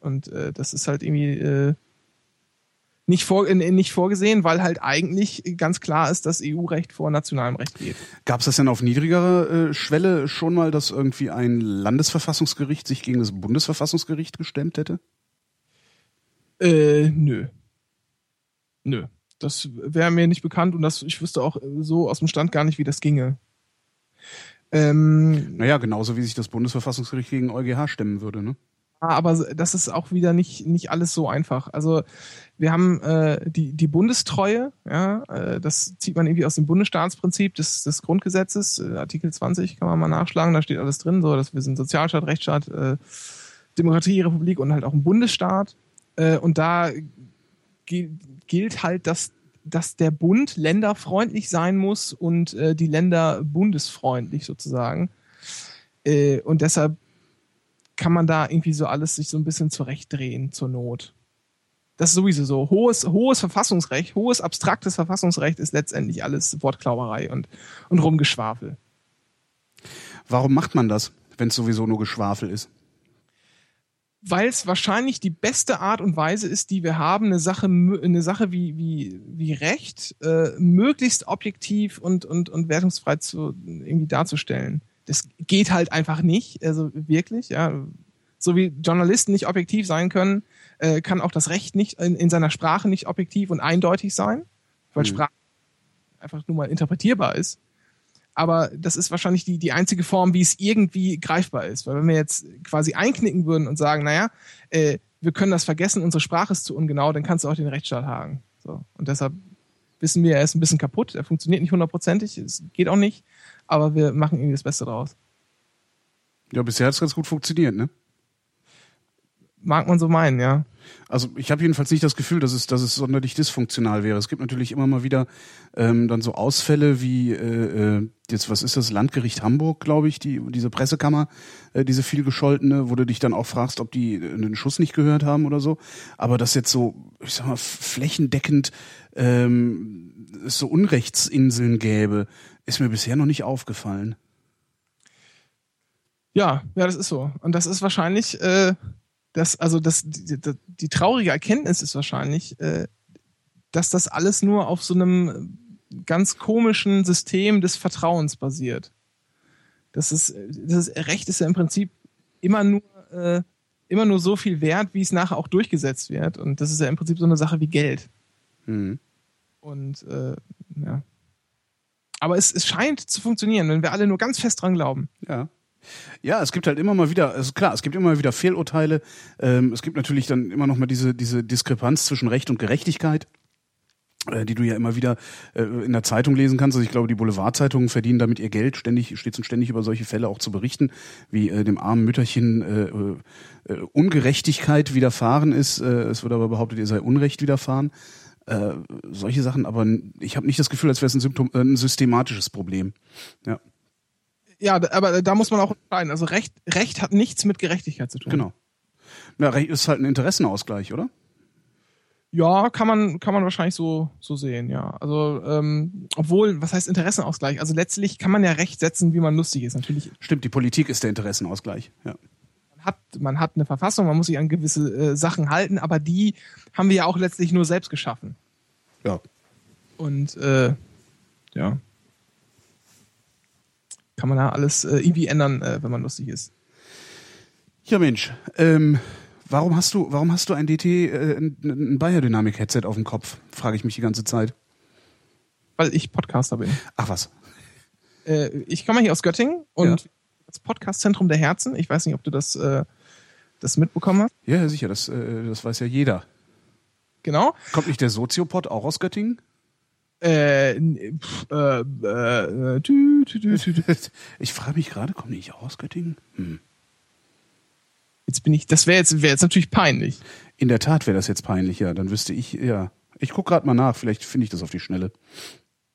Und äh, das ist halt irgendwie äh, nicht, vor, äh, nicht vorgesehen, weil halt eigentlich ganz klar ist, dass EU-Recht vor nationalem Recht geht. Gab es das denn auf niedrigerer äh, Schwelle schon mal, dass irgendwie ein Landesverfassungsgericht sich gegen das Bundesverfassungsgericht gestemmt hätte? Äh, nö. Nö. Das wäre mir nicht bekannt und das, ich wüsste auch so aus dem Stand gar nicht, wie das ginge. Ähm, naja, genauso wie sich das Bundesverfassungsgericht gegen EuGH stemmen würde, ne? Aber das ist auch wieder nicht, nicht alles so einfach. Also wir haben äh, die, die Bundestreue, ja, äh, das zieht man irgendwie aus dem Bundesstaatsprinzip des, des Grundgesetzes, äh, Artikel 20 kann man mal nachschlagen, da steht alles drin, so dass wir sind Sozialstaat, Rechtsstaat, äh, Demokratie, Republik und halt auch ein Bundesstaat. Äh, und da gilt halt, dass, dass der Bund länderfreundlich sein muss und äh, die Länder bundesfreundlich sozusagen. Äh, und deshalb kann man da irgendwie so alles sich so ein bisschen zurechtdrehen zur Not. Das ist sowieso so. Hohes, hohes Verfassungsrecht, hohes abstraktes Verfassungsrecht ist letztendlich alles Wortklauberei und, und Rumgeschwafel. Warum macht man das, wenn es sowieso nur Geschwafel ist? Weil es wahrscheinlich die beste Art und Weise ist, die wir haben, eine Sache, eine Sache wie, wie, wie Recht äh, möglichst objektiv und, und, und wertungsfrei zu, irgendwie darzustellen. Das geht halt einfach nicht, also wirklich, ja. So wie Journalisten nicht objektiv sein können, äh, kann auch das Recht nicht in, in seiner Sprache nicht objektiv und eindeutig sein, weil mhm. Sprache einfach nur mal interpretierbar ist aber das ist wahrscheinlich die, die einzige Form, wie es irgendwie greifbar ist. Weil wenn wir jetzt quasi einknicken würden und sagen, naja, äh, wir können das vergessen, unsere Sprache ist zu ungenau, dann kannst du auch den Rechtsstaat haken. So. Und deshalb wissen wir, er ist ein bisschen kaputt, er funktioniert nicht hundertprozentig, es geht auch nicht, aber wir machen irgendwie das Beste draus. Ja, bisher hat es ganz gut funktioniert, ne? Mag man so meinen, ja. Also ich habe jedenfalls nicht das Gefühl, dass es, dass es sonderlich dysfunktional wäre. Es gibt natürlich immer mal wieder ähm, dann so Ausfälle wie äh, äh, jetzt was ist das Landgericht Hamburg, glaube ich, die diese Pressekammer, äh, diese viel gescholtene, wo du dich dann auch fragst, ob die äh, einen Schuss nicht gehört haben oder so. Aber das jetzt so, ich sag mal, flächendeckend ähm, es so Unrechtsinseln gäbe, ist mir bisher noch nicht aufgefallen. Ja, ja, das ist so. Und das ist wahrscheinlich äh, das, also das, die, die, traurige Erkenntnis ist wahrscheinlich, äh, dass das alles nur auf so einem ganz komischen System des Vertrauens basiert. Das ist, das ist, Recht ist ja im Prinzip immer nur, äh, immer nur so viel wert, wie es nachher auch durchgesetzt wird. Und das ist ja im Prinzip so eine Sache wie Geld. Mhm. Und äh, ja. Aber es, es scheint zu funktionieren, wenn wir alle nur ganz fest dran glauben. Ja. Ja, es gibt halt immer mal wieder, also klar, es gibt immer mal wieder Fehlurteile. Ähm, es gibt natürlich dann immer noch mal diese, diese Diskrepanz zwischen Recht und Gerechtigkeit äh, die du ja immer wieder äh, in der Zeitung lesen kannst. Also ich glaube, die Boulevardzeitungen verdienen damit ihr Geld, ständig, stets und ständig über solche Fälle auch zu berichten, wie äh, dem armen Mütterchen äh, äh, Ungerechtigkeit widerfahren ist. Äh, es wird aber behauptet, ihr sei Unrecht widerfahren. Äh, solche Sachen, aber ich habe nicht das Gefühl, als wäre es ein, äh, ein systematisches Problem. Ja. Ja, aber da muss man auch entscheiden. Also Recht, Recht hat nichts mit Gerechtigkeit zu tun. Genau. Ja, Recht ist halt ein Interessenausgleich, oder? Ja, kann man, kann man wahrscheinlich so, so sehen, ja. Also, ähm, obwohl, was heißt Interessenausgleich? Also letztlich kann man ja Recht setzen, wie man lustig ist, natürlich. Stimmt, die Politik ist der Interessenausgleich, ja. Man hat, man hat eine Verfassung, man muss sich an gewisse äh, Sachen halten, aber die haben wir ja auch letztlich nur selbst geschaffen. Ja. Und äh, ja. Kann man da alles äh, irgendwie ändern, äh, wenn man lustig ist. Ja, Mensch. Ähm, warum hast du, warum hast du ein DT, äh, ein, ein Bayer Dynamic Headset auf dem Kopf? Frage ich mich die ganze Zeit. Weil ich Podcaster bin. Ach was. Äh, ich komme hier aus Göttingen und Ja. das Podcast-Zentrum der Herzen. Ich weiß nicht, ob du das, äh, das mitbekommen hast. Ja, ja, sicher, das, äh, das weiß ja jeder. Genau. Kommt nicht der Soziopod auch aus Göttingen? Äh, pf, äh, äh, äh, tü, tü, tü. Ich frage mich gerade, nicht auch aus Göttingen? Hm. Jetzt bin ich, das wäre jetzt, wäre jetzt natürlich peinlich. In der Tat wäre das jetzt peinlich, ja. Dann wüsste ich, ja. Ich guck gerade mal nach, vielleicht finde ich das auf die Schnelle.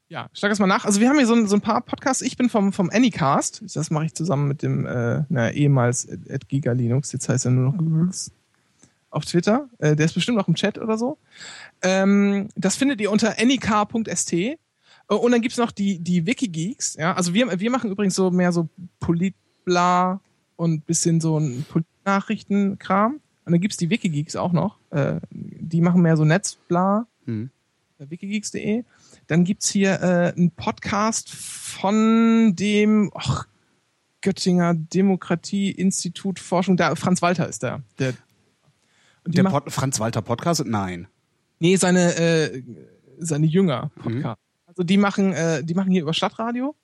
Ja, schlag das mal nach. Also wir haben hier so, ein- so ein paar Podcasts. Ich bin vom, vom Anycast. Das mache ich zusammen mit dem, äh, na, ehemals at, at Giga Linux. Jetzt heißt er nur noch Linux. Auf Twitter. Äh, der ist bestimmt auch im Chat oder so. Ähm, das findet ihr unter anycar.st. Äh, Und dann gibt's noch die, die Wikigeeks. Ja, also wir, wir machen übrigens so mehr so Politbla und bisschen so ein Politnachrichtenkram. Und dann gibt's die Wikigeeks auch noch. Äh, die machen mehr so Netzbla. Hm. Äh, wikigeeks.de. Dann gibt's hier äh, einen Podcast von dem ach, Göttinger Demokratie-Institut Forschung. Da, Franz Walter ist da. Der, und Der Pod Franz Walter Podcast? Nein. Nee, seine, äh, seine Jünger Podcast. Also die machen, äh, die machen hier über Stadtradio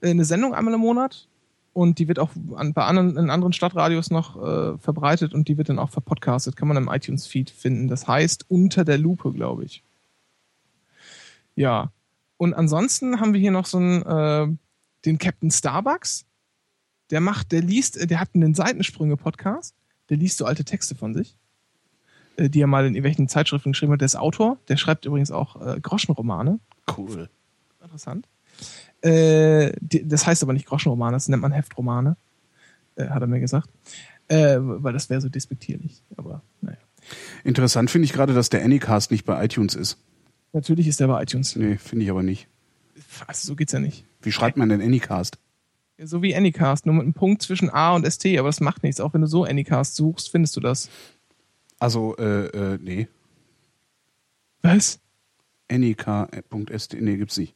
äh, eine Sendung einmal im Monat und die wird auch an, bei anderen, in anderen Stadtradios noch äh, verbreitet und die wird dann auch verpodcastet. Kann man im iTunes-Feed finden. Das heißt unter der Lupe, glaube ich. Ja. Und ansonsten haben wir hier noch so einen, äh, den Captain Starbucks. Der macht, der liest, der hat einen Seitensprünge-Podcast. Der liest so alte Texte von sich die er mal in irgendwelchen Zeitschriften geschrieben hat. Der ist Autor. Der schreibt übrigens auch äh, Groschenromane. Cool. Interessant. Äh, die, das heißt aber nicht Groschenromane, das nennt man Heftromane, äh, hat er mir gesagt. Äh, weil das wäre so despektierlich. Aber naja. Interessant finde ich gerade, dass der Anycast nicht bei iTunes ist. Natürlich ist der bei iTunes. Nee, finde ich aber nicht. Also so geht's ja nicht. Wie schreibt man denn Anycast? Ja, So wie Anycast, nur mit einem Punkt zwischen A und ST, aber das macht nichts. Auch wenn du so Anycast suchst, findest du das. Also, äh, äh, nee. Was? Anyk.st, nee, gibt's nicht.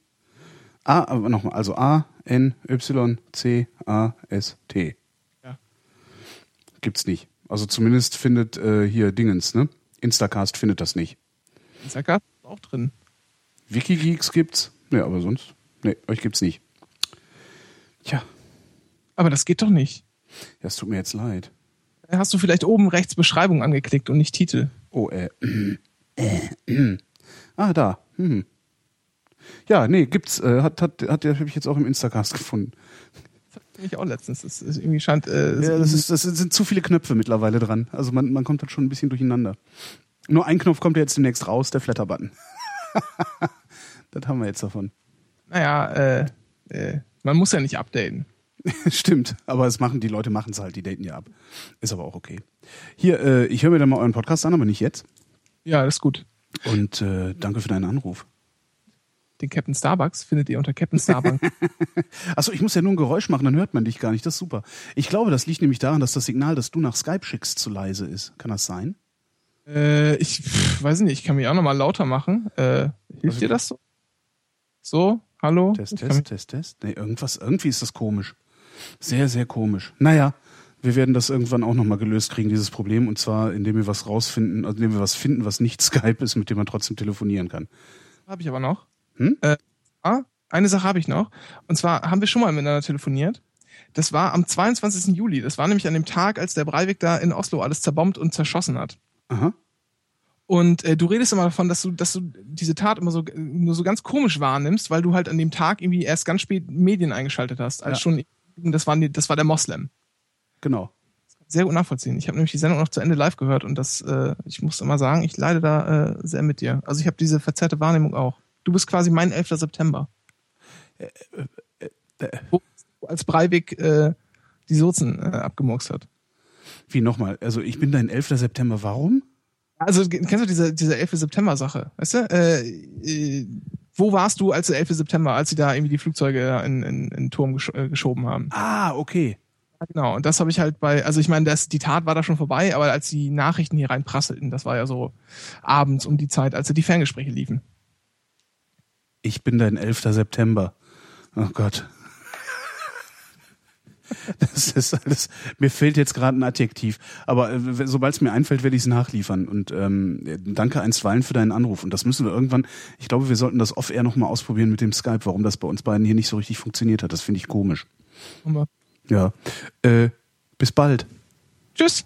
A, aber nochmal, also A, N, Y, C, A, S, T. Ja. Gibt's nicht. Also zumindest findet äh, hier Dingens, ne? Instacast findet das nicht. Instacast ist auch drin. Wikigeeks gibt's. Ja, aber sonst. Nee, euch gibt's nicht. Tja, Aber das geht doch nicht. ja, es tut mir jetzt leid. Hast du vielleicht oben rechts Beschreibung angeklickt und nicht Titel? Oh, äh. äh, äh. Ah, da. Hm. Ja, nee, gibt's. Äh, hat, hat, hat, habe ich jetzt auch im Instacast gefunden. Ich auch letztens. Das ist irgendwie scheint. Äh, Ja, das, ist, das sind zu viele Knöpfe mittlerweile dran. Also man, man kommt halt schon ein bisschen durcheinander. Nur ein Knopf kommt ja jetzt demnächst raus, der Flatter-Button. das haben wir jetzt davon. Naja, äh, äh, man muss ja nicht updaten. Stimmt, aber es machen die Leute machen es halt, die daten ja ab. Ist aber auch okay. Hier, äh, ich höre mir dann mal euren Podcast an, aber nicht jetzt. Ja, das ist gut. Und äh, danke für deinen Anruf. Den Captain Starbucks findet ihr unter Captain Starbucks. Achso, ich muss ja nur ein Geräusch machen, dann hört man dich gar nicht. Das ist super. Ich glaube, das liegt nämlich daran, dass das Signal, das du nach Skype schickst, zu leise ist. Kann das sein? äh, ich pff, weiß nicht, ich kann mich auch nochmal lauter machen. Äh, hilft Also- dir das so? So, hallo? Test, Test, Test, Test. Nee, irgendwas, irgendwie ist das komisch. Sehr, sehr komisch. Naja, wir werden das irgendwann auch nochmal gelöst kriegen, dieses Problem. Und zwar, indem wir was rausfinden, also indem wir was finden, was nicht Skype ist, mit dem man trotzdem telefonieren kann. Habe ich aber noch. Hm? Äh, ah, eine Sache habe ich noch. Und zwar haben wir schon mal miteinander telefoniert. Das war am 22. Juli. Das war nämlich an dem Tag, als der Breivik da in Oslo alles zerbombt und zerschossen hat. Aha. Und äh, du redest immer davon, dass du, dass du diese Tat immer so nur so ganz komisch wahrnimmst, weil du halt an dem Tag irgendwie erst ganz spät Medien eingeschaltet hast, als Ja. schon das war, die- das war der Moslem. Genau. Sehr gut nachvollziehen. Ich habe nämlich die Sendung noch zu Ende live gehört und das, äh, ich muss immer sagen, ich leide da äh, sehr mit dir. Also ich habe diese verzerrte Wahrnehmung auch. Du bist quasi mein 11. September. Wo als Breivik äh, die Sozen äh, abgemurkst hat. Wie nochmal? Also ich bin dein 11. September. Warum? Also kennst du diese, diese 11. September-Sache? Weißt du? Äh, äh, wo warst du als der 11. September, als sie da irgendwie die Flugzeuge in, in, in den Turm gesch äh, geschoben haben? Ah, okay. Genau, und das habe ich halt bei, also ich meine, das, die Tat war da schon vorbei, aber als die Nachrichten hier reinprasselten, das war ja so abends um die Zeit, als die Ferngespräche liefen. Ich bin dein 11. September. Oh Gott. Das ist alles. Mir fehlt jetzt gerade ein Adjektiv, aber äh, sobald es mir einfällt, werde ich es nachliefern. Und ähm, danke einstweilen für deinen Anruf. Und das müssen wir irgendwann. Ich glaube, wir sollten das off-air nochmal ausprobieren mit dem Skype, warum das bei uns beiden hier nicht so richtig funktioniert hat. Das finde ich komisch. Aber Ja. Äh, bis bald. Tschüss!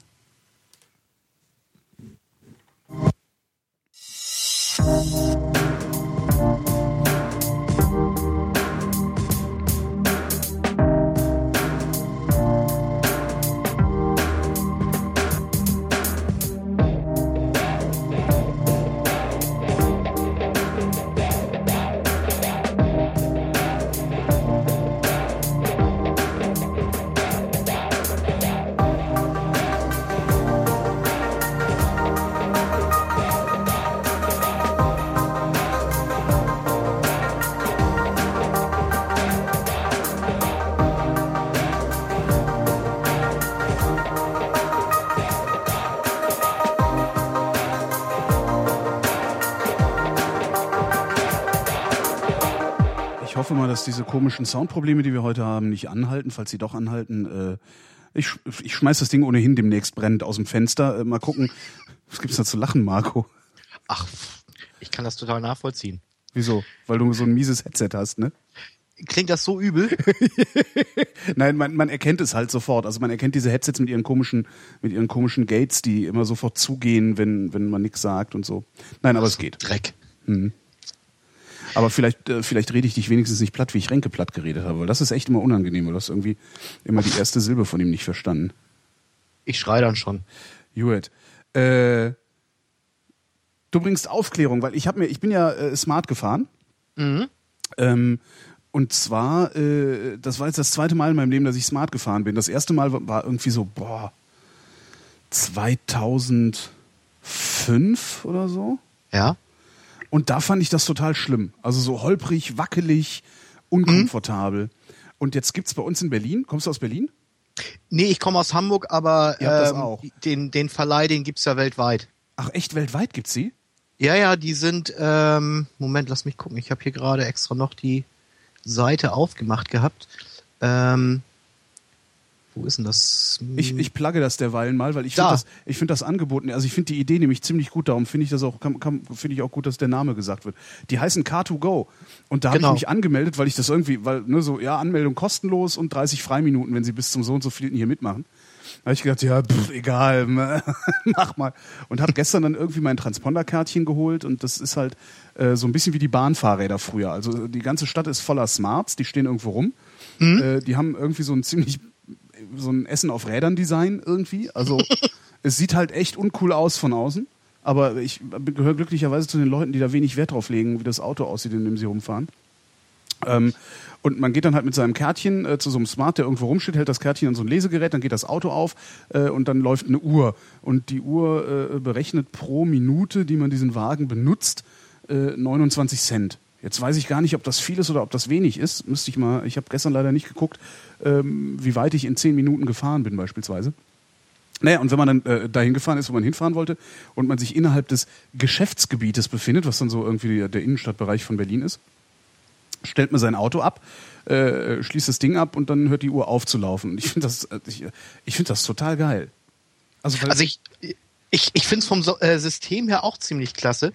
Hoffe mal, dass diese komischen Soundprobleme, die wir heute haben, nicht anhalten. Falls sie doch anhalten, äh, ich, sch- ich schmeiß das Ding ohnehin demnächst brennend aus dem Fenster. Äh, mal gucken. Was gibt's da zu lachen, Marco? Ach, ich kann das total nachvollziehen. Wieso? Weil du so ein mieses Headset hast, ne? Klingt das so übel? Nein, man, man erkennt es halt sofort. Also man erkennt diese Headsets mit ihren komischen, mit ihren komischen Gates, die immer sofort zugehen, wenn, wenn man nichts sagt und so. Nein, aber es geht. Dreck. Aber vielleicht, äh, vielleicht rede ich dich wenigstens nicht platt, wie ich Renke platt geredet habe. Weil das ist echt immer unangenehm. weil Du hast irgendwie immer die erste Silbe von ihm nicht verstanden. Ich schrei dann schon. Gut. Äh, du bringst Aufklärung, weil ich habe mir, ich bin ja äh, smart gefahren. Mhm. Ähm, und zwar, äh, das war jetzt das zweite Mal in meinem Leben, dass ich smart gefahren bin. Das erste Mal war- war irgendwie so, boah, 2005 oder so. Ja? Und da fand ich das total schlimm. Also so holprig, wackelig, unkomfortabel. Und jetzt gibt's bei uns in Berlin, kommst du aus Berlin? Nee, ich komme aus Hamburg, aber ähm. Den, den Verleih, den gibt's ja weltweit. Ach echt, weltweit gibt's sie? Ja, ja, die sind, ähm, Moment, lass mich gucken. Ich habe hier gerade extra noch die Seite aufgemacht gehabt. Ähm, wo ist denn das? Ich, ich plugge das derweilen mal, weil ich Da. finde das, ich finde das Angebot, also ich finde die Idee nämlich ziemlich gut, darum finde ich das auch, finde ich auch gut, dass der Name gesagt wird. Die heißen Car2Go. Und da habe Genau. ich mich angemeldet, weil ich das irgendwie, weil, ne, so, ja, Anmeldung kostenlos und 30 Freiminuten, wenn sie bis zum so und so vielten hier mitmachen. Da habe ich gedacht, ja, pff, egal, mach mal. Und habe gestern dann irgendwie mein Transponderkärtchen geholt und das ist halt äh, so ein bisschen wie die Bahnfahrräder früher. Also die ganze Stadt ist voller Smarts, die stehen irgendwo rum. Mhm. Äh, die haben irgendwie so ein ziemlich so ein Essen auf Rädern Design irgendwie. Also es sieht halt echt uncool aus von außen. Aber ich gehöre glücklicherweise zu den Leuten, die da wenig Wert drauf legen, wie das Auto aussieht, in dem sie rumfahren. Ähm, und man geht dann halt mit seinem Kärtchen äh, zu so einem Smart, der irgendwo rumsteht, hält das Kärtchen an so ein Lesegerät, dann geht das Auto auf äh, und dann läuft eine Uhr. Und die Uhr äh, berechnet pro Minute, die man diesen Wagen benutzt, 29 äh, Cent. Jetzt weiß ich gar nicht, ob das viel ist oder ob das wenig ist. Müsste ich mal, ich habe gestern leider nicht geguckt, ähm, wie weit ich in 10 Minuten gefahren bin beispielsweise. Naja, und wenn man dann äh, dahin gefahren ist, wo man hinfahren wollte, und man sich innerhalb des Geschäftsgebietes befindet, was dann so irgendwie der, der Innenstadtbereich von Berlin ist, stellt man sein Auto ab, äh, schließt das Ding ab und dann hört die Uhr auf zu laufen. Ich finde das, äh, ich, ich finde das total geil. Also, also ich, ich, ich finde es vom so äh, System her auch ziemlich klasse.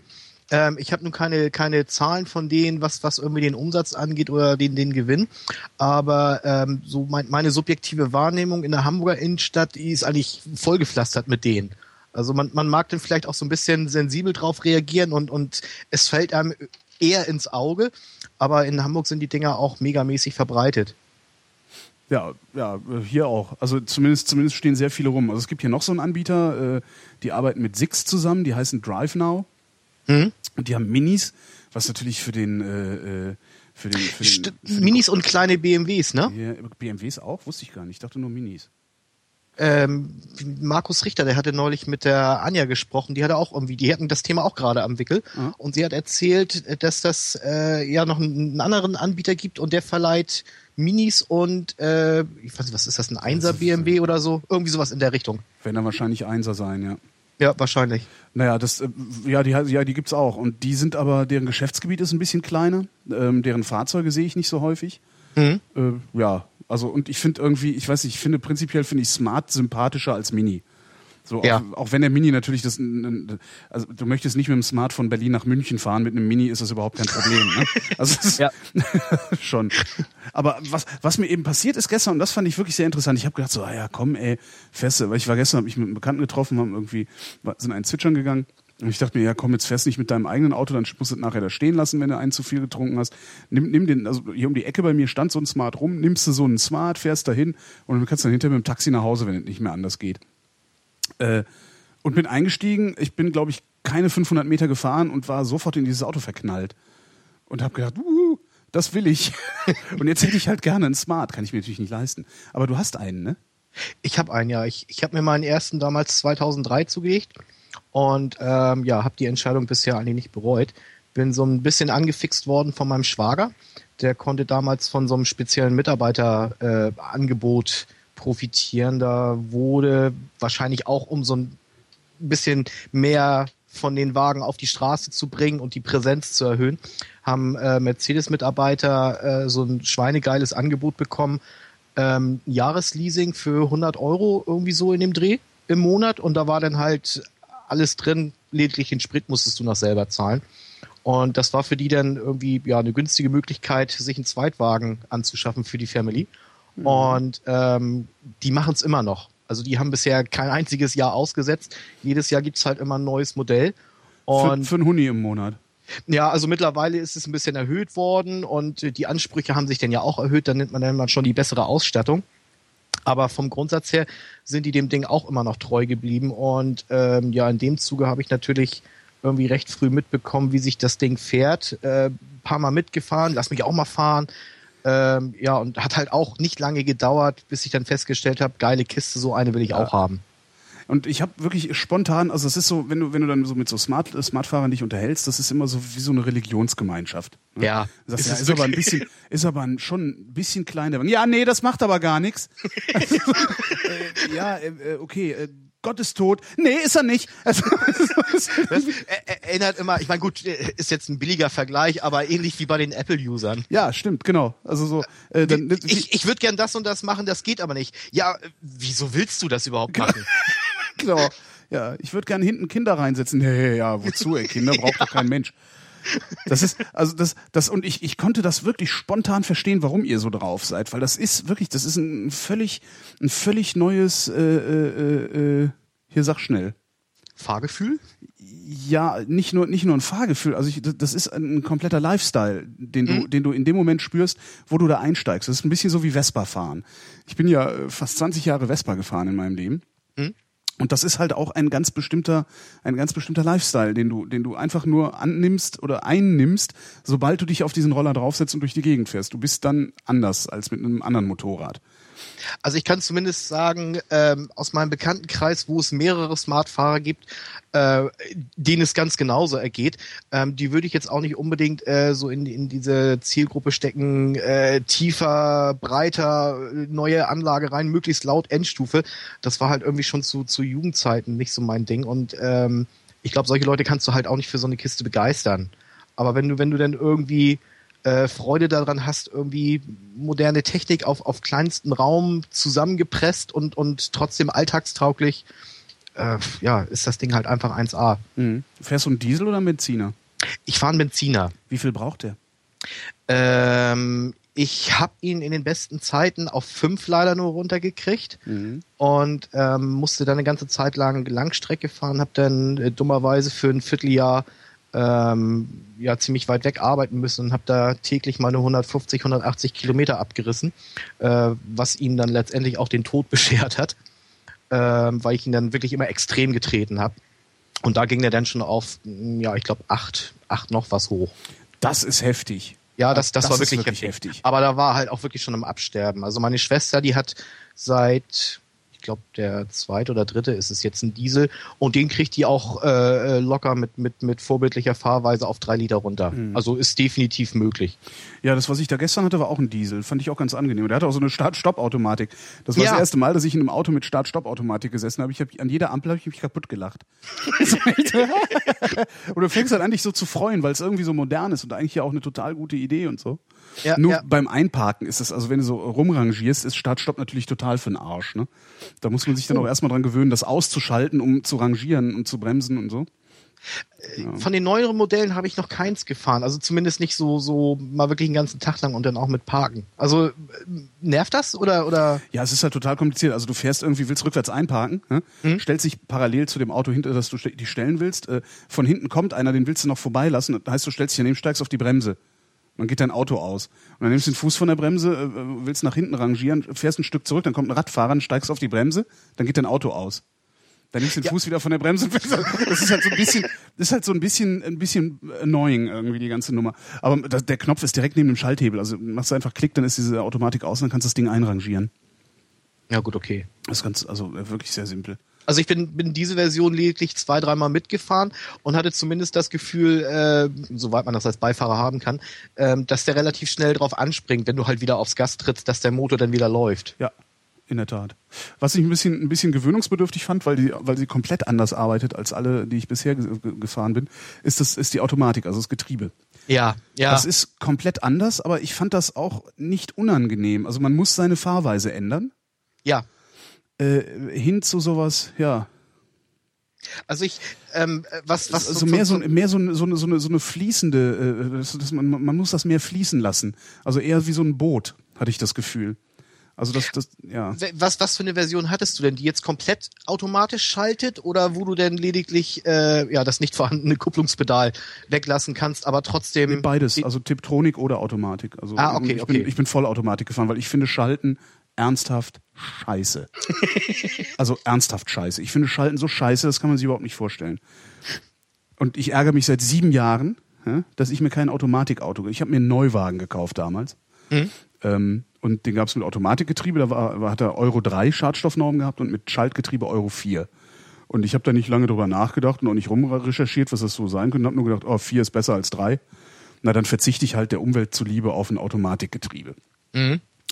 Ähm, ich habe nun keine, keine Zahlen von denen, was, was irgendwie den Umsatz angeht oder den, den Gewinn. Aber ähm, so mein, meine subjektive Wahrnehmung in der Hamburger Innenstadt, die ist eigentlich vollgepflastert mit denen. Also man, man mag dann vielleicht auch so ein bisschen sensibel drauf reagieren und, und es fällt einem eher ins Auge. Aber in Hamburg sind die Dinger auch megamäßig verbreitet. Ja, ja, hier auch. Also zumindest, zumindest stehen sehr viele rum. Also es gibt hier noch so einen Anbieter, äh, die arbeiten mit Six zusammen, die heißen Drive Now. Mhm. Und die haben Minis, was natürlich für den, äh, äh für den, für den, für den Minis und kleine BMWs, ne? BMWs auch? Wusste ich gar nicht. Ich dachte nur Minis. Ähm, Markus Richter, der hatte neulich mit der Anja gesprochen, die hatte auch irgendwie, die hatten das Thema auch gerade am Wickel mhm. und sie hat erzählt, dass das äh, ja noch einen anderen Anbieter gibt und der verleiht Minis und äh, ich weiß nicht, was ist das, ein Einser BMW oder so? Irgendwie sowas in der Richtung. Werden dann wahrscheinlich Einser sein, ja. Ja, wahrscheinlich. Naja, das, äh, ja, die, ja, die gibt's auch. Und die sind aber, deren Geschäftsgebiet ist ein bisschen kleiner. Ähm, deren Fahrzeuge sehe ich nicht so häufig. Mhm. Äh, ja, also und ich finde irgendwie, ich weiß nicht, ich finde prinzipiell finde ich Smart sympathischer als Mini. So, ja. auch, auch wenn der Mini natürlich das, also du möchtest nicht mit dem Smart von Berlin nach München fahren, mit einem Mini ist das überhaupt kein Problem. Ne? Also ist, ja. schon. Aber was, was mir eben passiert ist gestern, und das fand ich wirklich sehr interessant, ich habe gedacht so, ah ja, komm ey, feste, weil ich war gestern, habe ich mit einem Bekannten getroffen, haben irgendwie, sind einen Zwitschern gegangen. Und ich dachte mir, ja, komm, jetzt fährst nicht mit deinem eigenen Auto, dann musst du es nachher da stehen lassen, wenn du einen zu viel getrunken hast. Nimm, nimm den, also hier um die Ecke bei mir stand so ein Smart rum, nimmst du so einen Smart, fährst dahin und dann kannst du dann hinterher mit dem Taxi nach Hause, wenn es nicht mehr anders geht. Äh, und bin eingestiegen. Ich bin, glaube ich, keine 500 Meter gefahren und war sofort in dieses Auto verknallt. Und habe gedacht, uh, das will ich. und jetzt hätte ich halt gerne einen Smart. Kann ich mir natürlich nicht leisten. Aber du hast einen, ne? Ich habe einen, ja. Ich, ich habe mir meinen ersten damals 2003 zugelegt und ähm, ja, habe die Entscheidung bisher eigentlich nicht bereut. Bin so ein bisschen angefixt worden von meinem Schwager. Der konnte damals von so einem speziellen Mitarbeiterangebot äh, profitieren. Da wurde wahrscheinlich auch um so ein bisschen mehr von den Wagen auf die Straße zu bringen und die Präsenz zu erhöhen, haben äh, Mercedes-Mitarbeiter äh, so ein schweinegeiles Angebot bekommen, ähm, Jahresleasing für 100 Euro irgendwie so in dem Dreh im Monat und da war dann halt alles drin, lediglich den Sprit musstest du noch selber zahlen. Und das war für die dann irgendwie ja eine günstige Möglichkeit, sich einen Zweitwagen anzuschaffen für die Family. Mhm. Und ähm, die machen es immer noch. Also die haben bisher kein einziges Jahr ausgesetzt. Jedes Jahr gibt's halt immer ein neues Modell. Und für, für einen Huni im Monat. Ja, also mittlerweile ist es ein bisschen erhöht worden und die Ansprüche haben sich dann ja auch erhöht. Dann nimmt man dann schon die bessere Ausstattung. Aber vom Grundsatz her sind die dem Ding auch immer noch treu geblieben. Und ähm, ja, in dem Zuge habe ich natürlich irgendwie recht früh mitbekommen, wie sich das Ding fährt. Äh, paar Mal mitgefahren, lass mich auch mal fahren. Ähm, ja, und hat halt auch nicht lange gedauert, bis ich dann festgestellt habe, geile Kiste, so eine will ich ja. auch haben. Und ich habe wirklich spontan, also es ist so, wenn du, wenn du dann so mit so Smart, Smartfahrern dich unterhältst, das ist immer so wie so eine Religionsgemeinschaft. Ne? Ja. Das ist, ja, ist aber ein bisschen, ist aber ein, schon ein bisschen kleiner. Ja, nee, das macht aber gar nichts. Also, äh, ja, äh, okay, äh, Gott ist tot. Nee, ist er nicht. Also, das erinnert immer, ich meine, gut, ist jetzt ein billiger Vergleich, aber ähnlich wie bei den Apple-Usern. Ja, stimmt, genau. Also so. Äh, dann, ich ich würde gern das und das machen, das geht aber nicht. Ja, wieso willst du das überhaupt machen? genau. Ja, ich würde gern hinten Kinder reinsetzen. Nee, ja, wozu, ey? Kinder braucht doch kein Mensch. Das ist, also das, das, und ich, ich konnte das wirklich spontan verstehen, warum ihr so drauf seid, weil das ist wirklich, das ist ein völlig, ein völlig neues, äh, äh, äh, hier sag schnell. Fahrgefühl? Ja, nicht nur, nicht nur ein Fahrgefühl, also ich, das ist ein kompletter Lifestyle, den du, den du in dem Moment spürst, wo du da einsteigst. Das ist ein bisschen so wie Vespa fahren. Ich bin ja äh, fast 20 Jahre Vespa gefahren in meinem Leben. Und das ist halt auch ein ganz bestimmter, ein ganz bestimmter Lifestyle, den du, den du einfach nur annimmst oder einnimmst, sobald du dich auf diesen Roller draufsetzt und durch die Gegend fährst. Du bist dann anders als mit einem anderen Motorrad. Also ich kann zumindest sagen, ähm, aus meinem Bekanntenkreis, wo es mehrere Smartfahrer gibt, äh, denen es ganz genauso ergeht, ähm, die würde ich jetzt auch nicht unbedingt äh, so in, in diese Zielgruppe stecken, äh, tiefer, breiter, neue Anlage rein, möglichst laut Endstufe. Das war halt irgendwie schon zu, zu Jugendzeiten nicht so mein Ding. Und ähm, ich glaube, solche Leute kannst du halt auch nicht für so eine Kiste begeistern. Aber wenn du, wenn du dann irgendwie äh, Freude daran hast, irgendwie moderne Technik auf, auf kleinsten Raum zusammengepresst und, und trotzdem alltagstauglich, äh, ja, ist das Ding halt einfach 1A. Mhm. Fährst du einen Diesel oder einen Benziner? Ich fahre einen Benziner. Wie viel braucht der? Ähm, ich habe ihn in den besten Zeiten auf fünf leider nur runtergekriegt Mhm. und ähm, musste dann eine ganze Zeit lang Langstrecke fahren, habe dann äh, dummerweise für ein Vierteljahr ähm, ja ziemlich weit weg arbeiten müssen und habe da täglich meine 150, 180 Kilometer abgerissen, äh, was ihm dann letztendlich auch den Tod beschert hat, ähm, weil ich ihn dann wirklich immer extrem getreten habe. Und da ging der dann schon auf, mm, ja, ich glaube, acht, acht noch was hoch. Das ist heftig. Ja, das, das, Das war wirklich, wirklich heftig. heftig. Aber da war halt auch wirklich schon am Absterben. Also meine Schwester, die hat seit, ich glaube, der zweite oder dritte ist es jetzt ein Diesel und den kriegt die auch äh, äh, locker mit, mit, mit vorbildlicher Fahrweise auf drei Liter runter. Hm. Also ist definitiv möglich. Ja, das, was ich da gestern hatte, war auch ein Diesel. Fand ich auch ganz angenehm. Der hatte auch so eine Start-Stopp-Automatik. Das war Ja. das erste Mal, dass ich in einem Auto mit Start-Stopp-Automatik gesessen habe. Ich hab, an jeder Ampel habe ich mich kaputt gelacht. und du fängst halt an, dich so zu freuen, weil es irgendwie so modern ist und eigentlich ja auch eine total gute Idee und so. Ja, Nur ja. beim Einparken ist es, also wenn du so rumrangierst, ist Start-Stopp natürlich total für den Arsch. Ne? Da muss man sich dann Oh. auch erstmal dran gewöhnen, das auszuschalten, um zu rangieren und zu bremsen und so. Von den neueren Modellen habe ich noch keins gefahren. Also zumindest nicht so, so mal wirklich einen ganzen Tag lang und dann auch mit Parken. Also äh, nervt das oder, oder? Ja, es ist halt total kompliziert. Also du fährst irgendwie, willst rückwärts einparken, ne? stellst dich parallel zu dem Auto hinter, das du die stellen willst. Äh, von hinten kommt einer, den willst du noch vorbeilassen. Das heißt, du stellst dich daneben, steigst auf die Bremse. Dann geht dein Auto aus. Und dann nimmst du den Fuß von der Bremse, äh, willst nach hinten rangieren, fährst ein Stück zurück, dann kommt ein Radfahrer, steigst auf die Bremse, dann geht dein Auto aus. Dann nimmst du den Fuß wieder von der Bremse. Das ist halt so ein bisschen, das ist halt so ein bisschen, ein bisschen annoying irgendwie die ganze Nummer. Aber der Knopf ist direkt neben dem Schalthebel. Also machst du einfach Klick, dann ist diese Automatik aus und dann kannst du das Ding einrangieren. Ja gut, okay. Das ist ganz, also äh, wirklich sehr simpel. Also ich bin, bin diese Version lediglich zwei, dreimal mitgefahren und hatte zumindest das Gefühl, äh, soweit man das als Beifahrer haben kann, ähm, dass der relativ schnell drauf anspringt, wenn du halt wieder aufs Gas trittst, dass der Motor dann wieder läuft. Ja, in der Tat. Was ich ein bisschen, ein bisschen gewöhnungsbedürftig fand, weil die, weil sie komplett anders arbeitet als alle, die ich bisher ge ge gefahren bin, ist das, ist die Automatik, also das Getriebe. Ja, ja. Das ist komplett anders, aber ich fand das auch nicht unangenehm. Also man muss seine Fahrweise ändern. ja. Äh, hin zu sowas, ja. Also ich, ähm, was, was also mehr so, mehr so, eine- so, eine, so, eine, so eine fließende, äh, das, das, man, man muss das mehr fließen lassen. Also eher wie so ein Boot, hatte ich das Gefühl. Also das, das, ja. was, was für eine Version hattest du denn, die jetzt komplett automatisch schaltet oder wo du denn lediglich äh, ja das nicht vorhandene Kupplungspedal weglassen kannst, aber trotzdem Beides, also Tiptronik oder Automatik. Also Ah, okay, ich, okay. Bin, ich bin voll Automatik gefahren, weil ich finde Schalten ernsthaft scheiße. also ernsthaft scheiße. Ich finde Schalten so scheiße, das kann man sich überhaupt nicht vorstellen. Und ich ärgere mich seit sieben Jahren, ja, dass ich mir kein Automatikauto. Ich habe mir einen Neuwagen gekauft damals. Ähm, und den gab es mit Automatikgetriebe, da war, hat er Euro 3 Schadstoffnorm gehabt und mit Schaltgetriebe Euro 4. Und ich habe da nicht lange drüber nachgedacht und auch nicht rumrecherchiert, was das so sein könnte. habe nur gedacht, oh, 4 ist besser als 3. Na, dann verzichte ich halt der Umwelt zuliebe auf ein Automatikgetriebe.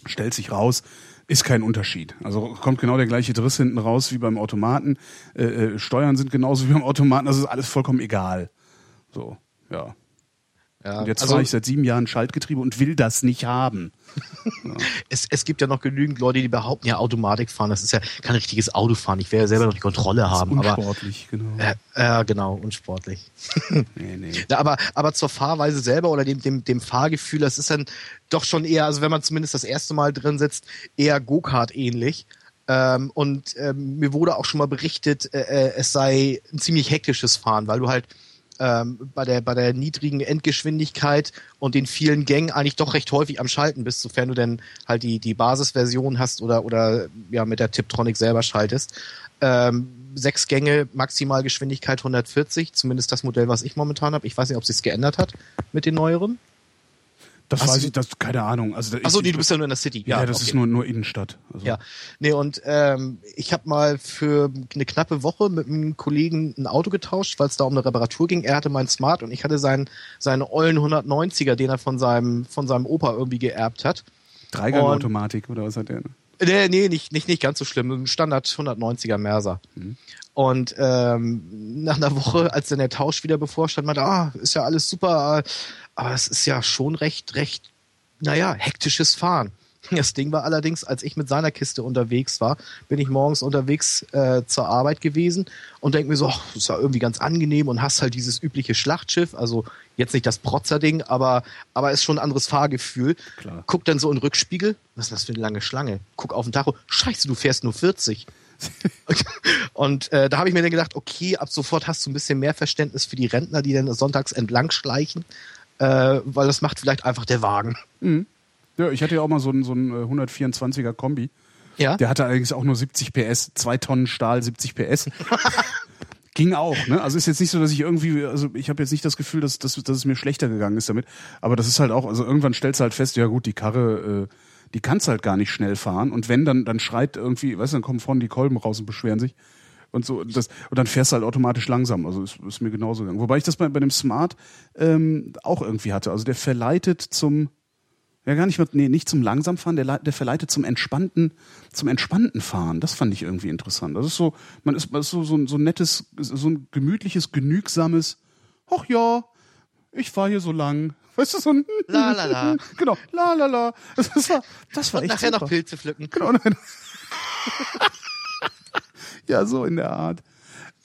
Stellt sich raus, ist kein Unterschied. Also kommt genau der gleiche Driss hinten raus wie beim Automaten. Äh, äh, Steuern sind genauso wie beim Automaten. Also ist alles vollkommen egal. So, ja. Ja, Und jetzt also- fahre ich seit sieben Jahren Schaltgetriebe und will das nicht haben. Es, es gibt ja noch genügend Leute, die behaupten, ja, Automatik fahren, das ist ja kein richtiges Autofahren. Ich will ja selber noch die Kontrolle haben. Aber, Unsportlich, genau. äh, äh, genau, unsportlich. nee, nee. Ja, aber, aber zur Fahrweise selber oder dem, dem, dem Fahrgefühl, das ist dann doch schon eher, also wenn man zumindest das erste Mal drin sitzt, eher Go-Kart ähnlich. Ähm, und ähm, mir wurde auch schon mal berichtet, äh, äh, es sei ein ziemlich hektisches Fahren, weil du halt ähm, bei, der, bei der niedrigen Endgeschwindigkeit und den vielen Gängen eigentlich doch recht häufig am Schalten bist, sofern du denn halt die, die Basisversion hast oder, oder ja mit der Tiptronic selber schaltest. Ähm, sechs Gänge, Maximalgeschwindigkeit 140, zumindest das Modell, was ich momentan habe. Ich weiß nicht, ob sich's geändert hat mit den neueren. Das Hast weiß ich, das keine Ahnung. Also, Achso, nee, du bist ja nur in der City. ja, das okay. ist nur, nur Innenstadt. Also, Ja, nee, und ähm, ich habe mal für eine knappe Woche mit einem Kollegen ein Auto getauscht, weil es da um eine Reparatur ging. Er hatte meinen Smart und ich hatte seinen, seinen ollen 190er, den er von seinem, von seinem Opa irgendwie geerbt hat. Dreigang-Automatik oder was hat der? Nee, nee, nicht, nicht, nicht ganz so schlimm. Standard 190er Merser. Und ähm, nach einer Woche, als dann der Tausch wieder bevorstand, meinte, ah, ist ja alles super, aber es ist ja schon recht, recht, naja, hektisches Fahren. Das Ding war allerdings, als ich mit seiner Kiste unterwegs war, bin ich morgens unterwegs äh, zur Arbeit gewesen und denk mir so, ach, das ist ja irgendwie ganz angenehm und hast halt dieses übliche Schlachtschiff, also jetzt nicht das Protzer-Ding, aber, aber ist schon ein anderes Fahrgefühl. Klar. Guck dann so in den Rückspiegel, was ist das für eine lange Schlange? Guck auf den Tacho, scheiße, du fährst nur 40. und äh, da habe ich mir dann gedacht, okay, ab sofort hast du ein bisschen mehr Verständnis für die Rentner, die dann sonntags entlang schleichen, äh, weil das macht vielleicht einfach der Wagen. Ja, ich hatte ja auch mal so einen, so einen äh, 124er Kombi. Ja? Der hatte allerdings auch nur 70 PS, zwei Tonnen Stahl, 70 PS. Ging auch, ne? Also ist jetzt nicht so, dass ich irgendwie, also ich habe jetzt nicht das Gefühl, dass, dass, dass es mir schlechter gegangen ist damit. Aber das ist halt auch, also irgendwann stellst du halt fest, ja gut, die Karre, äh, die kannst halt gar nicht schnell fahren. Und wenn, dann, dann schreit irgendwie, weißt du, dann kommen vorne die Kolben raus und beschweren sich. Und so, das, und dann fährst du halt automatisch langsam. Also ist, ist mir genauso gegangen. Wobei ich das bei, bei dem Smart ähm, auch irgendwie hatte. Also der verleitet zum, ja, gar nicht, nee, nicht zum Langsamfahren, der, der verleitet zum entspannten, zum entspannten Fahren. Das fand ich irgendwie interessant. Das ist so, man ist, man ist so, so, ein- so ein nettes, so ein gemütliches, genügsames, ach ja, ich fahre hier so lang. Weißt du, so ein La, la, la. Genau, la la la. Das, das war, das war Und echt nachher super. noch Pilze pflücken. Genau, nein. ja, so in der Art.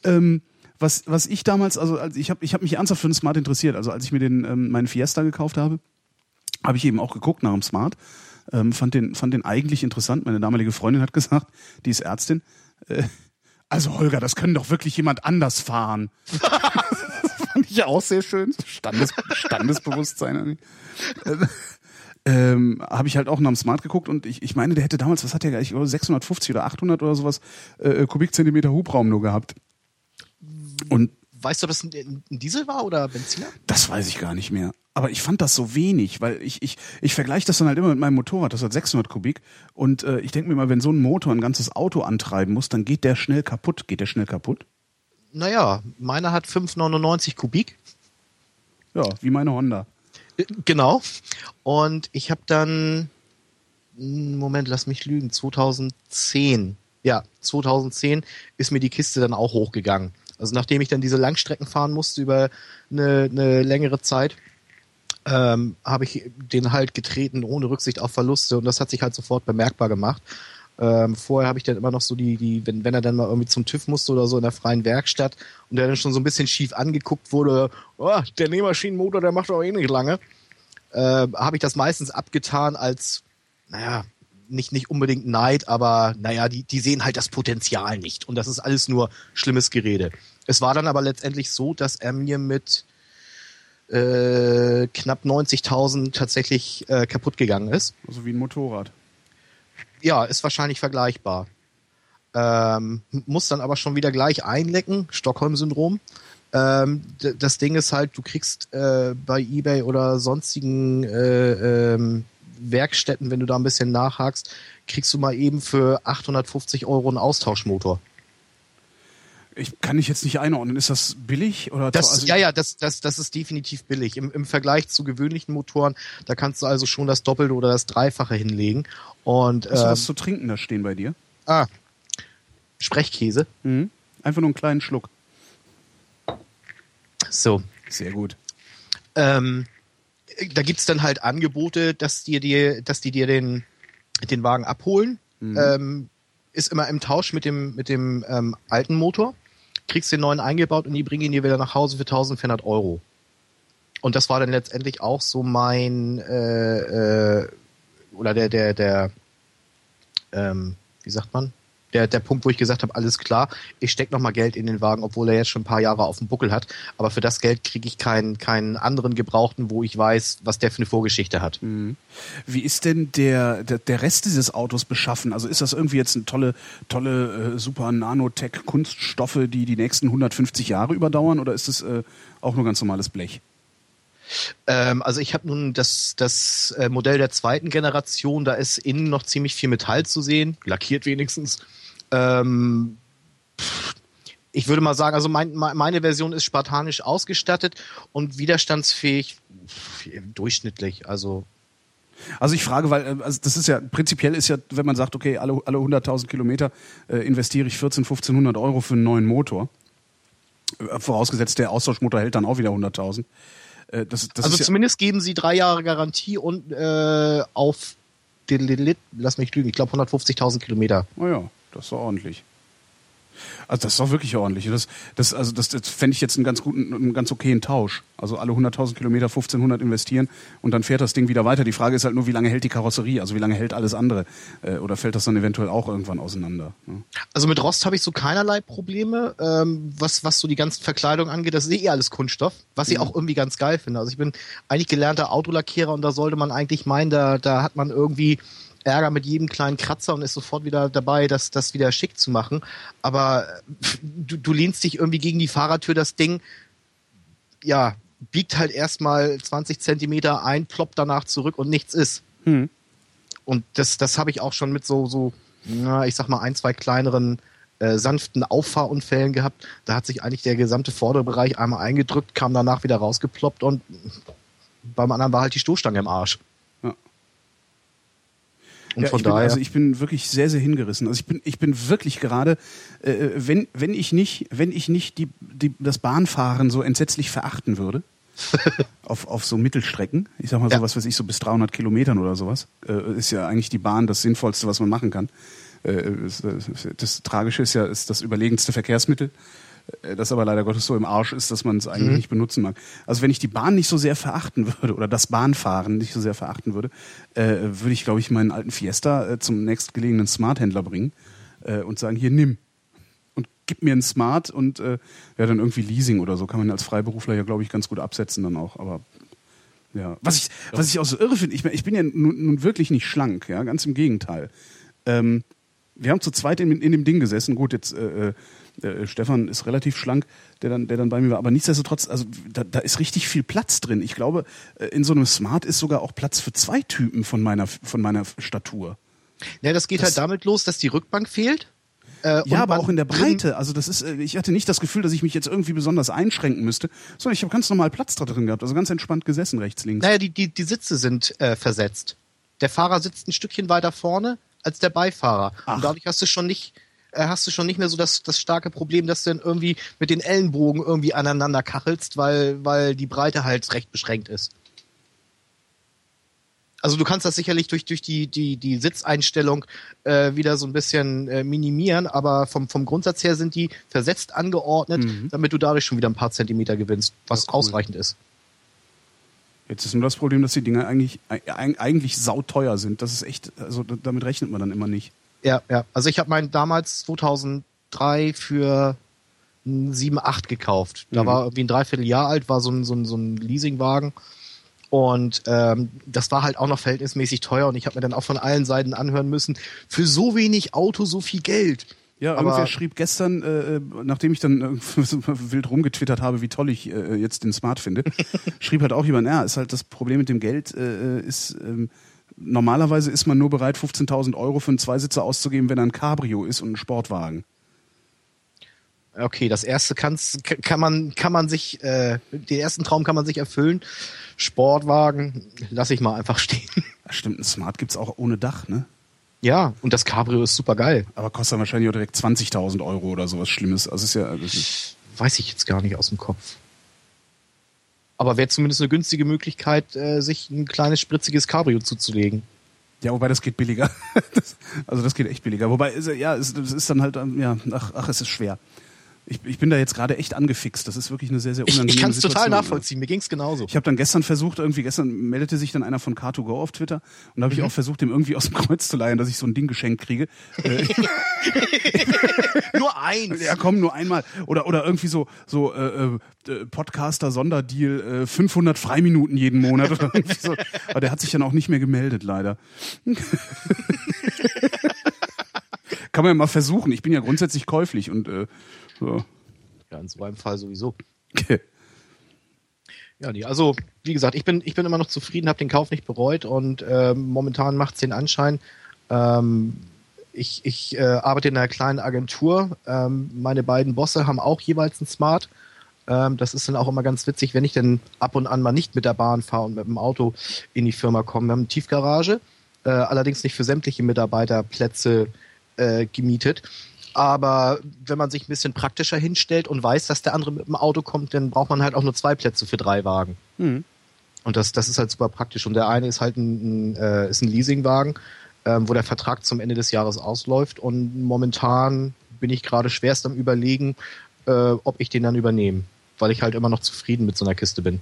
Ähm, was, was ich damals, also als ich habe ich hab mich ernsthaft für den Smart interessiert. Also als ich mir den ähm, meinen Fiesta gekauft habe, habe ich eben auch geguckt nach dem Smart. Ähm, fand, den, fand den eigentlich interessant. Meine damalige Freundin hat gesagt, die ist Ärztin. Äh, also Holger, das können doch wirklich jemand anders fahren. das fand ich auch sehr schön. Standes, Standesbewusstsein. Ähm, ähm, habe ich halt auch nach dem Smart geguckt und ich, ich meine, der hätte damals, was hat der, ich glaube 650 oder 800 oder sowas äh, Kubikzentimeter Hubraum nur gehabt. Und Weißt du, ob das ein, ein Diesel war oder Benziner? das weiß ich gar nicht mehr. Aber ich fand das so wenig, weil ich, ich, ich vergleiche das dann halt immer mit meinem Motorrad, das hat 600 Kubik. Und äh, ich denke mir mal, wenn so ein Motor ein ganzes Auto antreiben muss, dann geht der schnell kaputt. Geht der schnell kaputt? Naja, meiner hat 5,99 Kubik. Ja, wie meine Honda. Äh, Genau. Und ich habe dann, hm, Moment, lass mich lügen, 2010. Ja, 2010 ist mir die Kiste dann auch hochgegangen. Also nachdem ich dann diese Langstrecken fahren musste über eine, eine längere Zeit, ähm, habe ich den halt getreten ohne Rücksicht auf Verluste und das hat sich halt sofort bemerkbar gemacht. Ähm, vorher habe ich dann immer noch so die, die, wenn, wenn er dann mal irgendwie zum TÜV musste oder so in der freien Werkstatt und der dann schon so ein bisschen schief angeguckt wurde, oh, der Nähmaschinenmotor, der macht doch eh nicht lange, äh, habe ich das meistens abgetan als, naja, nicht, nicht unbedingt Neid, aber naja, die, die sehen halt das Potenzial nicht. Und das ist alles nur schlimmes Gerede. Es war dann aber letztendlich so, dass er mir mit äh, knapp 90.000 tatsächlich äh, kaputt gegangen ist. Also wie ein Motorrad. Ja, ist wahrscheinlich vergleichbar. Ähm, muss dann aber schon wieder gleich einlecken, Stockholm-Syndrom. Ähm, das Ding ist halt, du kriegst äh, bei eBay oder sonstigen äh, ähm, Werkstätten, wenn du da ein bisschen nachhakst, kriegst du mal eben für 850 Euro einen Austauschmotor. Ich kann ich jetzt nicht einordnen. Ist das billig oder Das, also ja, ja, das, das, das ist definitiv billig. Im, Im Vergleich zu gewöhnlichen Motoren, da kannst du also schon das Doppelte oder das Dreifache hinlegen. Und Hast du ähm, was zu trinken da stehen bei dir? ah, Sprechkäse. Mhm. Einfach nur einen kleinen Schluck. So. Sehr gut. Ähm, da gibt's dann halt Angebote, dass die dir, dass die dir den, den Wagen abholen. Ähm, ist immer im Tausch mit dem, mit dem ähm, alten Motor. Kriegst den neuen eingebaut und die bringen ihn dir wieder nach Hause für 1400 Euro. Und das war dann letztendlich auch so mein äh, äh, oder der der der ähm, wie sagt man der der Punkt, wo ich gesagt habe, alles klar, ich steck noch mal Geld in den Wagen, obwohl er jetzt schon ein paar Jahre auf dem Buckel hat. Aber für das Geld kriege ich keinen keinen anderen Gebrauchten, wo ich weiß, was der für eine Vorgeschichte hat. Wie ist denn der, der, der Rest dieses Autos beschaffen? Also ist das irgendwie jetzt eine tolle, tolle äh, super Nanotech-Kunststoffe, die die nächsten 150 Jahre überdauern oder ist es äh, auch nur ganz normales Blech? Ähm, also ich habe nun das, das äh, Modell der zweiten Generation, da ist innen noch ziemlich viel Metall zu sehen, lackiert wenigstens. Ähm, pff, ich würde mal sagen, also mein, me- meine Version ist spartanisch ausgestattet und widerstandsfähig pff, durchschnittlich. Also Also ich frage, weil äh, also das ist ja prinzipiell ist ja, wenn man sagt, okay, alle, alle 100.000 Kilometer äh, investiere ich 14, 1500 Euro für einen neuen Motor. Äh, Vorausgesetzt, der Austauschmotor hält dann auch wieder 100.000. Äh, das, das also ist ja, zumindest geben sie drei Jahre Garantie und äh, auf den, lass mich lügen, ich glaube 150.000 Kilometer. oh ja, das ist doch ordentlich. Also das ist doch wirklich ordentlich. Das, das, also das, das fände ich jetzt einen ganz guten, einen ganz okayen Tausch. Also alle 100.000 Kilometer 1500 investieren und dann fährt das Ding wieder weiter. Die Frage ist halt nur, wie lange hält die Karosserie? Also wie lange hält alles andere? Äh, oder fällt das dann eventuell auch irgendwann auseinander? Ne? Also mit Rost habe ich so keinerlei Probleme. Ähm, was, was so die ganzen Verkleidungen angeht, das ist eh alles Kunststoff, was ich auch irgendwie ganz geil finde. Also ich bin eigentlich gelernter Autolackierer und da sollte man eigentlich meinen, da, da hat man irgendwie Ärger mit jedem kleinen Kratzer und ist sofort wieder dabei, das, das wieder schick zu machen. Aber äh, du, du lehnst dich irgendwie gegen die Fahrertür, das Ding, ja, biegt halt erstmal 20 Zentimeter ein, ploppt danach zurück und nichts ist. Hm. Und das, das habe ich auch schon mit so, so, na, ich sag mal, ein, zwei kleineren äh, sanften Auffahrunfällen gehabt. Da hat sich eigentlich der gesamte Vorderbereich einmal eingedrückt, kam danach wieder rausgeploppt und beim anderen war halt die Stoßstange im Arsch. Und Ja, von ich bin, daher. also ich bin wirklich sehr, sehr hingerissen. Also ich bin, ich bin wirklich gerade, äh, wenn, wenn ich nicht, wenn ich nicht die, die, das Bahnfahren so entsetzlich verachten würde, auf, auf so Mittelstrecken, ich sag mal so Ja. was weiß ich, so bis 300 Kilometern oder sowas, äh, ist ja eigentlich die Bahn das Sinnvollste, was man machen kann. Äh, äh, das Tragische ist ja, ist das überlegenste Verkehrsmittel, äh, das aber leider Gottes so im Arsch ist, dass man es eigentlich nicht benutzen mag. Also wenn ich die Bahn nicht so sehr verachten würde oder das Bahnfahren nicht so sehr verachten würde, äh, würde ich, glaube ich, meinen alten Fiesta äh, zum nächstgelegenen Smart-Händler bringen äh, und sagen, hier, nimm. Und gib mir einen Smart und äh, ja, dann irgendwie Leasing oder so kann man als Freiberufler ja, glaube ich, ganz gut absetzen dann auch. Aber ja, was ich, was ich auch so irre finde, ich, ich bin ja nun, nun wirklich nicht schlank, ja, ganz im Gegenteil. Ähm, wir haben zu zweit in, in dem Ding gesessen. Gut, jetzt äh, äh, Stefan ist relativ schlank, der dann, der dann bei mir war. Aber nichtsdestotrotz, also da, da ist richtig viel Platz drin. Ich glaube, äh, in so einem Smart ist sogar auch Platz für zwei Typen von meiner, von meiner Statur. ja, das geht das- halt damit los, dass die Rückbank fehlt. Äh, Ja, aber auch in der Breite. Also das ist, äh, ich hatte nicht das Gefühl, dass ich mich jetzt irgendwie besonders einschränken müsste, sondern ich habe ganz normal Platz da drin gehabt. Also ganz entspannt gesessen, rechts, links. Naja, die, die, die Sitze sind äh, versetzt. Der Fahrer sitzt ein Stückchen weiter vorne als der Beifahrer. Ach. Und dadurch hast du schon nicht, äh, hast du schon nicht mehr so das, das starke Problem, dass du dann irgendwie mit den Ellenbogen irgendwie aneinander kachelst, weil, weil die Breite halt recht beschränkt ist. Also du kannst das sicherlich durch, durch die, die, die Sitzeinstellung äh, wieder so ein bisschen äh, minimieren, aber vom, vom Grundsatz her sind die versetzt angeordnet, damit du dadurch schon wieder ein paar Zentimeter gewinnst, was Ja, cool. ausreichend ist. Jetzt ist nur das Problem, dass die Dinger eigentlich, eig- eigentlich sauteuer sind. Das ist echt, also damit rechnet man dann immer nicht. Ja, ja. Also ich habe meinen damals 2003 für ein 7,8 gekauft. Da Mhm. war irgendwie ein Dreivierteljahr alt, war so ein, so ein, so ein Leasingwagen. Und ähm, das war halt auch noch verhältnismäßig teuer und ich habe mir dann auch von allen Seiten anhören müssen, für so wenig Auto so viel Geld. Ja, Aber- irgendwer schrieb gestern, äh, nachdem ich dann äh, wild rumgetwittert habe, wie toll ich äh, jetzt den Smart finde, schrieb halt auch jemand, ja, ist halt das Problem mit dem Geld, äh, ist ähm, normalerweise ist man nur bereit, 15.000 Euro für einen Zweisitzer auszugeben, wenn er ein Cabrio ist und ein Sportwagen. Okay, das erste kann's, kann man kann man sich äh, den ersten Traum kann man sich erfüllen. Sportwagen lasse ich mal einfach stehen. Ja, stimmt, ein Smart gibt's auch ohne Dach, ne? Ja, und das Cabrio ist super geil. Aber kostet dann wahrscheinlich auch direkt 20.000 Euro oder sowas Schlimmes. Also ist ja, das ist, Weiß ich jetzt gar nicht aus dem Kopf. Aber wäre zumindest eine günstige Möglichkeit, äh, sich ein kleines spritziges Cabrio zuzulegen. Ja, wobei das geht billiger. Das, also das geht echt billiger. Wobei, ja, es, es ist dann halt, ähm, ja, ach, ach, es ist schwer. Ich, ich bin da jetzt gerade echt angefixt. Das ist wirklich eine sehr, sehr Ich, unangenehme ich kann es total nachvollziehen, mir ging's genauso. Ich habe dann gestern versucht, irgendwie gestern meldete sich dann einer von Car2Go auf Twitter und da habe ich Mhm. auch versucht, dem irgendwie aus dem Kreuz zu leihen, dass ich so ein Ding geschenkt kriege. Äh, Nur eins. ja, komm, nur einmal. Oder, oder irgendwie so, so äh, äh, Podcaster-Sonderdeal, äh, 500 Freiminuten jeden Monat oder irgendwie so. Aber der hat sich dann auch nicht mehr gemeldet, leider. Kann man ja mal versuchen. Ich bin ja grundsätzlich käuflich und äh, so. Ja, in so einem Fall sowieso. Ja, nee, also wie gesagt, ich bin, ich bin immer noch zufrieden, habe den Kauf nicht bereut und ähm, momentan macht es den Anschein. Ähm, ich ich äh, arbeite in einer kleinen Agentur. Ähm, meine beiden Bosse haben auch jeweils ein Smart. Ähm, das ist dann auch immer ganz witzig, wenn ich dann ab und an mal nicht mit der Bahn fahre und mit dem Auto in die Firma komme. Wir haben eine Tiefgarage, äh, allerdings nicht für sämtliche Mitarbeiterplätze äh, gemietet. Aber wenn man sich ein bisschen praktischer hinstellt und weiß, dass der andere mit dem Auto kommt, dann braucht man halt auch nur zwei Plätze für drei Wagen. Hm. Und das, das ist halt super praktisch. Und der eine ist halt ein, ein, äh, ist ein Leasingwagen, ähm, wo der Vertrag zum Ende des Jahres ausläuft. Und momentan bin ich gerade schwerst am überlegen, äh, ob ich den dann übernehme. Weil ich halt immer noch zufrieden mit so einer Kiste bin.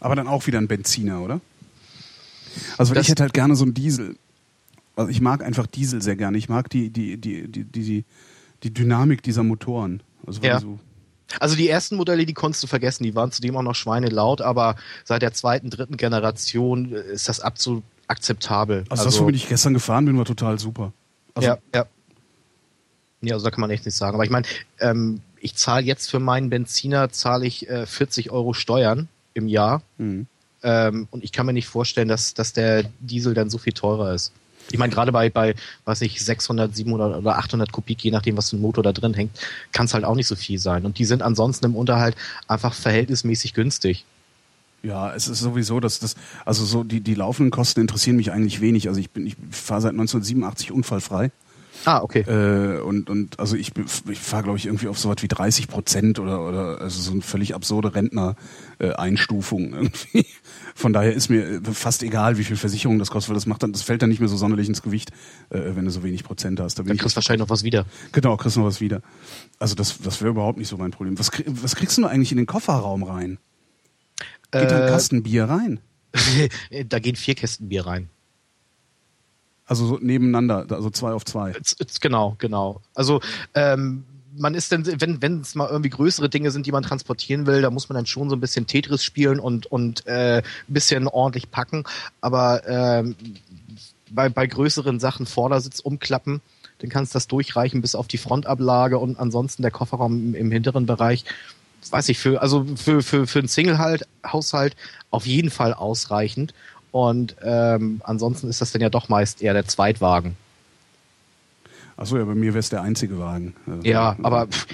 Aber dann auch wieder ein Benziner, oder? Also ich hätte halt gerne so einen Diesel. Also ich mag einfach Diesel sehr gerne. Ich mag die, die, die, die, die, die, Dynamik dieser Motoren. Also Ja. die so, Also die ersten Modelle, die konntest du vergessen, die waren zudem auch noch schweinelaut, aber seit der zweiten, dritten Generation äh, ist das absolut akzeptabel. also, das, womit ich gestern gefahren bin, war total super. Also, ja, ja. Ja, also da kann man echt nichts sagen. Aber ich meine, ähm, ich zahle jetzt für meinen Benziner zahle ich äh, 40 Euro Steuern im Jahr. Mhm. Ähm, und ich kann mir nicht vorstellen, dass, dass der Diesel dann so viel teurer ist. Ich meine, gerade bei, bei, weiß ich, 600, 700 oder 800 Kubik, je nachdem, was für ein Motor da drin hängt, kann es halt auch nicht so viel sein. Und die sind ansonsten im Unterhalt einfach verhältnismäßig günstig. Ja, es ist sowieso, dass das, also so die, die laufenden Kosten interessieren mich eigentlich wenig. Also ich bin, ich fahre seit 1987 unfallfrei. Ah, okay. Äh, und, und also ich, ich fahre, glaube ich, irgendwie auf so was wie 30 Prozent oder, oder also so eine völlig absurde Rentner-Einstufung irgendwie. Von daher ist mir äh, fast egal, wie viel Versicherung das kostet, weil das macht dann, das fällt dann nicht mehr so sonderlich ins Gewicht, äh, wenn du so wenig Prozent hast. Da bin Dann kriegst du wahrscheinlich noch was wieder. Genau, kriegst noch was wieder. Also das, das wäre überhaupt nicht so mein Problem. Was, krieg, was kriegst du eigentlich in den Kofferraum rein? Geht da ein Äh, Kasten Bier rein? da gehen vier Kästen Bier rein. Also so nebeneinander, also zwei auf zwei. Genau, genau. Also ähm, man ist dann, wenn wenn es mal irgendwie größere Dinge sind, die man transportieren will, da muss man dann schon so ein bisschen Tetris spielen und und äh, bisschen ordentlich packen. Aber ähm, bei bei größeren Sachen Vordersitz umklappen, dann kannst du das durchreichen bis auf die Frontablage und ansonsten der Kofferraum im, im hinteren Bereich. Weiß ich für also für für für einen Single halt Haushalt auf jeden Fall ausreichend. Und ähm, ansonsten ist das dann ja doch meist eher der Zweitwagen. Achso, ja, bei mir wäre es der einzige Wagen. Also, Ja, aber pff,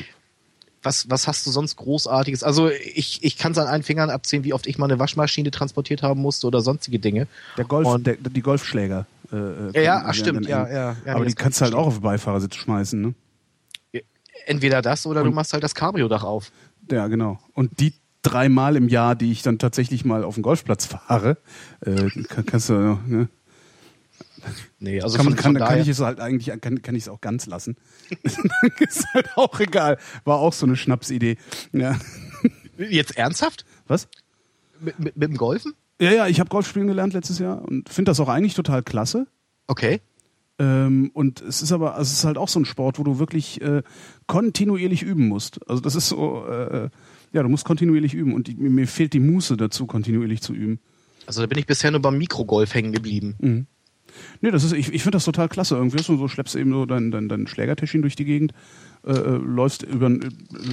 was, was hast du sonst Großartiges? Also ich, ich kann es an einen Fingern abzählen, wie oft ich mal eine Waschmaschine transportiert haben musste oder sonstige Dinge. Der Golf, Und- der, die Golfschläger. Äh, äh, Ja, ach, stimmt, werden ja, ja. ja aber nee, die kannst du halt auch auf den Beifahrersitz schmeißen, ne? Entweder das oder du Und- machst halt das Cabrio-Dach auf. Ja, genau. Und die dreimal im Jahr, die ich dann tatsächlich mal auf den Golfplatz fahre, äh, kann, kannst du, ne? Nee, also kann, man, kann, kann ich es halt eigentlich, kann, kann ich es auch ganz lassen. ist halt auch egal. War auch so eine Schnapsidee. Ja. jetzt ernsthaft? Was? Mit, mit, mit dem Golfen? Ja, ja, ich habe Golf spielen gelernt letztes Jahr und finde das auch eigentlich total klasse. Okay. Ähm, und es ist aber, also es ist halt auch so ein Sport, wo du wirklich äh, kontinuierlich üben musst. Also das ist so, äh, ja, du musst kontinuierlich üben und die, mir, fehlt die Muße dazu, kontinuierlich zu üben. Also da bin ich bisher nur beim Mikrogolf hängen geblieben. Mhm. Nee, das ist, ich, ich finde das total klasse. Irgendwie ist so, so schleppst du eben so dein, dein, dein Schlägertäschchen durch die Gegend, äh, äh, läufst über, einen-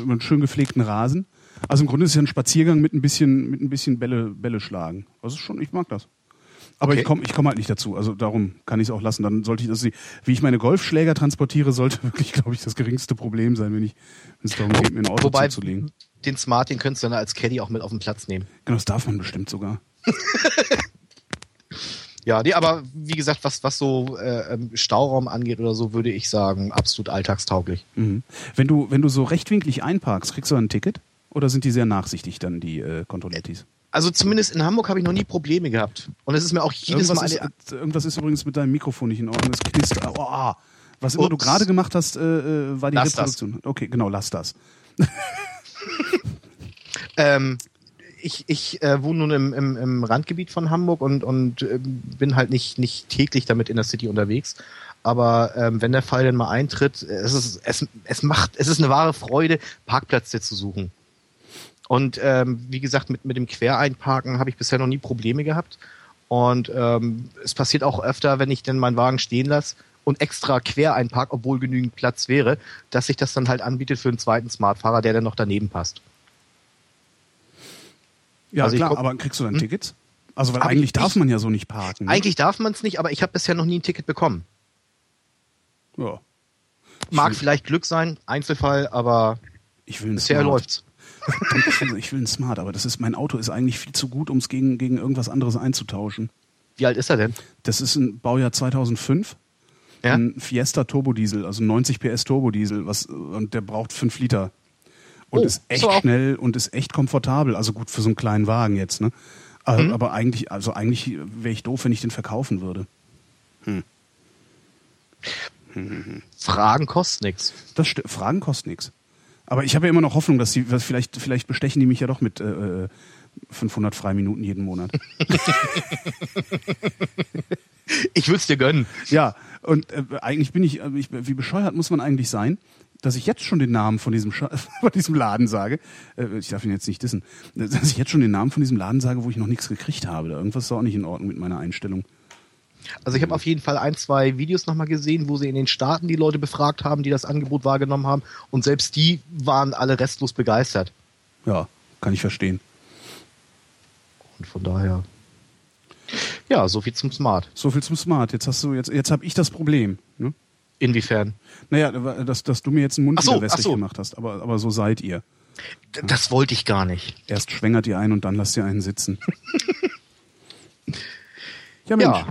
über einen schön gepflegten Rasen. Also im Grunde ist es ja ein Spaziergang mit ein bisschen, mit ein bisschen Bälle, Bälle schlagen. Also schon, ich mag das. Aber Okay. ich komme ich komm halt nicht dazu. Also darum kann ich es auch lassen. Dann sollte ich, also wie ich meine Golfschläger transportiere, sollte wirklich, glaube ich, das geringste Problem sein, wenn ich, wenn es darum geht, mir ein Auto Wobei, zuzulegen. Den Smart, den könntest du dann als Caddy auch mit auf den Platz nehmen. Genau, das darf man bestimmt sogar. Ja, nee, aber wie gesagt, was, was so äh, ähm, Stauraum angeht oder so, würde ich sagen, absolut alltagstauglich. Mhm. Wenn du, wenn du so rechtwinklig einparkst, kriegst du ein Ticket? Oder sind die sehr nachsichtig dann, die äh, Kontrollettis? Also zumindest in Hamburg habe ich noch nie Probleme gehabt. Und es ist mir auch jedes Irgendwas Mal ist, äh, irgendwas ist übrigens mit deinem Mikrofon nicht in Ordnung. Es knistert. Oh, ah. Was immer du Ups. gerade gemacht hast, äh, äh, war die Lass das. Reproduktion. Okay, genau, lass das. Ähm, ich ich äh, wohne nun im, im, im Randgebiet von Hamburg und, und ähm, bin halt nicht, nicht täglich damit in der City unterwegs. Aber ähm, wenn der Fall denn mal eintritt, es ist, es, es macht, es ist eine wahre Freude, Parkplätze zu suchen. Und ähm, wie gesagt, mit, mit dem Quereinparken habe ich bisher noch nie Probleme gehabt. Und ähm, es passiert auch öfter, wenn ich denn meinen Wagen stehen lasse und extra quer einpark, obwohl genügend Platz wäre, dass sich das dann halt anbietet für einen zweiten Smartfahrer, der dann noch daneben passt. Ja, Also klar, aber kriegst du dann Hm? Tickets? Also, weil Hab eigentlich ich darf man ja so nicht parken. Ne? Eigentlich darf man es nicht, aber ich habe bisher noch nie ein Ticket bekommen. Ja. Mag vielleicht Glück sein, Einzelfall, aber Ich will ein bisher Smart. läuft's. Verdammt, Ich will, ich will ein Smart, aber das ist, mein Auto ist eigentlich viel zu gut, um es gegen, gegen irgendwas anderes einzutauschen. Wie alt ist er denn? Das ist ein Baujahr 2005. Ja? Ein Fiesta Turbodiesel, also ein 90 PS Turbodiesel, was, und der braucht 5 Liter. Und Oh, ist echt so schnell und ist echt komfortabel. Also gut für so einen kleinen Wagen jetzt, ne? Aber, Mhm. aber eigentlich, also eigentlich wäre ich doof, wenn ich den verkaufen würde. Fragen kostet nix. Das sti- Fragen kosten nichts. Aber ich habe ja immer noch Hoffnung, dass die, dass vielleicht, vielleicht bestechen die mich ja doch mit äh, äh, 500 Freiminuten jeden Monat. Ich würd's dir gönnen. ja, und äh, eigentlich bin ich, äh, ich, wie bescheuert muss man eigentlich sein, dass ich jetzt schon den Namen von diesem, Scha von diesem Laden sage. Äh, ich darf ihn jetzt nicht dissen. Dass ich jetzt schon den Namen von diesem Laden sage, wo ich noch nichts gekriegt habe. Da irgendwas ist auch nicht in Ordnung mit meiner Einstellung. Also ich habe auf jeden Fall ein, zwei Videos nochmal gesehen, wo sie in den Staaten die Leute befragt haben, die das Angebot wahrgenommen haben. Und selbst die waren alle restlos begeistert. Ja, kann ich verstehen. Und von daher. Ja, so viel zum Smart. So viel zum Smart. Jetzt hast du, jetzt, jetzt habe ich das Problem. Ne? Inwiefern? Naja, dass, dass du mir jetzt einen Mund Ach so, wieder so. gemacht hast. Aber, aber so seid ihr. D- Das wollte ich gar nicht. Erst schwängert ihr ein und dann lasst ihr einen sitzen. ja, Mensch. Ja.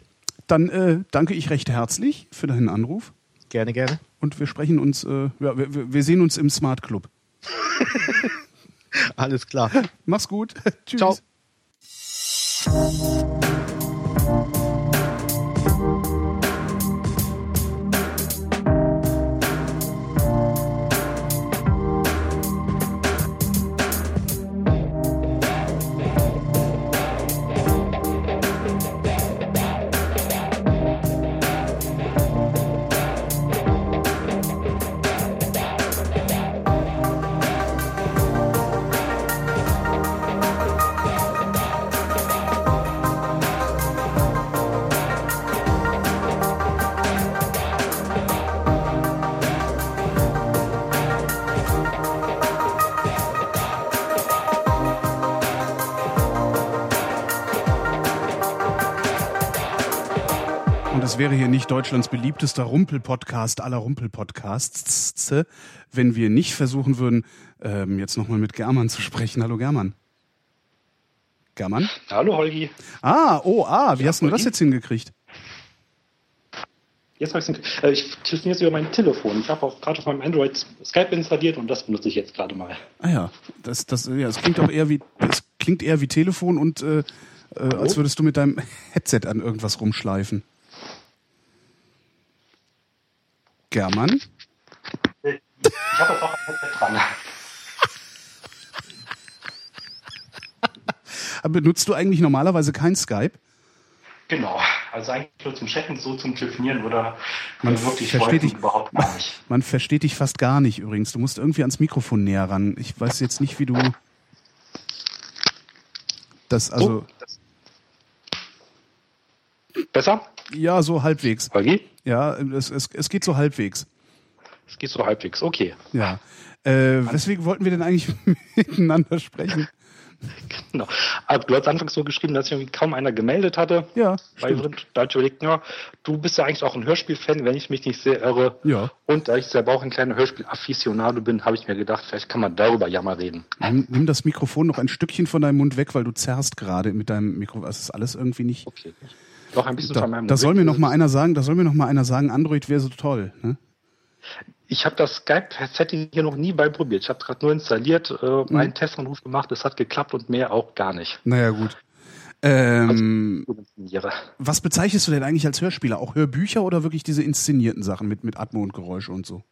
Dann äh, danke ich recht herzlich für deinen Anruf Gerne, gerne. und wir sprechen uns, äh, ja, wir, wir wir sehen uns im Smart Club. Alles klar. Mach's gut. Tschüss. Ciao. Deutschlands beliebtester Rumpel-Podcast aller Rumpel-Podcasts, wenn wir nicht versuchen würden, ähm, jetzt nochmal mit German zu sprechen. Hallo German. German? Hallo Holgi. Ah, oh, ah, wie Ja, hast du das jetzt hingekriegt? Jetzt hab ich's nicht- äh, ich telefoniere jetzt über mein Telefon. Ich habe auch gerade auf meinem Android Skype installiert und das benutze ich jetzt gerade mal. Ah ja, das, das, ja, es klingt auch eher wie, es klingt eher wie Telefon und äh, äh, als würdest du mit deinem Headset an irgendwas rumschleifen. German? Ich habe jetzt auch ein dran. Benutzt du eigentlich normalerweise kein Skype? Genau. Also eigentlich nur zum Chatten, so zum Telefonieren oder Man äh, wirklich versteht dich- überhaupt gar nicht. Man versteht dich fast gar nicht übrigens. Du musst irgendwie ans Mikrofon näher ran. Ich weiß jetzt nicht, wie du. Das, also, Besser? Ja, so halbwegs. Holgi? Ja, es, es, es geht so halbwegs. Es geht so halbwegs. Okay. Ja. Äh, weswegen wollten wir denn eigentlich miteinander sprechen? Genau. Aber du hast anfangs so geschrieben, dass sich irgendwie kaum einer gemeldet hatte. Ja, Weil da ich überlegt, ja, du bist ja eigentlich auch ein Hörspiel-Fan, wenn ich mich nicht sehr irre. Ja. Und da ich selber auch ein kleiner Hörspiel-Afficionado bin, habe ich mir gedacht, vielleicht kann man darüber ja mal reden. Nimm, nimm das Mikrofon noch ein Stückchen von deinem Mund weg, weil du zerrst gerade mit deinem Mikrofon. Das ist alles irgendwie nicht. Okay. Noch ein bisschen Da, von meinem da soll mir noch mal einer sagen, da soll mir noch mal einer sagen, Android wäre so toll. Ne? Ich habe das Skype-Setting hier noch nie bei probiert. Ich habe gerade nur installiert, äh, Mhm. meinen Testanruf gemacht, es hat geklappt und mehr auch gar nicht. Naja, gut. Ähm, Gut inszeniere. was bezeichnest du denn eigentlich als Hörspieler? Auch Hörbücher oder wirklich diese inszenierten Sachen mit, mit Atmo und Geräusche und so?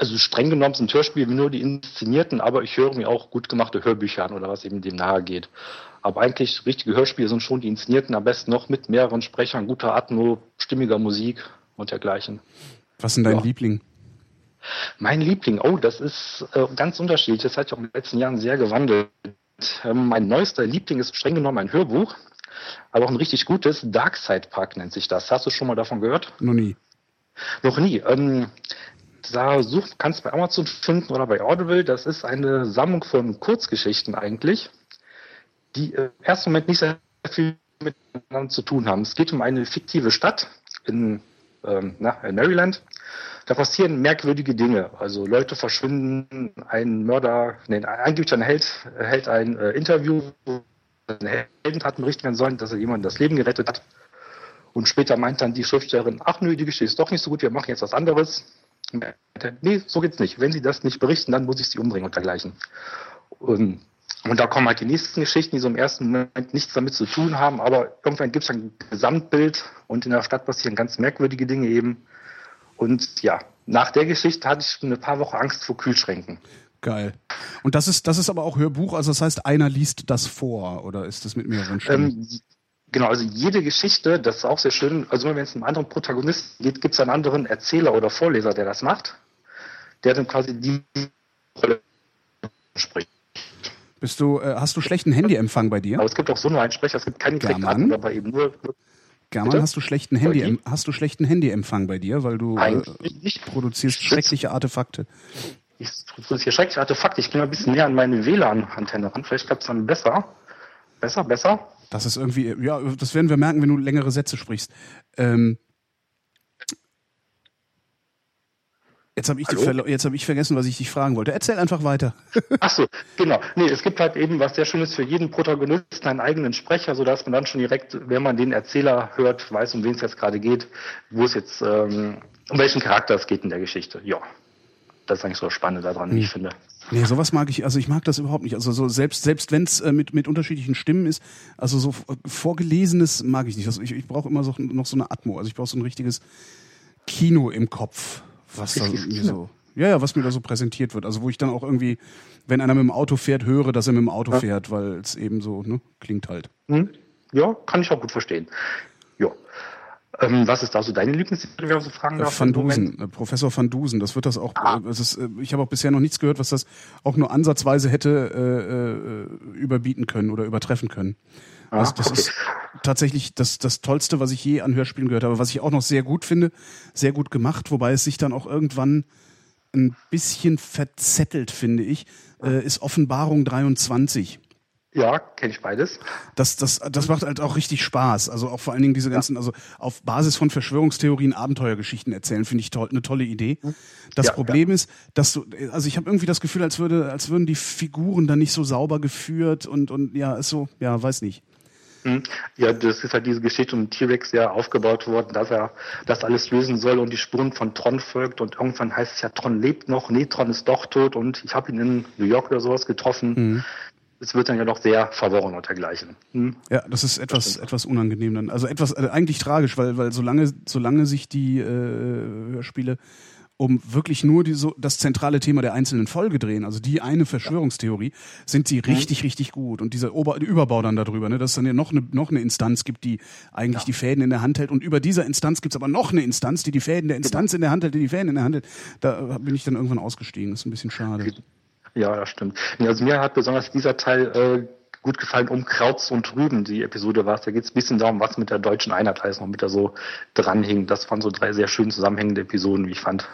Also streng genommen sind Hörspiele nur die inszenierten, aber ich höre mir auch gut gemachte Hörbücher an oder was eben dem nahe geht. Aber eigentlich richtige Hörspiele sind schon die inszenierten, am besten noch mit mehreren Sprechern, guter Atmo, stimmiger Musik und dergleichen. Was denn dein Ja. Liebling? Mein Liebling, oh, das ist äh, ganz unterschiedlich. Das hat sich auch in den letzten Jahren sehr gewandelt. Ähm, mein neuester Liebling ist streng genommen ein Hörbuch, aber auch ein richtig gutes. Dark Side Park nennt sich das. Hast du schon mal davon gehört? Noch nie. Noch nie. Ähm, da such, kannst bei Amazon finden oder bei Audible. Das ist eine Sammlung von Kurzgeschichten eigentlich, die im ersten Moment nicht sehr viel miteinander zu tun haben. Es geht um eine fiktive Stadt in, ähm, na, in Maryland. Da passieren merkwürdige Dinge. Also Leute verschwinden, ein Mörder, nee, ein Held hält ein äh, Interview, wo Heldentaten berichten werden sollen, dass er jemandem das Leben gerettet hat. Und später meint dann die Schriftstellerin, ach nö, die Geschichte ist doch nicht so gut, wir machen jetzt was anderes. Nee, so geht's nicht. Wenn sie das nicht berichten, dann muss ich sie umbringen und dergleichen. Und, und da kommen halt die nächsten Geschichten, die so im ersten Moment nichts damit zu tun haben, aber irgendwann gibt es ein Gesamtbild und in der Stadt passieren ganz merkwürdige Dinge eben. Und ja, nach der Geschichte hatte ich schon ein paar Wochen Angst vor Kühlschränken. Geil. Und das ist, das ist aber auch Hörbuch, also das heißt, einer liest das vor oder ist das mit mehreren Stimmen? Ähm, genau, also jede Geschichte, das ist auch sehr schön, also wenn es einem anderen Protagonisten geht, gibt es einen anderen Erzähler oder Vorleser, der das macht, der dann quasi die Rolle spricht. Bist du, äh, hast du schlechten Handyempfang bei dir? Aber es gibt auch so nur einen Sprecher, es gibt keinen German? direkten aber eben nur German, bitte? hast du schlechten Handy, hast du schlechten Handyempfang bei dir, weil du äh, eigentlich nicht. produzierst Ich- schreckliche Artefakte. Ich produziere schreckliche Artefakte. Ich gehe mal ein bisschen näher an meine WLAN-Antenne ran. Vielleicht klappt es dann besser. Besser, besser. Das ist irgendwie, ja, das werden wir merken, wenn du längere Sätze sprichst. Ähm, jetzt habe ich, jetzt hab ich vergessen, was ich dich fragen wollte. Erzähl einfach weiter. Ach so, genau. Nee, es gibt halt eben was sehr Schönes für jeden Protagonisten, einen eigenen Sprecher, sodass man dann schon direkt, wenn man den Erzähler hört, weiß, um wen es jetzt gerade geht, wo es jetzt, ähm, um welchen Charakter es geht in der Geschichte. Ja. Das ist eigentlich so das Spannende daran, wie ich finde. Nee, sowas mag ich, also ich mag das überhaupt nicht. Also so selbst selbst wenn es äh, mit mit unterschiedlichen Stimmen ist, also so v- vorgelesenes mag ich nicht. Also ich, ich brauche immer so, noch so eine Atmo. Also ich brauche so ein richtiges Kino im Kopf, was da mir so ja, ja, was mir da so präsentiert wird. Also wo ich dann auch irgendwie, wenn einer mit dem Auto fährt, höre, dass er mit dem Auto fährt, weil es eben so ne, klingt halt. Hm? Ja, kann ich auch gut verstehen. Ja. Ähm, was ist da so deine man so fragen Äh, darf? Van im Moment? Dusen, äh, Professor Van Dusen, das wird das auch, äh, das ist, ich habe auch bisher noch nichts gehört, was das auch nur ansatzweise hätte äh, überbieten können oder übertreffen können. Also Ah, das okay. ist tatsächlich das, das Tollste, was ich je an Hörspielen gehört habe, was ich auch noch sehr gut finde, sehr gut gemacht, wobei es sich dann auch irgendwann ein bisschen verzettelt, finde ich, äh, ist Offenbarung 23 Ja, kenne ich beides. das, das, das macht halt auch richtig Spaß. Also auch vor allen Dingen diese ganzen, also auf Basis von Verschwörungstheorien Abenteuergeschichten erzählen, finde ich toll, eine tolle Idee. Das Ja, Problem ist, dass du, also ich habe irgendwie das Gefühl, als würde, als würden die Figuren dann nicht so sauber geführt und und ja, ist so, ja, weiß nicht. Hm. Ja, das ist halt diese Geschichte um T-Rex ja aufgebaut worden, dass er das alles lösen soll und die Spuren von Tron folgt und irgendwann heißt es ja, Tron lebt noch, nee, Tron ist doch tot und ich habe ihn in New York oder sowas getroffen. Mhm. Es wird dann ja doch sehr verworren und dergleichen. Hm. Ja, das ist etwas, etwas unangenehm dann. Also etwas, äh, eigentlich tragisch, weil, weil solange, solange sich die äh, Hörspiele um wirklich nur die, so, das zentrale Thema der einzelnen Folge drehen, also die eine Verschwörungstheorie, sind sie richtig, richtig gut. Und dieser Ober Überbau dann darüber, ne, dass es dann ja noch eine, noch eine Instanz gibt, die eigentlich die Fäden in der Hand hält. Und über dieser Instanz gibt's aber noch eine Instanz, die die Fäden der Instanz in der Hand hält, die die Fäden in der Hand hält. Da bin ich dann irgendwann ausgestiegen. Das ist ein bisschen schade. Ja, das stimmt. Also mir hat besonders dieser Teil äh, gut gefallen um Krauts und Rüben, die Episode war. Da geht es ein bisschen darum, was mit der deutschen Einheit heißt, noch mit der so dranhing. Das waren so drei sehr schön zusammenhängende Episoden, wie ich fand.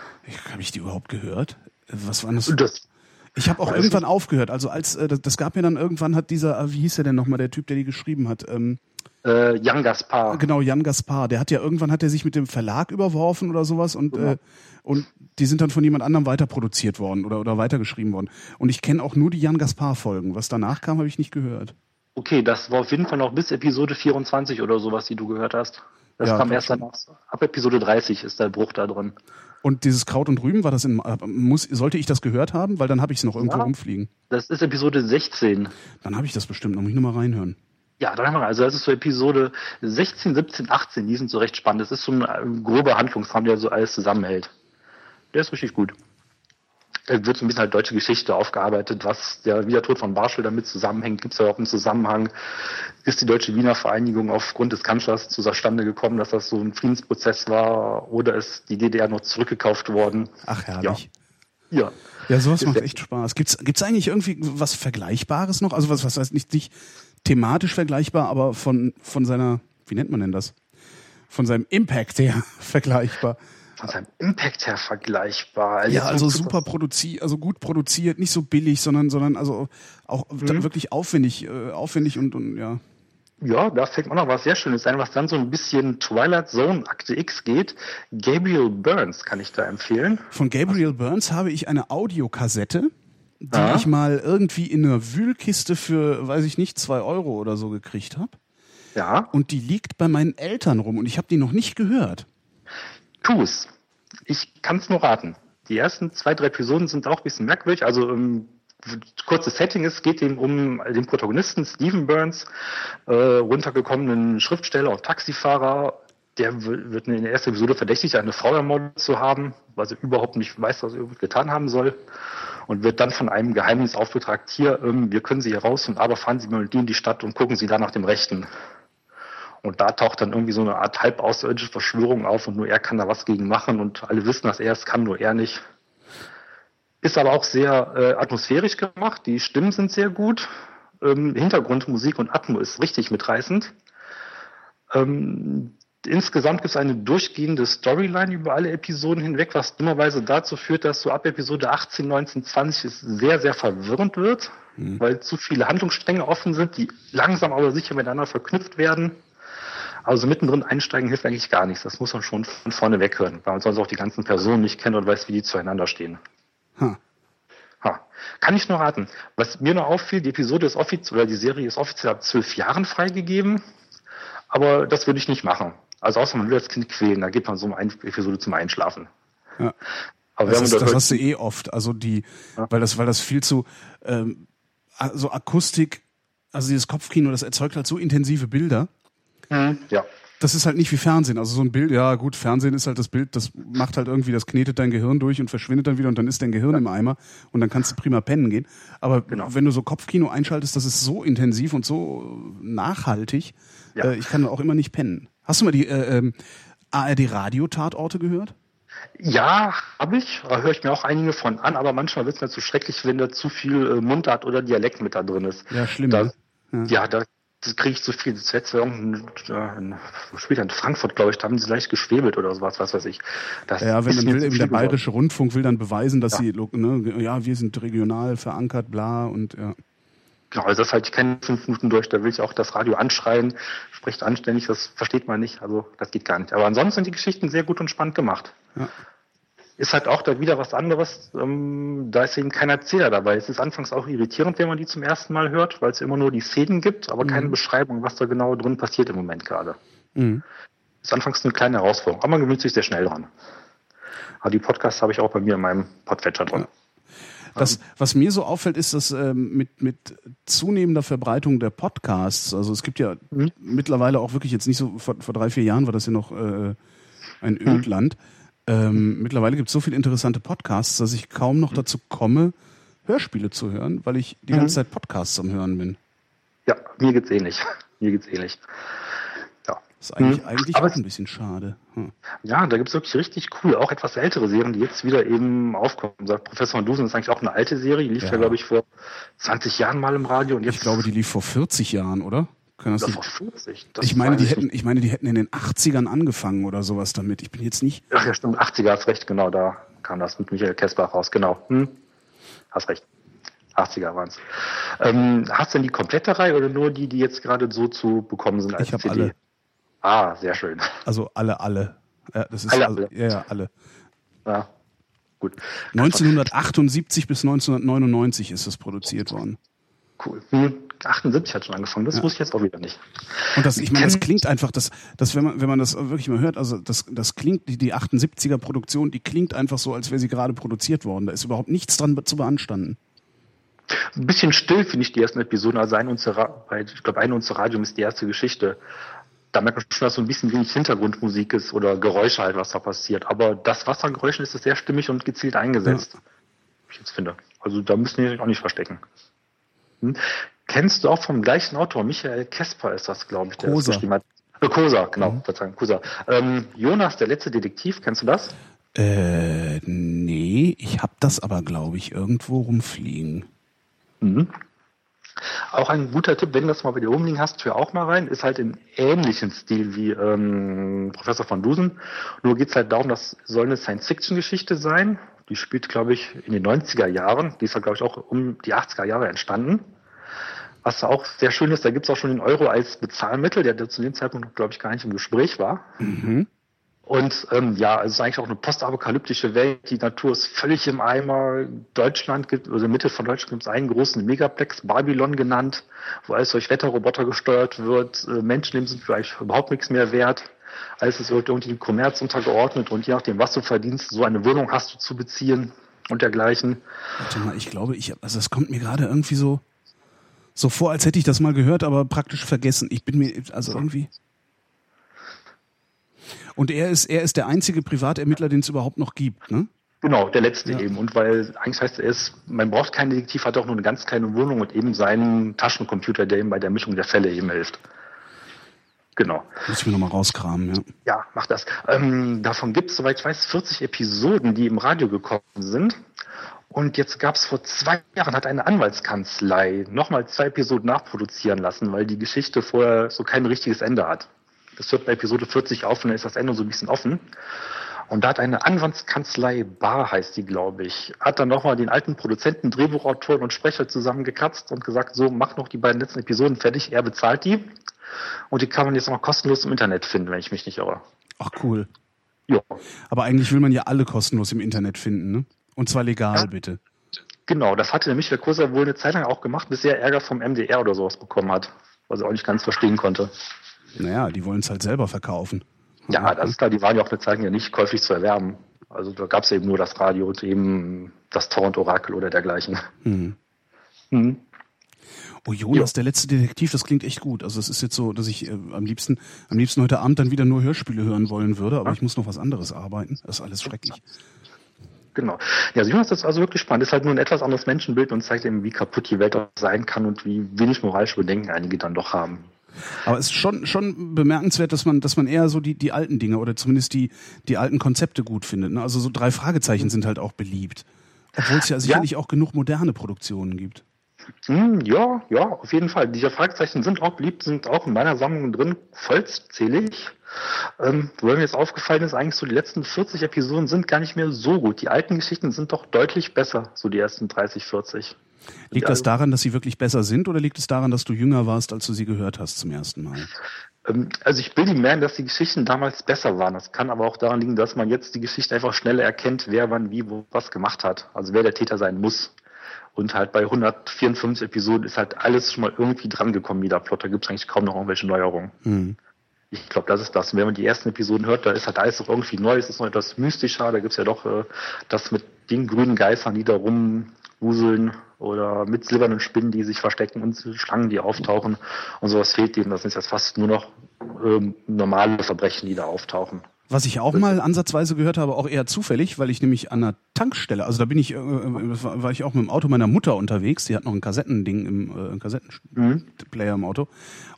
Habe ich die überhaupt gehört? Was waren das? Das, Ich habe auch irgendwann aufgehört. Also als äh, das, das gab mir dann irgendwann hat dieser, äh, wie hieß der denn nochmal, der Typ, der die geschrieben hat? Ähm, äh, Jan Gaspar. genau, Jan Gaspar. Der hat ja irgendwann hat er sich mit dem Verlag überworfen oder sowas und Genau. äh, und die sind dann von jemand anderem weiterproduziert worden oder oder weitergeschrieben worden. Und ich kenne auch nur die Jan Gaspar Folgen. Was danach kam, habe ich nicht gehört. Okay, das war auf jeden Fall noch bis Episode 24 oder sowas, die du gehört hast. Das Ja, kam erst danach. Ab Episode 30 ist der Bruch da drin. Und dieses Kraut und Rüben, war das in, muss, sollte ich das gehört haben? Weil dann habe ich es noch irgendwo Ja. rumfliegen. Das ist Episode 16. Dann habe ich das bestimmt, noch muss ich nur mal reinhören. Ja, dann haben wir, also das ist so Episode 16, 17, 18, die sind so recht spannend. Das ist so ein äh, grober Handlungsrahmen, der so alles zusammenhält. Der ist richtig gut. Da wird so ein bisschen halt deutsche Geschichte aufgearbeitet, was der Wiedertod von Barschel damit zusammenhängt. Gibt es da überhaupt einen Zusammenhang? Ist die Deutsche Wiener Vereinigung aufgrund des Kanzlers zustande gekommen, dass das so ein Friedensprozess war? Oder ist die DDR noch zurückgekauft worden? Ach, herrlich. Ja. Ja, sowas Ist macht echt Spaß. Gibt's gibt's eigentlich irgendwie was Vergleichbares noch? Also was, was heißt nicht, nicht thematisch vergleichbar, aber von, von seiner, wie nennt man denn das? Von seinem Impact her vergleichbar. Von seinem Impact her vergleichbar. Ja, Jetzt also so- super produziert, also gut produziert, nicht so billig, sondern, sondern also auch Mhm. wirklich aufwendig, äh, aufwendig und, und ja. Ja, da fällt mir noch was sehr Schönes ein, was dann so ein bisschen Twilight Zone Akte X geht. Gabriel Burns kann ich da empfehlen. Von Gabriel Burns habe ich eine Audiokassette, die Ja. ich mal irgendwie in einer Wühlkiste für, weiß ich nicht, zwei Euro oder so gekriegt habe. Ja, Und die liegt bei meinen Eltern rum und ich habe die noch nicht gehört. tu's. Ich kann's nur raten. Die ersten zwei, drei Episoden sind auch ein bisschen merkwürdig. Also ähm, kurzes Setting ist, geht eben um den Protagonisten Stephen Burns, äh, runtergekommenen Schriftsteller und Taxifahrer. Der wird in der ersten Episode verdächtigt, eine Frau ermordet zu haben, weil sie überhaupt nicht weiß, was sie irgendwie getan haben soll. Und wird dann von einem Geheimnis aufgetragt, hier, ähm, wir können Sie hier raus und aber fahren Sie mal mit in die Stadt und gucken Sie da nach dem Rechten. Und da taucht dann irgendwie so eine Art halb außerirdische Verschwörung auf und nur er kann da was gegen machen und alle wissen, dass er es kann, nur er nicht. Ist aber auch sehr äh, atmosphärisch gemacht, die Stimmen sind sehr gut, ähm, Hintergrundmusik und Atmo ist richtig mitreißend. Ähm, insgesamt gibt es eine durchgehende Storyline über alle Episoden hinweg, was dummerweise dazu führt, dass so ab Episode 18, 19, 20 es sehr, sehr verwirrend wird, weil zu viele Handlungsstränge offen sind, die langsam aber sicher miteinander verknüpft werden. Also mittendrin einsteigen hilft eigentlich gar nichts. Das muss man schon von vorne weg hören, weil man sonst auch die ganzen Personen nicht kennt und weiß, wie die zueinander stehen. Ha. Ha. Kann ich nur raten. Was mir noch auffiel, die Episode ist offiziell, oder die Serie ist offiziell ab zwölf Jahren freigegeben, aber das würde ich nicht machen. Also außer man will das Kind quälen, da geht man so eine Episode zum Einschlafen. Ja. Aber Das, ist, das da hast du eh oft. Also die, Ja. weil das, weil das viel zu, ähm, also Akustik, also dieses Kopfkino, das erzeugt halt so intensive Bilder. Hm, ja. Das ist halt nicht wie Fernsehen. Also so ein Bild, ja gut, Fernsehen ist halt das Bild, das macht halt irgendwie, das knetet dein Gehirn durch und verschwindet dann wieder und dann ist dein Gehirn im Eimer und dann kannst du prima pennen gehen. Aber Genau. wenn du so Kopfkino einschaltest, das ist so intensiv und so nachhaltig, Ja. äh, ich kann auch immer nicht pennen. Hast du mal die äh, ähm, ARD-Radio-Tatorte gehört? Ja, habe ich. Da höre ich mir auch einige von an, aber manchmal wird es mir zu schrecklich, wenn da zu viel äh, Mundart oder Dialekt mit da drin ist. Ja, schlimm. Da, ne? Ja. ja, da kriege ich zu viel. Das letzte äh, in, Frankfurt, glaube ich, da haben sie leicht geschwebelt oder sowas, was weiß ich. Das Ja, wenn dann will eben der bayerische Rundfunk will dann beweisen, dass Ja. sie, ne, ja, wir sind regional verankert, bla und ja. Genau, also das halte ich keine fünf Minuten durch. Da will ich auch das Radio anschreien, spricht anständig, das versteht man nicht. Also das geht gar nicht. Aber ansonsten sind die Geschichten sehr gut und spannend gemacht. Ja. Ist halt auch da wieder was anderes. Ähm, da ist eben kein Erzähler dabei. Es ist anfangs auch irritierend, wenn man die zum ersten Mal hört, weil es immer nur die Szenen gibt, aber keine Beschreibung, was da genau drin passiert im Moment gerade. Mhm. Ist anfangs eine kleine Herausforderung, aber man gewöhnt sich sehr schnell dran. Aber die Podcasts habe ich auch bei mir in meinem Podcatcher drin. Das, was mir so auffällt, ist, dass ähm, mit, mit zunehmender Verbreitung der Podcasts, also es gibt ja Mhm. mittlerweile auch wirklich jetzt nicht so, vor, vor drei, vier Jahren war das ja noch äh, ein Ödland. Ähm, mittlerweile gibt es so viele interessante Podcasts, dass ich kaum noch dazu komme, Hörspiele zu hören, weil ich die ganze Zeit Podcasts am Hören bin. Ja, mir geht's ähnlich. Mir geht's ähnlich. Das ist eigentlich, Mhm. eigentlich Aber auch es- ein bisschen schade. Hm. Ja, da gibt's wirklich richtig coole, auch etwas ältere Serien, die jetzt wieder eben aufkommen. Sagt Professor Dusen ist eigentlich auch eine alte Serie, die lief ja, Ja. glaube ich, vor 20 Jahren mal im Radio und jetzt Ich glaube, die lief vor 40 Jahren, oder? Kann das oder nicht? vor 50. Das Ich meine, die hätten, ich meine, die hätten in den 80ern angefangen oder sowas damit. Ich bin jetzt nicht. Ach ja, stimmt, 80er hast recht, genau, da kam das mit Michael Kessbach raus, genau. Hm? Hast recht. 80er waren's. Ähm, hast du denn die komplette Reihe oder nur die, die jetzt gerade so zu bekommen sind als Ich CD? alle. Ah, sehr schön. Also alle, alle. Ja, das ist Alle, also, alle. ja, ja, alle. Ja, gut. 1978 bis 1999 ist es produziert worden. Cool. Hm, 78 hat schon angefangen. Das Ja. wusste ich jetzt auch wieder nicht. Und das, ich meine, das klingt einfach, das, das, wenn man, wenn man das wirklich mal hört, also das, das klingt, die, die 78er Produktion, die klingt einfach so, als wäre sie gerade produziert worden. Da ist überhaupt nichts dran zu beanstanden. Ein bisschen still finde ich die ersten Episoden. Also ein unser, Ra- bei, ich glaube, eine unserer Radium ist die erste Geschichte. Da merkt man schon, dass so ein bisschen wenig Hintergrundmusik ist oder Geräusche halt, was da passiert. Aber das, was an Geräuschen ist, ist sehr stimmig und gezielt eingesetzt. Wie ich jetzt finde. Also da müssen die sich auch nicht verstecken. Hm? Kennst du auch vom gleichen Autor, Michael Kesper ist das, glaube ich, der Koser. das geschrieben hat. Äh, Kosa, genau, Verzeihung, Kosa. Ähm, Jonas, der letzte Detektiv, kennst du das? Äh, nee, ich hab das aber, glaube ich, irgendwo rumfliegen. Mhm. Auch ein guter Tipp, wenn du das mal bei dir rumliegen hast, hör auch mal rein. Ist halt im ähnlichen Stil wie ähm, Professor van Dusen. Nur geht's halt darum, das soll eine Science-Fiction-Geschichte sein. Die spielt, glaube ich, in den 90er Jahren. Die ist halt, glaube ich, auch um die 80er Jahre entstanden. Was auch sehr schön ist, da gibt's auch schon den Euro als Bezahlmittel, der zu dem Zeitpunkt, glaube ich, gar nicht im Gespräch war. Mhm. Und ähm, ja, es ist eigentlich auch eine postapokalyptische Welt. Die Natur ist völlig im Eimer. Deutschland gibt, also Mitte von Deutschland gibt es einen großen Megaplex, Babylon genannt, wo alles durch Wetterroboter gesteuert wird. Äh, Menschenleben sind vielleicht überhaupt nichts mehr wert. Alles ist irgendwie dem Kommerz untergeordnet und je nachdem, was du verdienst, so eine Wohnung hast du zu beziehen und dergleichen. Warte mal, ich glaube, ich, also es kommt mir gerade irgendwie so, so vor, als hätte ich das mal gehört, aber praktisch vergessen. Ich bin mir, also irgendwie. Und er ist, er ist der einzige Privatermittler, den es überhaupt noch gibt, ne? Genau, der letzte Ja. eben. Und weil eigentlich heißt es, man braucht keinen Detektiv, hat auch nur eine ganz kleine Wohnung und eben seinen Taschencomputer, der ihm bei der Mischung der Fälle eben hilft. Genau. Muss ich mir nochmal rauskramen, ja. Ja, mach das. Ähm, davon gibt es, soweit ich weiß, 40 Episoden, die im Radio gekommen sind. Und jetzt gab es vor zwei Jahren, hat eine Anwaltskanzlei nochmal zwei Episoden nachproduzieren lassen, weil die Geschichte vorher so kein richtiges Ende hat. Das hört bei Episode 40 auf und dann ist das Ende so ein bisschen offen. Und da hat eine Anwaltskanzlei Bar, heißt die, glaube ich, hat dann nochmal den alten Produzenten, Drehbuchautoren und Sprecher zusammengekratzt und gesagt, so, mach noch die beiden letzten Episoden fertig, er bezahlt die. Und die kann man jetzt noch kostenlos im Internet finden, wenn ich mich nicht irre. Ach cool. Ja, Aber eigentlich will man ja alle kostenlos im Internet finden, ne? Und zwar legal, Ja. bitte. genau. Das hatte nämlich der Kurser wohl eine Zeit lang auch gemacht, bis er Ärger vom MDR oder sowas bekommen hat, was er auch nicht ganz verstehen konnte. Naja, die wollen es halt selber verkaufen. Ja, das ist klar, die waren ja auch eine Zeit ja nicht käuflich zu erwerben. Also da gab es eben nur das Radio und eben das Torrent-Orakel oder dergleichen. Hm. Mhm. Oh, Jonas, der letzte Detektiv, das klingt echt gut. Also es ist jetzt so, dass ich äh, am liebsten, am liebsten heute Abend dann wieder nur Hörspiele hören wollen würde, aber ich muss noch was anderes arbeiten. Das ist alles schrecklich. Genau. Ja, also Jonas ist also wirklich spannend. Ist halt nur ein etwas anderes Menschenbild und zeigt eben, wie kaputt die Welt auch sein kann und wie wenig moralische Bedenken einige dann doch haben. Aber es ist schon, schon bemerkenswert, dass man, dass man eher so die, die alten Dinge oder zumindest die, die alten Konzepte gut findet. Ne? Also so drei Fragezeichen sind halt auch beliebt. Obwohl es ja sicherlich auch genug moderne Produktionen gibt. Hm, ja, ja, auf jeden Fall. Diese Fragezeichen sind auch beliebt, sind auch in meiner Sammlung drin, vollzählig. Ähm, wo mir jetzt aufgefallen ist, eigentlich so die letzten 40 Episoden sind gar nicht mehr so gut. Die alten Geschichten sind doch deutlich besser, so die ersten 30, 40. Liegt das daran, dass sie wirklich besser sind oder liegt es daran, dass du jünger warst, als du sie gehört hast zum ersten Mal? Ähm, also ich bilde mir ein, dass die Geschichten damals besser waren. Das kann aber auch daran liegen, dass man jetzt die Geschichte einfach schneller erkennt, wer wann wie wo was gemacht hat. Also wer der Täter sein muss. Und halt bei 154 Episoden ist halt alles schon mal irgendwie drangekommen, jeder Plot. Da gibt es eigentlich kaum noch irgendwelche Neuerungen. Hm. Ich glaube, das ist das. Und wenn man die ersten Episoden hört, da ist halt alles noch irgendwie neu, es ist noch etwas mystischer. Da gibt's ja doch äh, das mit den grünen Geistern, die da rumwuseln oder mit silbernen Spinnen, die sich verstecken und Schlangen, die auftauchen und sowas fehlt denen. Das sind jetzt fast nur noch ähm, normale Verbrechen, die da auftauchen. Was ich auch mal ansatzweise gehört habe, auch eher zufällig, weil ich nämlich an einer Tankstelle, also da bin ich, äh, war war ich auch mit dem Auto meiner Mutter unterwegs, die hat noch ein Kassettending im äh, ein Kassettenplayer im Auto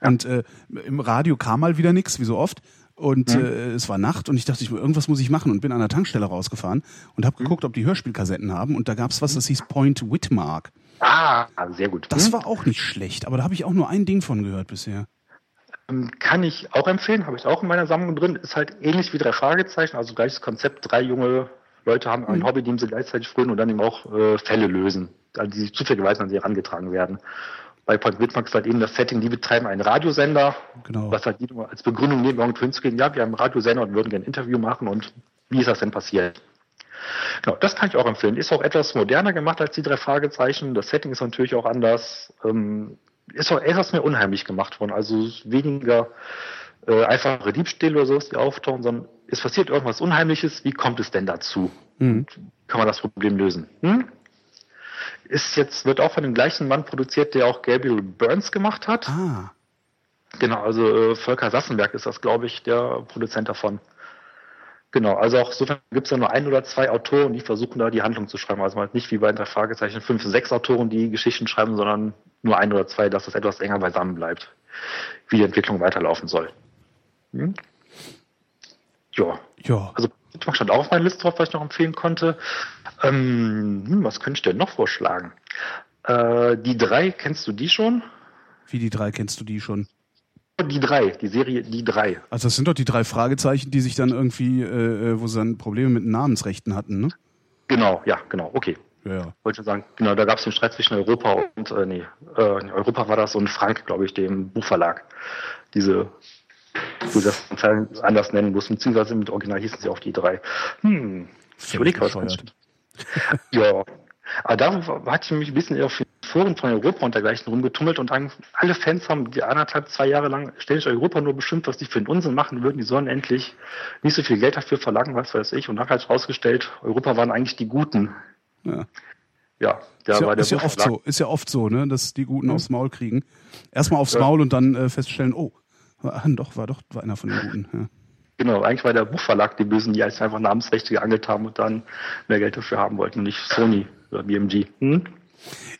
und äh, im Radio kam mal wieder nichts, wie so oft. Und äh, es war Nacht und ich dachte, ich, irgendwas muss ich machen und bin an der Tankstelle rausgefahren und habe geguckt, ob die Hörspielkassetten haben und da gab's was, das hieß Point Whitmark. Ah, sehr gut. Das Hm? war auch nicht schlecht, aber da habe ich auch nur ein Ding von gehört bisher. Ähm, Kann ich auch empfehlen, habe ich auch in meiner Sammlung drin. Ist halt ähnlich wie drei Fragezeichen, also gleiches Konzept. Drei junge Leute haben ein Hobby, dem sie gleichzeitig frönen und dann eben auch äh, Fälle lösen, also die zufälligerweise an sie herangetragen werden. Bei Point Whitmark ist halt eben das Setting, die betreiben einen Radiosender, Genau. was halt die als Begründung nehmen, irgendwo hinzugehen, ja, wir haben einen Radiosender und würden gerne ein Interview machen und wie ist das denn passiert? Genau, das kann ich auch empfehlen. Ist auch etwas moderner gemacht als die drei Fragezeichen. Das Setting ist natürlich auch anders. Ähm, ist auch etwas mehr unheimlich gemacht worden. Also weniger äh, einfache Diebstähle oder sowas, die auftauchen, sondern es passiert irgendwas Unheimliches. Wie kommt es denn dazu? Mhm. Kann man das Problem lösen? Hm? Ist jetzt, wird auch von dem gleichen Mann produziert, der auch Gabriel Burns gemacht hat. Ah. Genau, also äh, Volker Sassenberg ist das, glaube ich, der Produzent davon. Genau, also auch insofern gibt es ja nur ein oder zwei Autoren, die versuchen da die Handlung zu schreiben. Also halt nicht wie bei der Fragezeichen fünf, sechs Autoren, die Geschichten schreiben, sondern nur ein oder zwei, dass das etwas enger beisammen bleibt, wie die Entwicklung weiterlaufen soll. Hm? Ja, Ja. also Hitmark stand auch auf meiner Liste drauf, was ich noch empfehlen konnte. Ähm, hm, was könnte ich denn noch vorschlagen? Äh, die drei, kennst du die schon? Wie die drei kennst du die schon? Die drei, die Serie Die drei. Also das sind doch die drei Fragezeichen, die sich dann irgendwie, äh, äh, wo sie dann Probleme mit Namensrechten hatten, ne? Genau, ja, genau, okay. Ja, ja. Wollte schon sagen, genau, da gab es den Streit zwischen Europa und, äh, nee, äh, Europa war das und Frank, glaube ich, dem Buchverlag. Diese, wo sie das anders nennen mussten, beziehungsweise mit Original hießen sie auch die drei. Hm, ich überlege, was. Ja. Aber da hatte ich mich ein bisschen auf den Foren von Europa und dergleichen rumgetummelt und dann alle Fans haben die anderthalb, zwei Jahre lang ständig Europa nur bestimmt, was die für einen Unsinn machen würden. Die sollen endlich nicht so viel Geld dafür verlangen, was weiß ich. Und dann hat sich rausgestellt, Europa waren eigentlich die Guten. Ja. Ja, da Ist ja, war der ist ja oft so, ist ja oft so, ne, dass die Guten Mhm. aufs Maul kriegen. Erstmal aufs Ja. Maul und dann äh, feststellen, oh, war, doch, war doch war einer von den Guten. Ja. Genau, eigentlich war der Buchverlag die Bösen, die jetzt einfach Namensrechte geangelt haben und dann mehr Geld dafür haben wollten, nicht Sony oder BMG. Hm?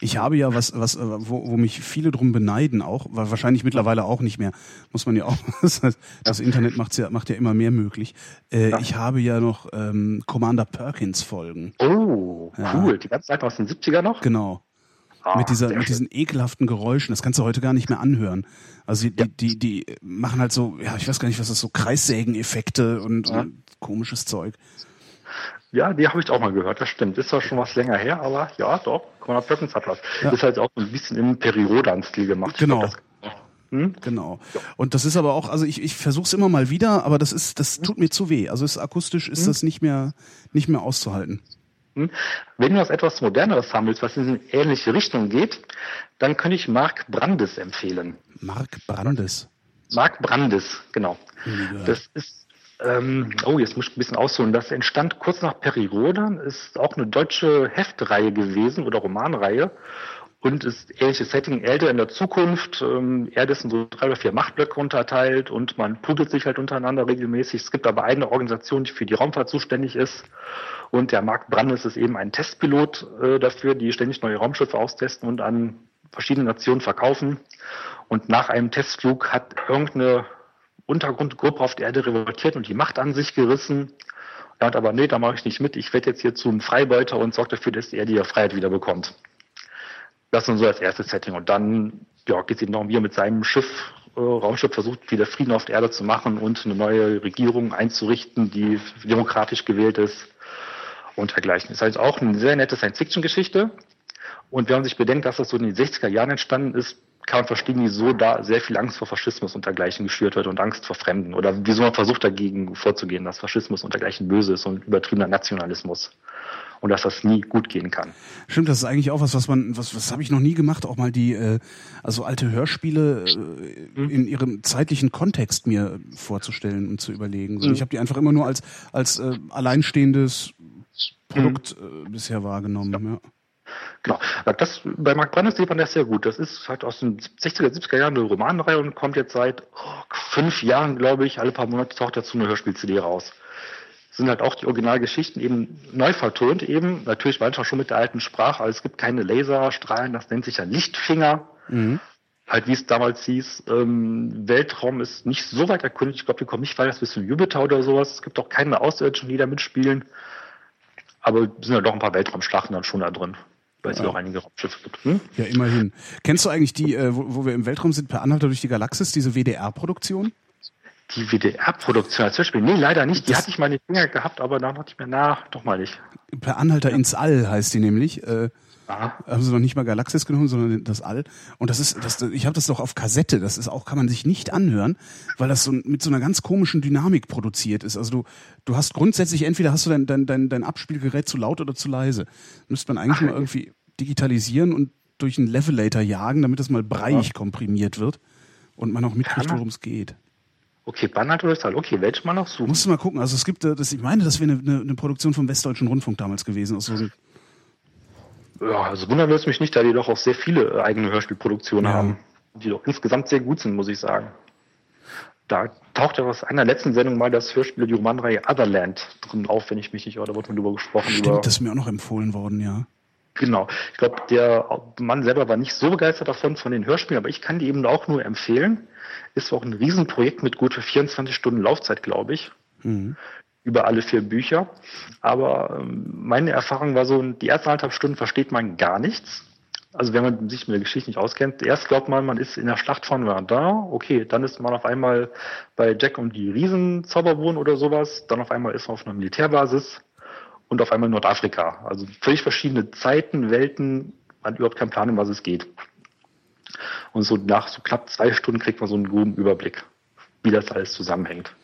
Ich habe ja was, was, wo, wo mich viele drum beneiden auch, weil wahrscheinlich mittlerweile auch nicht mehr, muss man ja auch, das, heißt, das Internet macht's ja, macht ja immer mehr möglich. Äh, Ja. Ich habe ja noch ähm, Commander Perkins Folgen. Oh, Ja. cool. Die ganze Zeit aus den 70er noch? Genau. Ah, mit dieser, mit diesen ekelhaften Geräuschen. Das kannst du heute gar nicht mehr anhören. Also die, die, die, die machen halt so, ja, ich weiß gar nicht, was das so Kreissägen-Effekte und, Ja. und komisches Zeug. Ja, die habe ich auch mal gehört, das stimmt. Ist zwar schon was länger her, aber ja, doch, Conor Perkins hat was. Ja. Ist halt auch so ein bisschen im Periodan-Stil gemacht. Genau. hm? Genau. Und das ist aber auch, also ich, ich versuche es immer mal wieder, aber das ist, das tut mir zu weh. Also ist akustisch ist das nicht mehr, nicht mehr auszuhalten. Hm? Wenn du was etwas Moderneres haben willst, was in eine ähnliche Richtung geht, dann könnte ich Mark Brandes empfehlen. Mark Brandes. Mark Brandes, genau. Gehört. Das ist, ähm, oh, jetzt muss ich ein bisschen ausholen. Das entstand kurz nach Periodan, ist auch eine deutsche Heftreihe gewesen oder Romanreihe und ist ähnliches Setting, älter in der Zukunft. Ähm, Erde ist in so drei oder vier Machtblöcke unterteilt und man prügelt sich halt untereinander regelmäßig. Es gibt aber eine Organisation, die für die Raumfahrt zuständig ist. Und der Mark Brandes ist eben ein Testpilot äh, dafür, die ständig neue Raumschiffe austesten und an verschiedene Nationen verkaufen. Und nach einem Testflug hat irgendeine Untergrundgruppe auf der Erde revoltiert und die Macht an sich gerissen. Er hat aber, nee, da mache ich nicht mit. Ich werde jetzt hier zum Freibeuter und sorge dafür, dass die Erde ihre Freiheit wieder bekommt. Das ist so als erstes Setting. Und dann ja, geht es ihm darum, wie er mit seinem Schiff, äh, Raumschiff versucht, wieder Frieden auf der Erde zu machen und eine neue Regierung einzurichten, die demokratisch gewählt ist und dergleichen. Ist halt auch eine sehr nette Science-Fiction-Geschichte. Und wenn man sich bedenkt, dass das so in den 60er Jahren entstanden ist, kann man verstehen, wieso da sehr viel Angst vor Faschismus und dergleichen geschürt wird und Angst vor Fremden. Oder wieso man versucht dagegen vorzugehen, dass Faschismus und dergleichen böse ist und übertriebener Nationalismus. Und dass das nie gut gehen kann. Stimmt, das ist eigentlich auch was, was man, was, was habe ich noch nie gemacht, auch mal die, äh, also alte Hörspiele äh, in ihrem zeitlichen Kontext mir vorzustellen und zu überlegen. So, Mhm. Ich habe die einfach immer nur als als äh, alleinstehendes Produkt äh, bisher wahrgenommen. Ja. Genau. Das, bei Mark Brandes sieht man das sehr gut. Das ist halt aus den 60er, 70er Jahren eine Romanreihe und kommt jetzt seit oh, fünf Jahren, glaube ich, alle paar Monate taucht dazu eine Hörspiel-CD raus. Sind halt auch die Originalgeschichten eben neu vertont, eben. Natürlich manchmal schon mit der alten Sprache, aber es gibt keine Laserstrahlen, das nennt sich ja Lichtfinger. Mhm. Halt, wie es damals hieß, ähm, Weltraum ist nicht so weit erkundigt. Ich glaube, wir kommen nicht weiter bis zum Jupiter oder sowas. Es gibt auch keine Außerirdischen, die da mitspielen. Aber es sind ja doch ein paar Weltraumschlachten dann schon da drin, weil es ja auch einige Raumschiffe gibt. Hm? ja, immerhin. Kennst du eigentlich die, äh, wo, wo wir im Weltraum sind, per Anhalter durch die Galaxis, diese WDR-Produktion? Die WDR-Produktion als Hörspiel? Nee, leider nicht. Die Das- hatte ich mal in den Finger gehabt, aber dann dachte ich mir, na, doch mal nicht. Per Anhalter ins All heißt die nämlich. Äh, Aha. haben sie noch nicht mal Galaxis genommen, sondern das All. Und das ist, das, ich habe das doch auf Kassette. Das ist auch, kann man sich nicht anhören, weil das so mit so einer ganz komischen Dynamik produziert ist. Also du, du hast grundsätzlich entweder hast du dein, dein, dein, dein Abspielgerät zu laut oder zu leise. Müsste man eigentlich mal irgendwie digitalisieren und durch einen Levelator jagen, damit es mal breiig komprimiert wird und man auch mitkriegt, worum es geht. Okay, Bannert oder Stahl. Okay, welche mal noch suchen? Musst du mal gucken. Also es gibt, äh, das, ich meine, das wäre eine, eine, eine Produktion vom Westdeutschen Rundfunk damals gewesen. Aus so Ja, also wundern würde es mich nicht, da die doch auch sehr viele äh, eigene Hörspielproduktionen Ja. haben, die doch insgesamt sehr gut sind, muss ich sagen. Da taucht ja aus einer letzten Sendung mal das Hörspiel, die Romanreihe Otherland drin auf, wenn ich mich nicht irre. Da wurde mal drüber gesprochen. über, stimmt, das ist mir auch noch empfohlen worden, ja. Genau. Ich glaube, der Mann selber war nicht so begeistert davon, von den Hörspielen, aber ich kann die eben auch nur empfehlen. Ist auch ein Riesenprojekt mit gut 24 Stunden Laufzeit, glaube ich. Mhm. Über alle vier Bücher. Aber ähm, meine Erfahrung war so, die ersten anderthalb Stunden versteht man gar nichts. Also wenn man sich mit der Geschichte nicht auskennt, erst glaubt man, man ist in der Schlacht von Verdun, okay, dann ist man auf einmal bei Jack und die Riesenzauberwohnen oder sowas, dann auf einmal ist man auf einer Militärbasis und auf einmal Nordafrika. Also völlig verschiedene Zeiten, Welten, man hat überhaupt keinen Plan, um was es geht. Und so nach so knapp zwei Stunden kriegt man so einen groben Überblick, wie das alles zusammenhängt.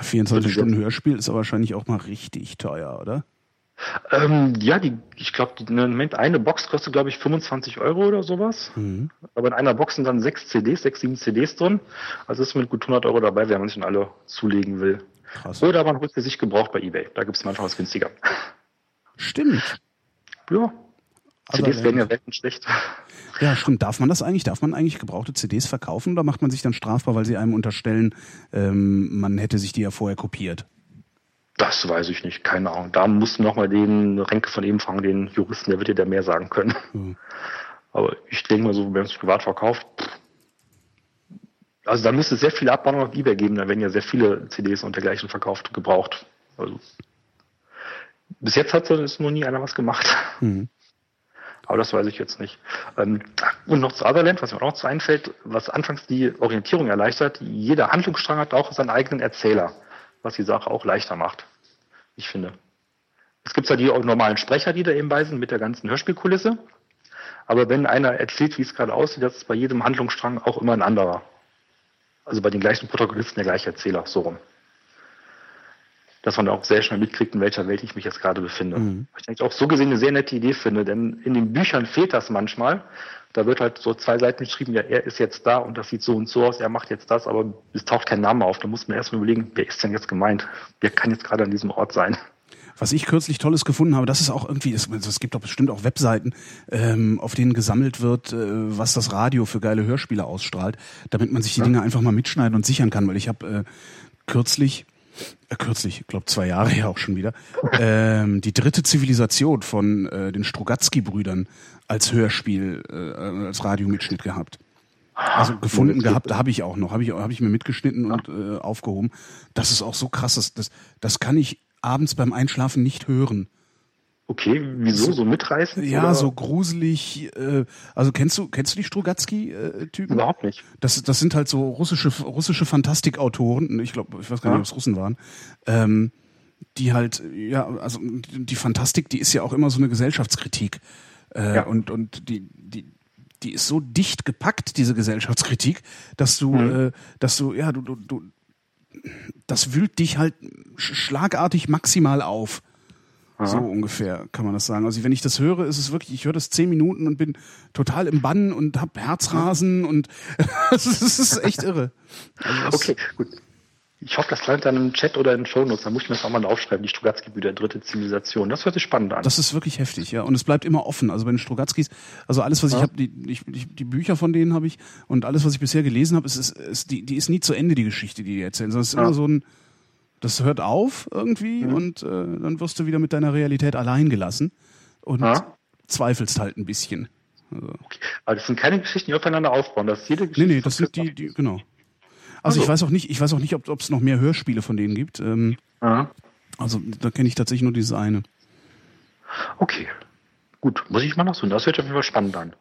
24 Stunden Hörspiel ist aber wahrscheinlich auch mal richtig teuer, oder? Ähm, ja, die, ich glaube, eine Box kostet, glaube ich, 25 Euro oder sowas. Mhm. Aber in einer Box sind dann sechs CDs, sechs, sieben CDs drin. Also ist mit gut 100 Euro dabei, wenn man sich dann alle zulegen will. Krass. Oder man holt sie sich gebraucht bei eBay. Da gibt es manchmal was günstiger. Stimmt. Ja, CDs Otherland. werden ja selten schlecht. Ja, stimmt. Darf man das eigentlich? Darf man eigentlich gebrauchte CDs verkaufen oder macht man sich dann strafbar, weil sie einem unterstellen, ähm, man hätte sich die ja vorher kopiert? Das weiß ich nicht, keine Ahnung. Da musst du nochmal den Renke von eben fragen, den Juristen, der wird dir da mehr sagen können. Mhm. Aber ich denke mal so, wenn man es privat verkauft, pff. Also da müsste es sehr viele Abmahnungen auf Ebay geben, da werden ja sehr viele CDs und dergleichen verkauft, gebraucht. Also bis jetzt hat es noch nie einer was gemacht. Mhm. Aber das weiß ich jetzt nicht. Ähm, Und noch zu Otherland, was mir auch noch zu einfällt, was anfangs die Orientierung erleichtert, jeder Handlungsstrang hat auch seinen eigenen Erzähler, was die Sache auch leichter macht. Ich finde. Es gibt ja die normalen Sprecher, die da eben bei sind, mit der ganzen Hörspielkulisse. Aber wenn einer erzählt, wie es gerade aussieht, das ist bei jedem Handlungsstrang auch immer ein anderer. Also bei den gleichen Protagonisten der gleiche Erzähler, so rum. Dass man auch sehr schnell mitkriegt, in welcher Welt ich mich jetzt gerade befinde. Mhm. Was ich eigentlich auch so gesehen eine sehr nette Idee finde, denn in den Büchern fehlt das manchmal. Da wird halt so zwei Seiten geschrieben, ja, er ist jetzt da und das sieht so und so aus, er macht jetzt das, aber es taucht kein Name auf. Da muss man erstmal überlegen, wer ist denn jetzt gemeint? Wer kann jetzt gerade an diesem Ort sein? Was ich kürzlich Tolles gefunden habe, das ist auch irgendwie, es, es gibt doch bestimmt auch Webseiten, ähm, auf denen gesammelt wird, äh, was das Radio für geile Hörspiele ausstrahlt, damit man sich die Dinge einfach mal mitschneiden und sichern kann, weil ich habe äh, kürzlich, äh, kürzlich, ich glaube zwei Jahre ja auch schon wieder, ähm, die dritte Zivilisation von äh, den Strugatsky-Brüdern als Hörspiel, äh, als Radiomitschnitt gehabt. Also gefunden gehabt, da habe ich auch noch, habe ich, hab ich mir mitgeschnitten und äh, aufgehoben. Das ist auch so krass, das, das, das kann ich abends beim Einschlafen nicht hören. Okay, wieso so mitreißen? Ja, Oder so gruselig. Äh, also kennst du kennst du die Strugatsky-Typen? Überhaupt nicht. Das, das sind halt so russische russische Fantastikautoren. Ich glaube, ich weiß gar nicht, Ja. ob es Russen waren. Ähm, die halt, ja, also die Fantastik, die ist ja auch immer so eine Gesellschaftskritik. Äh, Ja. Und und die die die ist so dicht gepackt, diese Gesellschaftskritik, dass du, Mhm. äh, dass du, ja, du, du, du, das wühlt dich halt sch- schlagartig maximal auf. So ungefähr kann man das sagen. Also wenn ich das höre, ist es wirklich, ich höre das zehn Minuten und bin total im Bann und hab Herzrasen und es ist, echt irre. Also Okay, gut. Ich hoffe, das landet dann im Chat oder in den Shownotes. Dann muss ich mir das auch mal aufschreiben, die Strugatsky-Brüder, dritte Zivilisation. Das hört sich spannend an. Das ist wirklich heftig, ja. Und es bleibt immer offen. Also bei den Strugatskis, also alles, was ich Ja. habe, die, ich, die, die Bücher von denen habe ich und alles, was ich bisher gelesen habe, ist, ist, ist die, die ist nie zu Ende, die Geschichte, die die erzählen. Sondern es ist Ja. immer so ein, das hört auf irgendwie Mhm. und äh, dann wirst du wieder mit deiner Realität allein gelassen und Ja. zweifelst halt ein bisschen. Also, okay. Aber das sind keine Geschichten, die aufeinander aufbauen. Das ist jede nee, Geschichte. nee, das sind die, die, genau. Also Also. ich weiß auch nicht, ich weiß auch nicht, ob es noch mehr Hörspiele von denen gibt. Ähm, Ja. also da kenne ich tatsächlich nur dieses eine. Okay. Gut, muss ich mal nachsuchen. Das sich auf jeden Fall spannend an.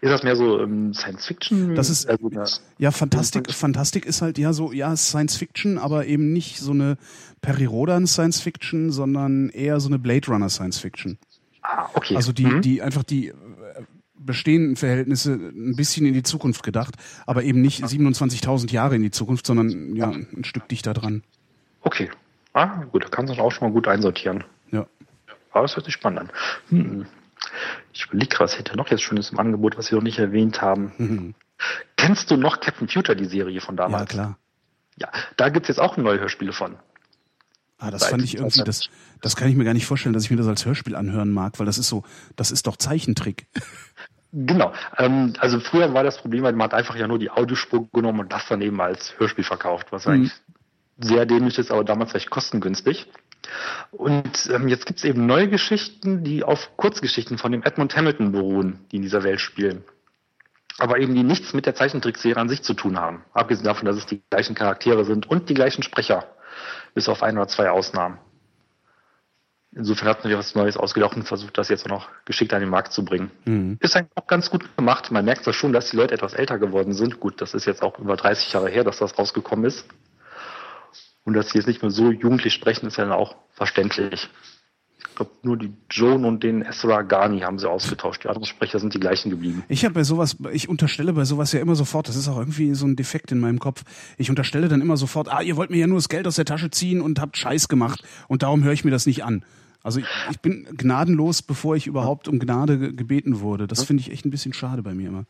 Ist das mehr so ähm, Science Fiction? Das ist- also, das, Ja, Fantastik, Fantastik ist halt ja so, ja, Science Fiction, aber eben nicht so eine Perry Rodan Science Fiction, sondern eher so eine Blade Runner Science Fiction. ah, okay. Also die, Mhm. die einfach die bestehenden Verhältnisse ein bisschen in die Zukunft gedacht, aber eben nicht 27.000 Jahre in die Zukunft, sondern ja, ein Stück dichter dran. Okay. Ah, gut, da kannst du auch schon mal gut einsortieren. Ja. Aber das hört sich spannend an. Hm. Ich überlege was hätte noch jetzt Schönes im Angebot, was wir noch nicht erwähnt haben. Mhm. Kennst du noch Captain Future, die Serie von Ja, damals? klar. Ja, da gibt's jetzt auch neue Hörspiele von. Ah, das Seit fand ich irgendwie, das, das kann ich mir gar nicht vorstellen, dass ich mir das als Hörspiel anhören mag, weil das ist so, das ist doch Zeichentrick. Genau. Ähm, also früher war das Problem, weil man hat einfach ja nur die Audiospur genommen und das dann eben als Hörspiel verkauft, was Mhm. eigentlich sehr dämlich ist, aber damals recht kostengünstig. Und ähm, jetzt gibt's eben neue Geschichten, die auf Kurzgeschichten von dem Edmund Hamilton beruhen, die in dieser Welt spielen. Aber eben die nichts mit der Zeichentrickserie an sich zu tun haben. Abgesehen davon, dass es die gleichen Charaktere sind und die gleichen Sprecher. Bis auf ein oder zwei Ausnahmen. Insofern hat man sich was Neues ausgedacht und versucht, das jetzt auch noch geschickt an den Markt zu bringen. Mhm. Ist eigentlich auch ganz gut gemacht. Man merkt zwar schon, dass die Leute etwas älter geworden sind. Gut, das ist jetzt auch über 30 Jahre her, dass das rausgekommen ist. Und dass sie jetzt nicht mehr so jugendlich sprechen, ist ja dann auch verständlich. Ich glaube, nur die Joan und den Ezra Ghani haben sie ausgetauscht. Die anderen Sprecher sind die gleichen geblieben. Ich habe bei sowas, ich unterstelle bei sowas ja immer sofort, das ist auch irgendwie so ein Defekt in meinem Kopf. Ich unterstelle dann immer sofort, ah, ihr wollt mir ja nur das Geld aus der Tasche ziehen und habt Scheiß gemacht und darum höre ich mir das nicht an. Also ich, ich bin gnadenlos, bevor ich überhaupt um Gnade ge- gebeten wurde. Das finde ich echt ein bisschen schade bei mir immer.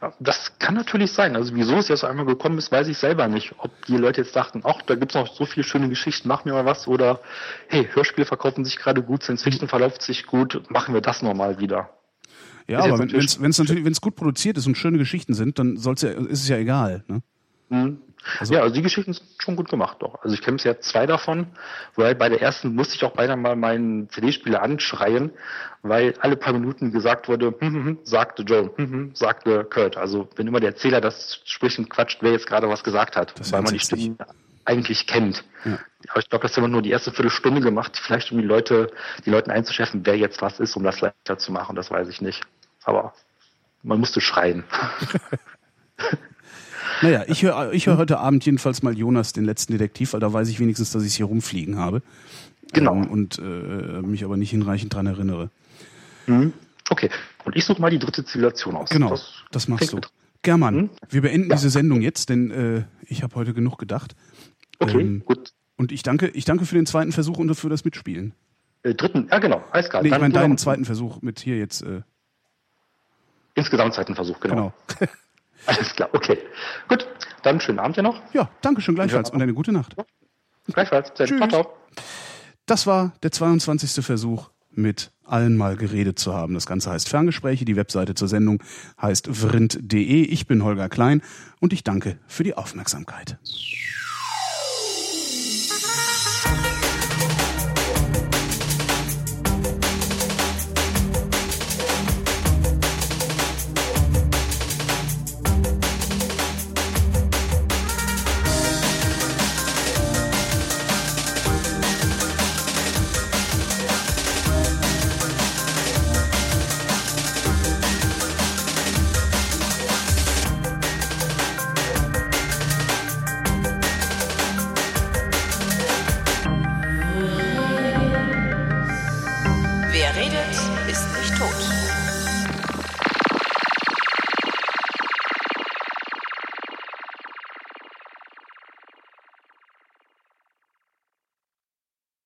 Ja, das kann natürlich sein. Also wieso es jetzt einmal gekommen ist, weiß ich selber nicht. Ob die Leute jetzt dachten, ach, da gibt's noch so viele schöne Geschichten, mach mir mal was. Oder hey, Hörspiele verkaufen sich gerade gut, Science Fiction verläuft sich gut, machen wir das nochmal wieder. Ja, aber wenn es wenn's natürlich, wenn es gut produziert ist und schöne Geschichten sind, dann soll's ja, ist es ja egal. Ne? Mhm. Ja, also die Geschichten sind schon gut gemacht, doch. Also ich kenne bisher zwei davon, wobei bei der ersten musste ich auch beinahe mal meinen CD-Spieler anschreien, weil alle paar Minuten gesagt wurde, hm, hm, hm, sagte Joan, hm, hm, sagte Kurt. Also wenn immer der Erzähler das spricht und quatscht, wer jetzt gerade was gesagt hat, Das weil man die. Stimmen eigentlich kennt. Ja. Aber ich glaube, das haben wir nur die erste Viertelstunde gemacht, vielleicht um die Leute, die Leuten einzuschärfen, wer jetzt was ist, um das leichter zu machen, das weiß ich nicht. Aber man musste schreien. Naja, ich höre ich hör heute Abend jedenfalls mal Jonas, den letzten Detektiv, weil da weiß ich wenigstens, dass ich hier rumfliegen habe. Genau. Ähm, und äh, mich aber nicht hinreichend dran erinnere. Mhm. Okay, und ich suche mal die dritte Zivilisation aus. Genau, das, machst klingt du. German, Hm? wir beenden Ja. diese Sendung jetzt, denn äh, ich habe heute genug gedacht. Okay, Ähm, gut. Und ich danke, ich danke für den zweiten Versuch und für das Mitspielen. Äh, dritten, ja genau, alles klar. Nee, ich meine deinen zweiten Versuch mit hier jetzt. Äh, Insgesamt zweiten Versuch, genau. genau. Alles klar, okay. Gut, dann schönen Abend ja noch. Ja, danke schön gleichfalls und eine gute Nacht. Gleichfalls. Ciao, Tschüss. ciao. Das war der 22. Versuch, mit allen mal geredet zu haben. Das Ganze heißt Ferngespräche. Die Webseite zur Sendung heißt vrind.de. Ich bin Holger Klein und ich danke für die Aufmerksamkeit.